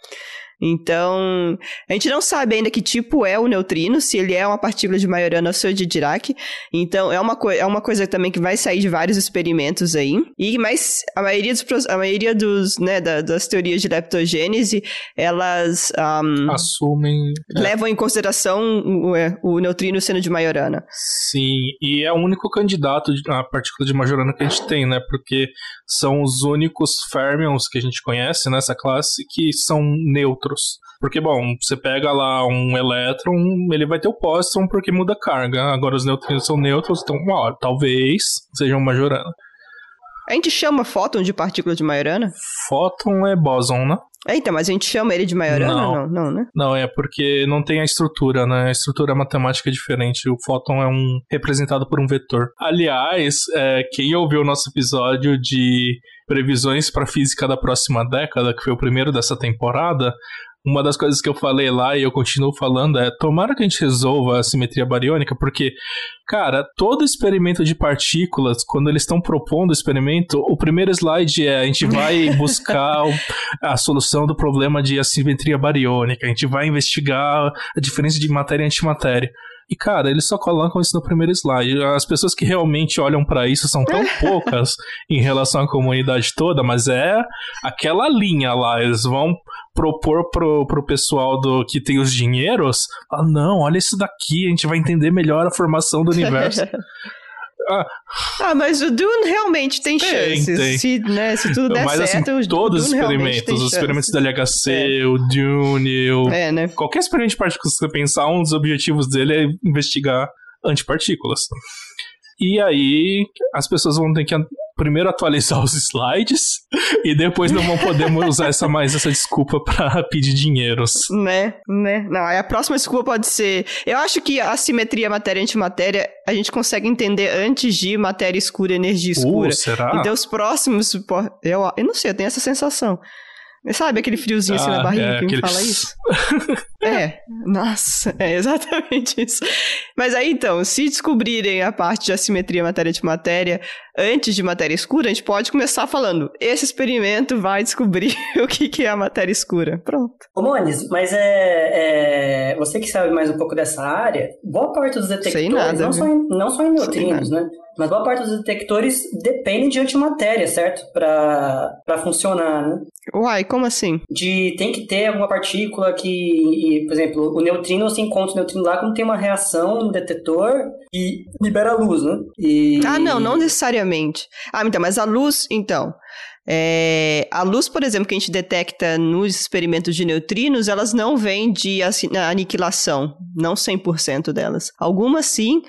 Então, a gente não sabe ainda que tipo é o neutrino, se ele é uma partícula de Majorana ou se é de Dirac. Então, é uma, é uma coisa também que vai sair de vários experimentos aí. E, mas a maioria dos, a maioria dos, né, da, das teorias de leptogênese, elas... Um, Assumem... É. Levam é. em consideração o, é, o, neutrino sendo de Majorana. Sim, e é o único candidato a partícula de Majorana que a gente tem, né? Porque são os únicos fermions que a gente conhece nessa classe que são neutros. Porque, bom, você pega lá um elétron, ele vai ter o póstron porque muda a carga. Agora os neutrinos são neutros, então, ó, talvez sejam Majorana. A gente chama fóton de partícula de Majorana? Fóton é bóson, né? É, então, mas a gente chama ele de Majorana? Não. não, não, né? Não, é porque não tem a estrutura, né? A estrutura matemática é diferente. O fóton é um representado por um vetor. Aliás, é, quem ouviu o nosso episódio de previsões para física da próxima década, que foi o primeiro dessa temporada, uma das coisas que eu falei lá e eu continuo falando é: tomara que a gente resolva a simetria bariônica, porque, cara, todo experimento de partículas, quando eles estão propondo o experimento, o primeiro slide é: a gente vai buscar a solução do problema de assimetria bariônica, a gente vai investigar a diferença de matéria e antimatéria. E, cara, eles só colocam isso no primeiro slide. As pessoas que realmente olham para isso são tão poucas em relação à comunidade toda, mas é aquela linha lá. Eles vão propor pro, pro pessoal do que tem os dinheiros, ah, não, olha isso daqui, a gente vai entender melhor a formação do universo. Ah. ah, mas o Dune realmente tem, tem chances. Tem. Se, né, se tudo der mas, assim, certo, assim, todos os experimentos, os experimentos da LHC, é. o Dune, o... É, né? qualquer experimento de partículas que você pensar, um dos objetivos dele é investigar antipartículas. E aí as pessoas vão ter que primeiro atualizar os slides e depois não vão poder usar essa mais essa desculpa para pedir dinheiros. Né, né. Não, a próxima desculpa pode ser. Eu acho que a simetria matéria-antimatéria a gente consegue entender antes de matéria escura e energia uh, escura. Uh, será? Então os próximos. Eu, eu não sei, eu tenho essa sensação. Sabe aquele friozinho ah, assim na ah, barriga é, que aquele... me fala isso? é, nossa, é exatamente isso. Mas aí então, se descobrirem a parte de assimetria matéria de matéria antes de matéria escura, a gente pode começar falando: esse experimento vai descobrir o que, que é a matéria escura. Pronto. Ô, Mones, mas é, é, Você que sabe mais um pouco dessa área, boa parte dos detectores, nada, não, só em, não só em neutrinos, né? Mas boa parte dos detectores dependem de antimatéria, certo? Para funcionar, né? Uai, como assim? De tem que ter alguma partícula que, por exemplo, o neutrino, você encontra o neutrino lá quando tem uma reação no detetor e libera luz, né? E... Ah, não, não necessariamente. Ah, então, mas a luz, então. É, a luz, por exemplo, que a gente detecta nos experimentos de neutrinos, elas não vêm de aniquilação, não 100% delas. Algumas sim,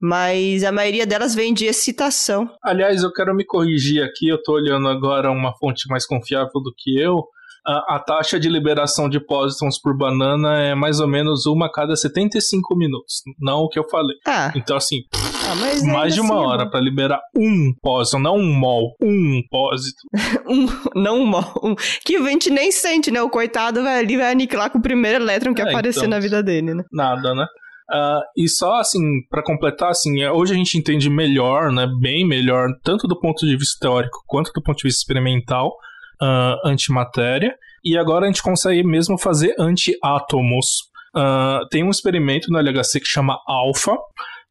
mas a maioria delas vem de excitação. Aliás, eu quero me corrigir aqui, eu estou olhando agora uma fonte mais confiável do que eu. A, a, taxa de liberação de pósitrons por banana é mais ou menos uma a cada 75 minutos, não o que eu falei. Ah. Então, assim, ah, mais de uma assim, hora para liberar um pósitron, não um mol, um pósitron. um, não um mol. Um, que a gente nem sente, né? O coitado vai ali, vai aniquilar com o primeiro elétron que é, aparecer então, na vida dele, né? Nada, né? Uh, e só assim, para completar, assim, é, hoje a gente entende melhor, né, bem melhor, tanto do ponto de vista teórico quanto do ponto de vista experimental, uh, antimatéria, e agora a gente consegue mesmo fazer antiátomos. Uh, tem um experimento no LHC que chama Alpha,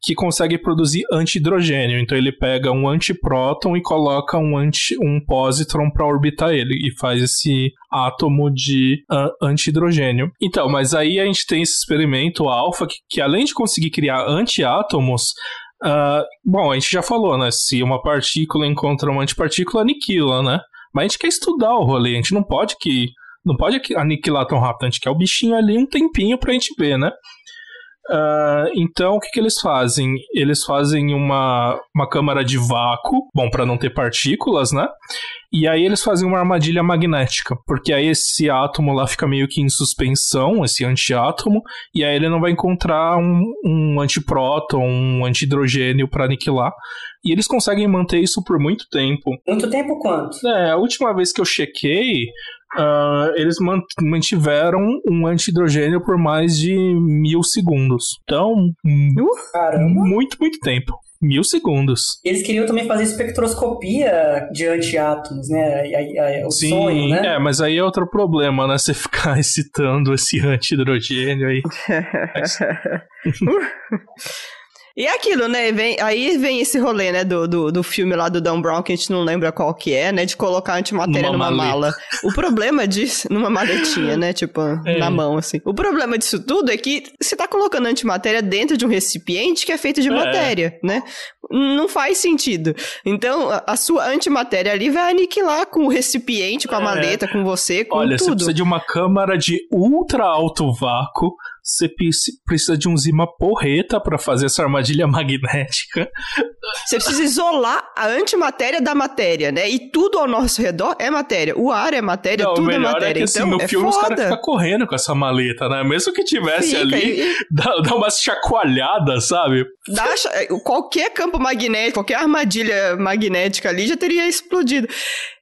que consegue produzir antihidrogênio. Então ele pega um antipróton e coloca um, anti, um positron para orbitar ele e faz esse átomo de uh, antihidrogênio. Então, mas aí a gente tem esse experimento alfa que, que além de conseguir criar antiátomos, uh, bom, a gente já falou, né? Se uma partícula encontra uma antipartícula, aniquila, né? Mas a gente quer estudar o rolê, a gente não pode que não pode aniquilar tão rápido, a gente quer o bichinho ali um tempinho pra gente ver, né? Uh, então, o que, que eles fazem? Eles fazem uma, uma câmara de vácuo, bom, para não ter partículas, né? E aí eles fazem uma armadilha magnética, porque aí esse átomo lá fica meio que em suspensão, esse antiátomo, e aí ele não vai encontrar um, um antipróton, um antihidrogênio para aniquilar. E eles conseguem manter isso por muito tempo. Muito tempo quanto? É, a última vez que eu chequei, Uh, eles mantiveram um antihidrogênio por mais de mil segundos. Então, uh, muito, muito tempo. Mil segundos. Eles queriam também fazer espectroscopia de antiátomos, né? O Sim, sonho, né? É, mas aí é outro problema, né? Você ficar excitando esse anti-hidrogênio aí. E é aquilo, né? Vem, aí vem esse rolê, né, do, do, do, filme lá do Dan Brown, que a gente não lembra qual que é, né? De colocar antimatéria numa, numa mala. O problema disso, numa maletinha, né? Tipo, é. na mão, assim. O problema disso tudo é que você tá colocando antimatéria dentro de um recipiente que é feito de é. matéria, né? Não faz sentido. Então, a, a, sua antimatéria ali vai aniquilar com o recipiente, com a é. maleta, com você, com Olha, tudo. Olha, você precisa de uma câmara de ultra alto vácuo você precisa de um zima porreta para fazer essa armadilha magnética. Você precisa isolar a antimatéria da matéria, né? E tudo ao nosso redor é matéria. O ar é matéria, Não, tudo é matéria. É que, assim, então, no é filme foda. os caras ficam correndo com essa maleta, né? Mesmo que tivesse Fica, ali, e... dá, dá uma chacoalhada, sabe? Dá, qualquer campo magnético, qualquer armadilha magnética ali já teria explodido.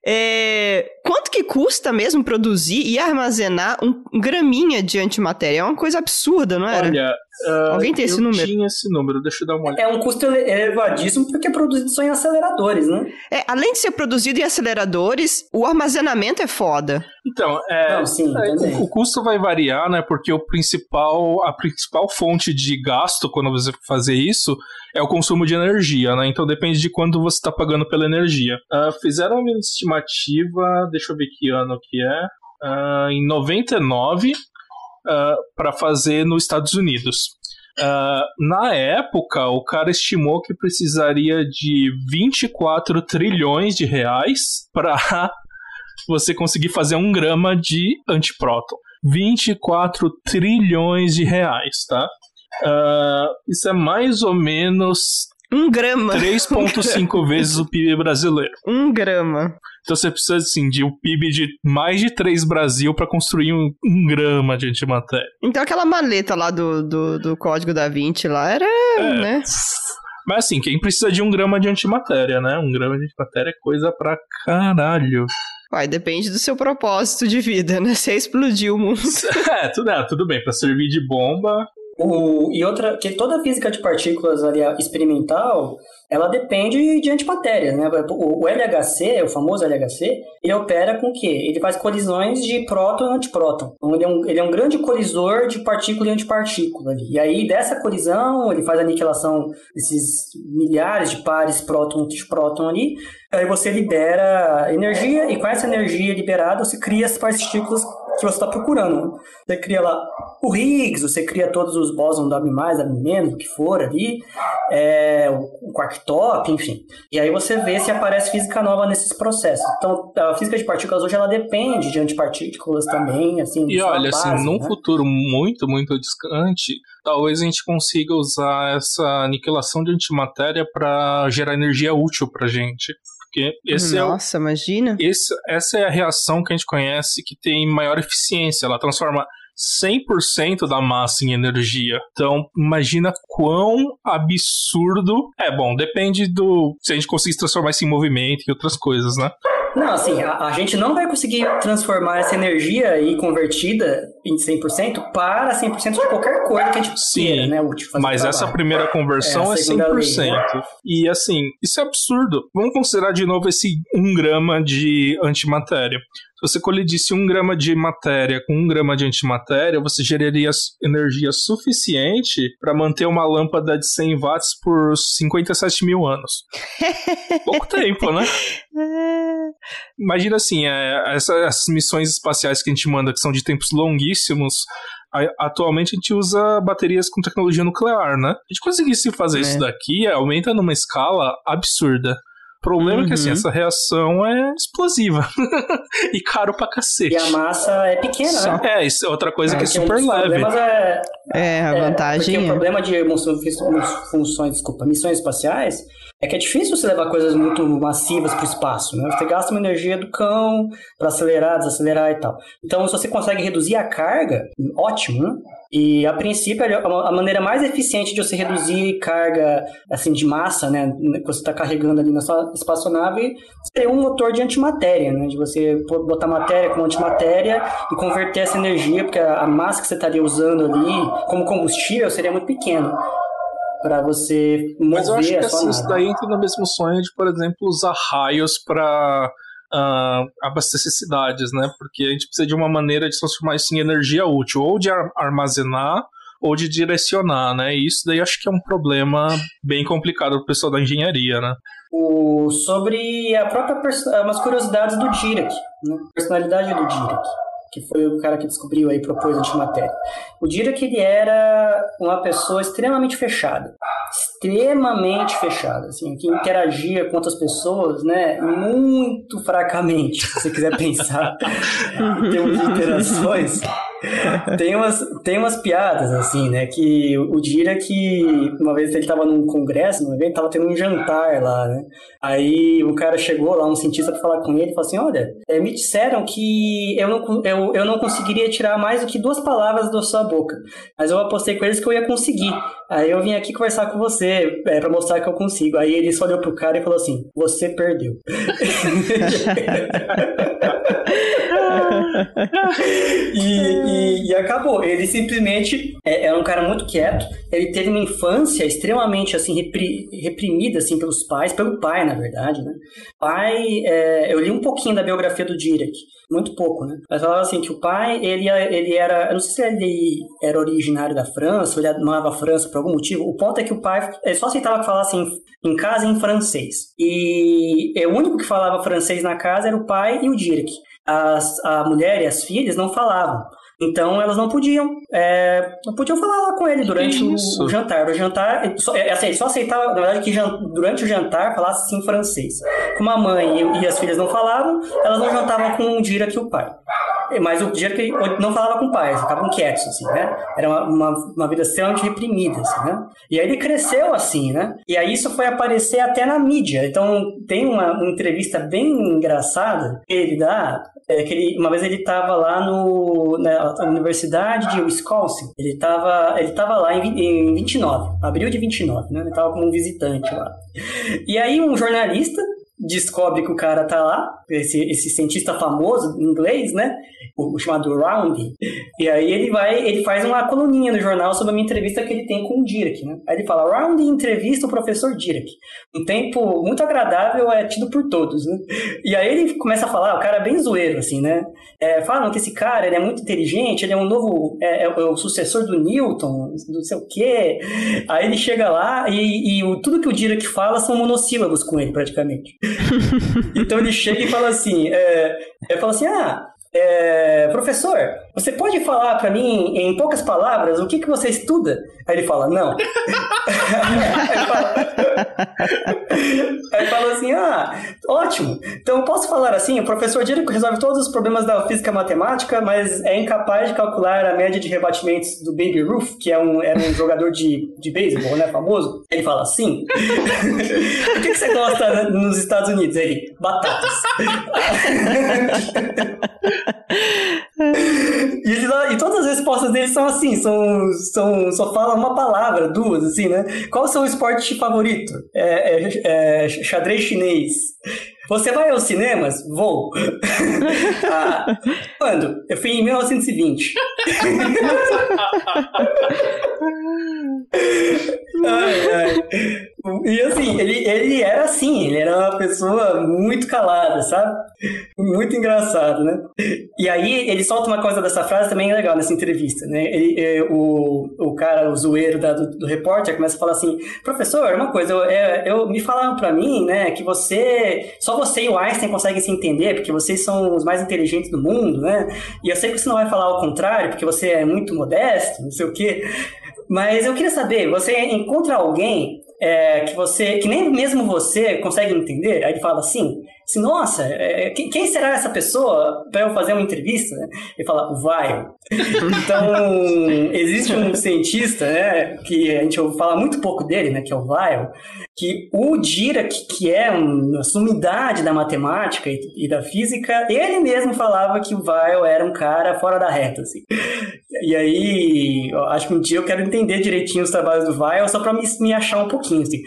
É, quanto que custa mesmo produzir e armazenar um graminha de antimatéria? É uma coisa absurda, não era? Olha, uh, alguém tem esse número? tinha esse número, deixa eu dar uma olhada. É um custo elevadíssimo porque é produzido só em aceleradores, né? É, além de ser produzido em aceleradores, o armazenamento é foda. Então, é, Não, sim, é, o, o, custo vai variar, né? Porque o principal, a principal fonte de gasto quando você fazer isso é o consumo de energia, né? Então depende de quanto você está pagando pela energia. Uh, fizeram uma estimativa, deixa eu ver que ano que é, uh, em 99 uh, para fazer nos Estados Unidos. Uh, na época, o cara estimou que precisaria de 24 trilhões de reais para você conseguir fazer um grama de antipróton. 24 trilhões de reais, tá? Uh, isso é mais ou menos. Um grama. 3,5 vezes o PIB brasileiro. Um grama. Então você precisa, assim, de um PIB de mais de 3 Brasil para construir um, um, grama de antimatéria. Então aquela maleta lá do, do, do código da 20 lá era, é. né? Mas assim, quem precisa de um grama de antimatéria, né? Um grama de antimatéria é coisa pra caralho. Vai, depende do seu propósito de vida, né? Você explodiu o mundo. É, tudo, é, tudo bem. Pra servir de bomba, o, e outra, que toda a física de partículas ali, experimental, ela depende de antimatéria, né? O, o LHC, o famoso LHC, ele opera com o quê? Ele faz colisões de próton e antipróton. Então, ele é, um, ele é um grande colisor de partícula e antipartícula ali. E aí, dessa colisão, ele faz a aniquilação desses milhares de pares próton e antipróton ali, aí você libera energia, e com essa energia liberada, você cria as partículas que você está procurando. Você cria lá o Higgs, você cria todos os bósons do AB+, AB-, o que for ali, é, o quark-top, enfim. E aí você vê se aparece física nova nesses processos. Então, a física de partículas hoje ela depende de antipartículas também, assim. E olha, base, assim, num né? futuro muito, muito distante, talvez a gente consiga usar essa aniquilação de antimatéria para gerar energia útil para gente. Porque esse Nossa, é o, imagina. Esse, essa é a reação que a gente conhece que tem maior eficiência. Ela transforma 100% da massa em energia. Então, imagina quão absurdo. É bom, depende do. Se a gente conseguir transformar isso em movimento e outras coisas, né? Não, assim, a, a, gente não vai conseguir transformar essa energia aí convertida em 100% para 100% de qualquer coisa que a gente Sim, queira, né? Útil mas essa primeira conversão é, é 100%. Lei, né? E assim, isso é absurdo. Vamos considerar de novo esse 1 grama de antimatéria. Se você colidisse um grama de matéria com um grama de antimatéria, você geraria energia suficiente para manter uma lâmpada de 100 watts por 57 mil anos. Pouco tempo, né? Imagina assim, é, essas missões espaciais que a gente manda, que são de tempos longuíssimos, atualmente a gente usa baterias com tecnologia nuclear, né? A gente conseguisse fazer é. isso daqui, aumenta numa escala absurda. O problema uhum. é que assim, uhum. essa reação é explosiva e caro pra cacete. E a massa é pequena, Só. né? É, isso é outra coisa é, que é super um leve. É, é, a vantagem. É, porque o problema de funções, desculpa, missões espaciais é que é difícil você levar coisas muito massivas para o espaço, né? Você gasta uma energia do cão para acelerar, desacelerar e tal. Então, se você consegue reduzir a carga, ótimo, né? E a princípio a maneira mais eficiente de você reduzir carga assim de massa, né, que você está carregando ali na sua espaçonave, seria um motor de antimatéria, né, de você botar matéria com antimatéria e converter essa energia, porque a massa que você estaria usando ali como combustível seria muito pequena. Para você mover Mas eu acho que assim, nave. isso daí entra no mesmo sonho de, por exemplo, usar raios para abastecer cidades, né? Porque a gente precisa de uma maneira de transformar isso em energia útil, ou de ar- armazenar ou de direcionar, né? E isso daí acho que é um problema bem complicado pro pessoal da engenharia, né? O, sobre a própria umas curiosidades do Dirac, né? personalidade do Dirac, que foi o cara que descobriu aí propôs a antimatéria. O Dirac ele era uma pessoa extremamente fechada, extremamente fechada, assim, que interagia com outras pessoas, né, muito fracamente, se você quiser pensar em termos de interações. Tem umas, tem umas piadas, assim, né? Que o Dirac, uma vez ele tava num congresso, num evento, tava tendo um jantar lá, né? Aí o cara chegou lá, um cientista, pra falar com ele e falou assim: Olha, eh, me disseram que eu não, eu, eu não conseguiria tirar mais do que duas palavras da sua boca, mas eu apostei com eles que eu ia conseguir. Aí eu vim aqui conversar com você, é, pra mostrar que eu consigo. Aí ele só olhou pro cara e falou assim: Você perdeu. e, e- e acabou. Ele simplesmente é, era um cara muito quieto. Ele teve uma infância extremamente assim repri- reprimida assim pelos pais, pelo pai na verdade, né? Pai, é, eu li um pouquinho da biografia do Dirac, muito pouco, né? Mas falava assim que o pai ele ele era, eu não sei se ele era originário da França, ou ele amava a França por algum motivo. O ponto é que o pai só aceitava que falasse em, em casa em francês. E é, o único que falava francês na casa era o pai e o Dirac as, a mulher e as filhas não falavam. Então elas não podiam, é, não podiam falar lá com ele durante o, o jantar. O jantar, só, é, assim, só aceitava, na verdade, que jan- durante o jantar falasse sim francês. Como a mãe e, e as filhas não falavam, elas não jantavam com o Dira que o pai. Mas o Dirac não falava com o pai, ficavam quietos, assim, né? Era uma, uma, uma vida extremamente reprimida, assim, né? E aí ele cresceu assim, né? E aí isso foi aparecer até na mídia. Então tem uma, uma entrevista bem engraçada que ele dá, é, que ele, uma vez ele estava lá no, na Universidade de Wisconsin. Ele estava ele tava lá em, em 29, abril de 29, né? Ele estava como um visitante lá. E aí um jornalista descobre que o cara tá lá, esse, esse cientista famoso inglês, né? O, o chamado Roundy. E aí ele vai, ele faz uma coluninha no jornal sobre uma entrevista que ele tem com o Dirac, né? Aí ele fala, Roundy entrevista o professor Dirac. Um tempo muito agradável é tido por todos, né? E aí ele começa a falar, o cara é bem zoeiro, assim, né? É, falam que esse cara, ele é muito inteligente, ele é um novo, é, é o sucessor do Newton, não sei o quê. Aí ele chega lá e, e o- tudo que o Dirac fala são monossílabos com ele, praticamente. Então ele chega e fala assim, é, ele fala assim, ah, é, professor, você pode falar pra mim em poucas palavras o que, que você estuda? Aí ele fala, não. aí, fala, fala assim, ah, ótimo. Então posso falar assim, o professor Dirac resolve todos os problemas da física matemática, mas é incapaz de calcular a média de rebatimentos do Baby Ruth, que é um, era um jogador de, de beisebol, né, famoso. Ele fala assim, o que, que você gosta nos Estados Unidos? Ele, batatas. E, ele e todas as respostas dele são assim, são, são, só fala uma palavra, duas, assim, né? Qual o seu esporte favorito? É, é- é xadrez chinês. Você vai aos cinemas? Vou. ah, quando? Eu fui em 1920. ai, ai. E assim, ele, ele era assim, ele era uma pessoa muito calada, sabe? Muito engraçado, né? E aí ele solta uma coisa dessa frase também legal nessa entrevista, né? Ele, é, o, o cara, o zoeiro da- do, do repórter, começa a falar assim: professor, uma coisa, eu, é, eu me falaram pra mim, né, que você, só você e o Einstein conseguem se entender, porque vocês são os mais inteligentes do mundo, né? E eu sei que você não vai falar ao contrário, porque você é muito modesto, não sei o quê. Mas eu queria saber, você encontra alguém é, que você, que nem mesmo você consegue entender? Aí ele fala assim, assim nossa, é, que- quem será essa pessoa para eu fazer uma entrevista? Ele fala, o. Então, existe um cientista, né, que a gente fala muito pouco dele, né, que é o Weil, que o Dirac, que é uma sumidade da matemática e, da física, ele mesmo falava que o Weil era um cara fora da reta, assim. E aí, acho que um dia eu quero entender direitinho os trabalhos do Weil, só pra me, me achar um pouquinho, assim.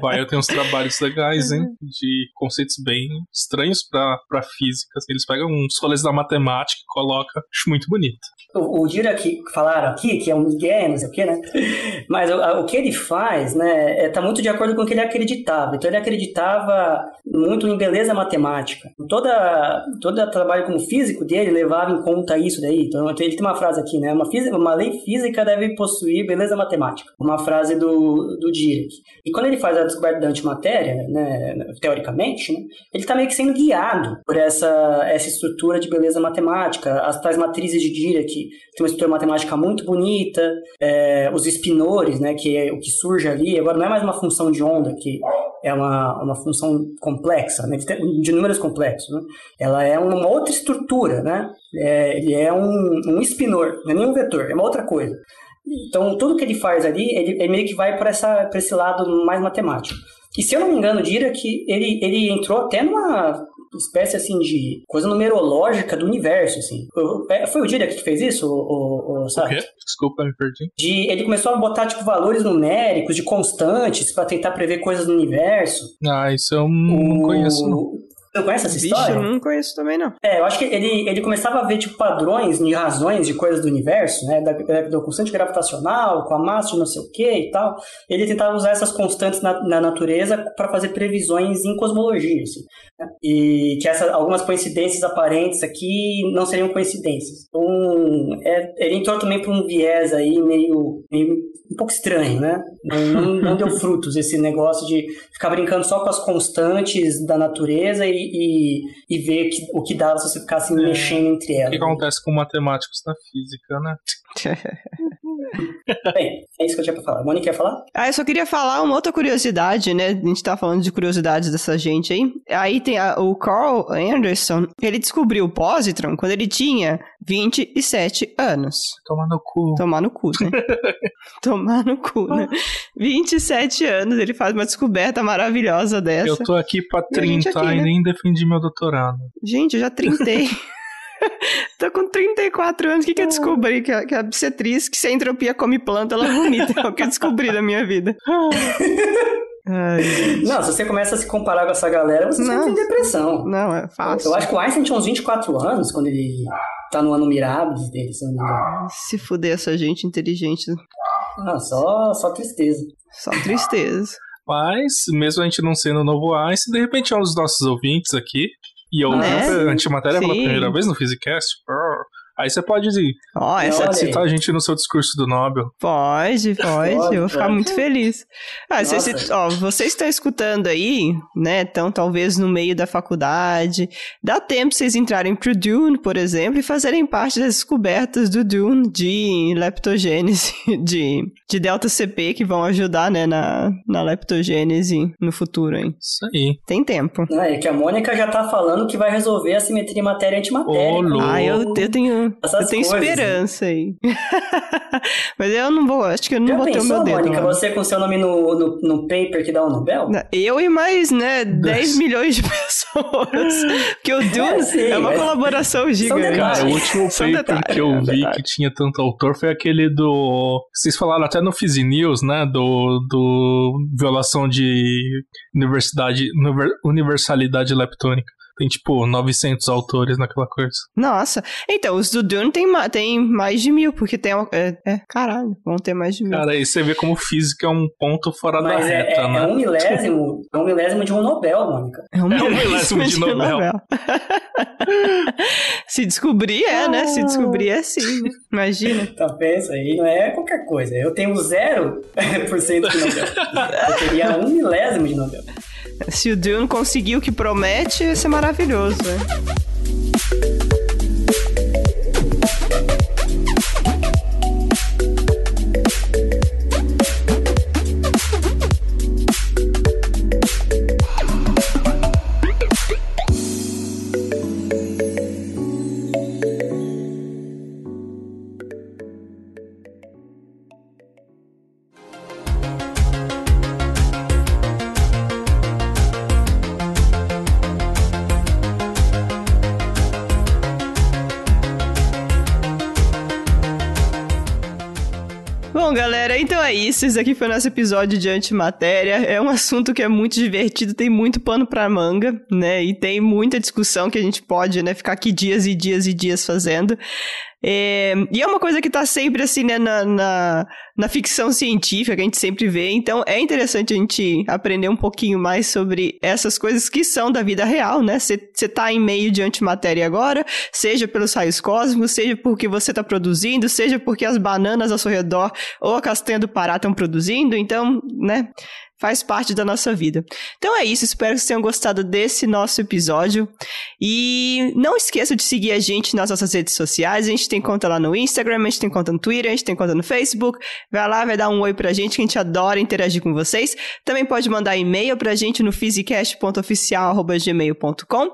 Vai, eu tenho uns trabalhos legais, hein? De conceitos bem estranhos pra, pra física. Eles pegam uns rolês da matemática e colocam. Muito bonito. O, o Dirac falaram aqui, que é um Miguel, não sei o que, né? Mas o, o, que ele faz, né, é, tá muito de acordo com o que ele acreditava. Então ele acreditava muito em beleza matemática. Toda, todo trabalho como físico dele levava em conta isso daí. Então ele tem uma frase aqui, né? Uma, física, uma lei física deve possuir beleza matemática. Uma frase do, do Dirac. E quando ele faz a descoberta da antimatéria, né, teoricamente, né, ele está meio que sendo guiado por essa, essa estrutura de beleza matemática. As tais matrizes de Dirac tem uma estrutura matemática muito bonita, é, os espinores, né, que é o que surge ali, agora não é mais uma função de onda, que é uma, uma função complexa, né, de números complexos, né? ela é uma outra estrutura, né, é, ele é um, um espinor, não é nem um vetor, é uma outra coisa. Então, tudo que ele faz ali, ele, ele meio que vai para esse lado mais matemático. E se eu não me engano, Dira que ele, ele entrou até numa espécie assim de coisa numerológica do universo, assim. É, foi o Dira que fez isso, o, o, sabe? O quê? Desculpa, me perdi. De, ele começou a botar, tipo, valores numéricos de constantes para tentar prever coisas do universo. Ah, isso eu não o, conheço. Não. Você conhece essa história? Bicho, eu não conheço também, não. É, eu acho que ele, ele começava a ver, tipo, padrões de razões de coisas do universo, né? Da, da constante gravitacional, com a massa de não sei o que e tal. Ele tentava usar essas constantes na, na natureza para fazer previsões em cosmologia, assim. E que essa, algumas coincidências aparentes aqui não seriam coincidências. Então, é, ele entrou também para um viés aí meio, meio um pouco estranho, né? Não, não, deu frutos esse negócio de ficar brincando só com as constantes da natureza e, e, e ver que, o que dava se você ficasse é, mexendo entre elas. O que acontece com matemáticos na física, né? Bem, é isso que eu tinha pra falar. Mônica quer falar? Ah, eu só queria falar uma outra curiosidade, né? A gente tá falando de curiosidades dessa gente aí. Aí tem a, o Carl Anderson, ele descobriu o positron quando ele tinha 27 anos. Tomar no cu. Tomar no cu, né? Tomar no cu, né? 27 anos, ele faz uma descoberta maravilhosa dessa. Eu tô aqui pra 30 e, aqui, né? e nem defendi meu doutorado. Gente, eu já trintei. Tô com 34 anos, o que, que eu descobri? Que a, que a obstetriz, que se a entropia come planta, ela vomita. É o que eu descobri da minha vida. Ai, não, se você começa a se comparar com essa galera, você não, tem depressão. Não, é fácil. Eu acho que o Einstein tinha uns 24 anos quando ele tá no ano Mirabilis dele, se não me engano. Se fuder essa gente inteligente. Não, só, só tristeza. Só tristeza. Mas, mesmo a gente não sendo o novo Einstein, de repente é um dos nossos ouvintes aqui e eu vi é? antimatéria Sim. pela primeira vez no Physicast. Aí você pode oh, essa... citar a gente no seu discurso do Nobel. Pode, pode. pode eu vou ficar pode. muito feliz. Ah, você, ó, vocês estão escutando aí, né? Então, talvez no meio da faculdade. Dá tempo vocês entrarem pro Dune, por exemplo, e fazerem parte das descobertas do Dune de leptogênese, de, de delta CP, que vão ajudar, né, na, na leptogênese no futuro, hein? Isso aí. Tem tempo. É que a Mônica já tá falando que vai resolver a simetria matéria-antimatéria. Ah, eu, eu tenho essas eu tenho coisas, esperança aí. Mas eu não vou, acho que eu não Já vou ter o meu dedo. Mônica, você com seu nome no, no, no, paper que dá o Nobel? Eu e mais, né, 10 milhões de pessoas. Porque o é, Dune é, sim, é uma colaboração gigante. Cara, o último paper detalhes, que eu vi que tinha tanto autor foi aquele do. Vocês falaram até no Fizz News, né? Do, do violação de universidade, universalidade leptônica. Tem, tipo, 900 autores naquela coisa. Nossa. Então, os do Dune tem, tem mais de mil, porque tem... É, é, caralho, vão ter mais de mil. Cara, aí você vê como física é um ponto fora Mas da é, reta, é, né? É um milésimo, é um milésimo de um Nobel, Mônica. É um milésimo, é um milésimo de, de Nobel. Nobel. Se descobrir, é, ah. né? Se descobrir, é sim. Imagina. Tá, pensa aí, não é qualquer coisa. Eu tenho 0% de Nobel. Eu teria um milésimo de Nobel. Se o Dune conseguir o que promete, vai ser maravilhoso, né? Esse aqui foi nosso episódio de antimatéria. É um assunto que é muito divertido, tem muito pano pra manga, né? E tem muita discussão que a gente pode, né, ficar aqui dias e dias e dias fazendo. É, e é uma coisa que está sempre assim, né, na, na, na, ficção científica, que a gente sempre vê. Então é interessante a gente aprender um pouquinho mais sobre essas coisas que são da vida real, né? Você está em meio de antimatéria agora, seja pelos raios cósmicos, seja porque você está produzindo, seja porque as bananas ao seu redor ou a castanha do Pará estão produzindo. Então, né? Faz parte da nossa vida. Então é isso, espero que vocês tenham gostado desse nosso episódio. E não esqueça de seguir a gente nas nossas redes sociais. A gente tem conta lá no Instagram, a gente tem conta no Twitter, a gente tem conta no Facebook. Vai lá, vai dar um oi pra gente, que a gente adora interagir com vocês. Também pode mandar e-mail pra gente no physicast.oficial.gmail.com.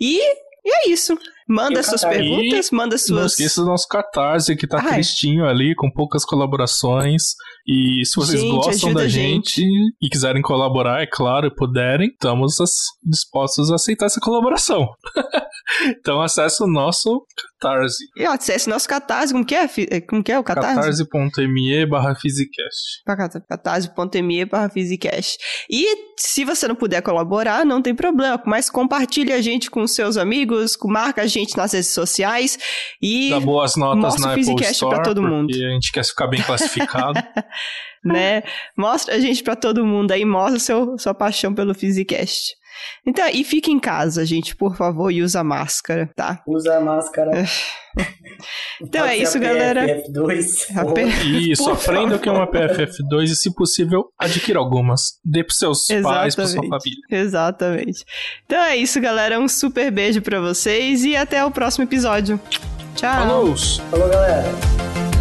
E, e é isso. Manda suas perguntas, manda suas. Não esqueça do nosso Catarse, que tá Ai. tristinho ali, com poucas colaborações. E se vocês gente, gostam da gente, gente, e quiserem colaborar, é claro, e puderem, estamos dispostos a aceitar essa colaboração. então acesse o nosso Catarse. E acesse nosso Catarse, como que é? é como que é o Catarse? Catarse.me barra Physicast. Catarse.me barra Physicast. E se você não puder colaborar, não tem problema, mas compartilhe a gente com seus amigos, marca a gente nas redes sociais e dá boas notas na Apple Store, pra todo mundo. a gente quer ficar bem classificado. né? Mostra a gente para todo mundo aí, mostra seu, sua paixão pelo Physicast. Então, e fique em casa, gente, por favor, e usa máscara, tá? Usa máscara. então é isso, galera. PFF2. Isso, aprenda o que é uma PFF2 e, se possível, adquira algumas. Dê pros seus Exatamente. pais, pra sua família. Exatamente. Então é isso, galera. Um super beijo para vocês e até o próximo episódio. Tchau. Falou, Falou galera.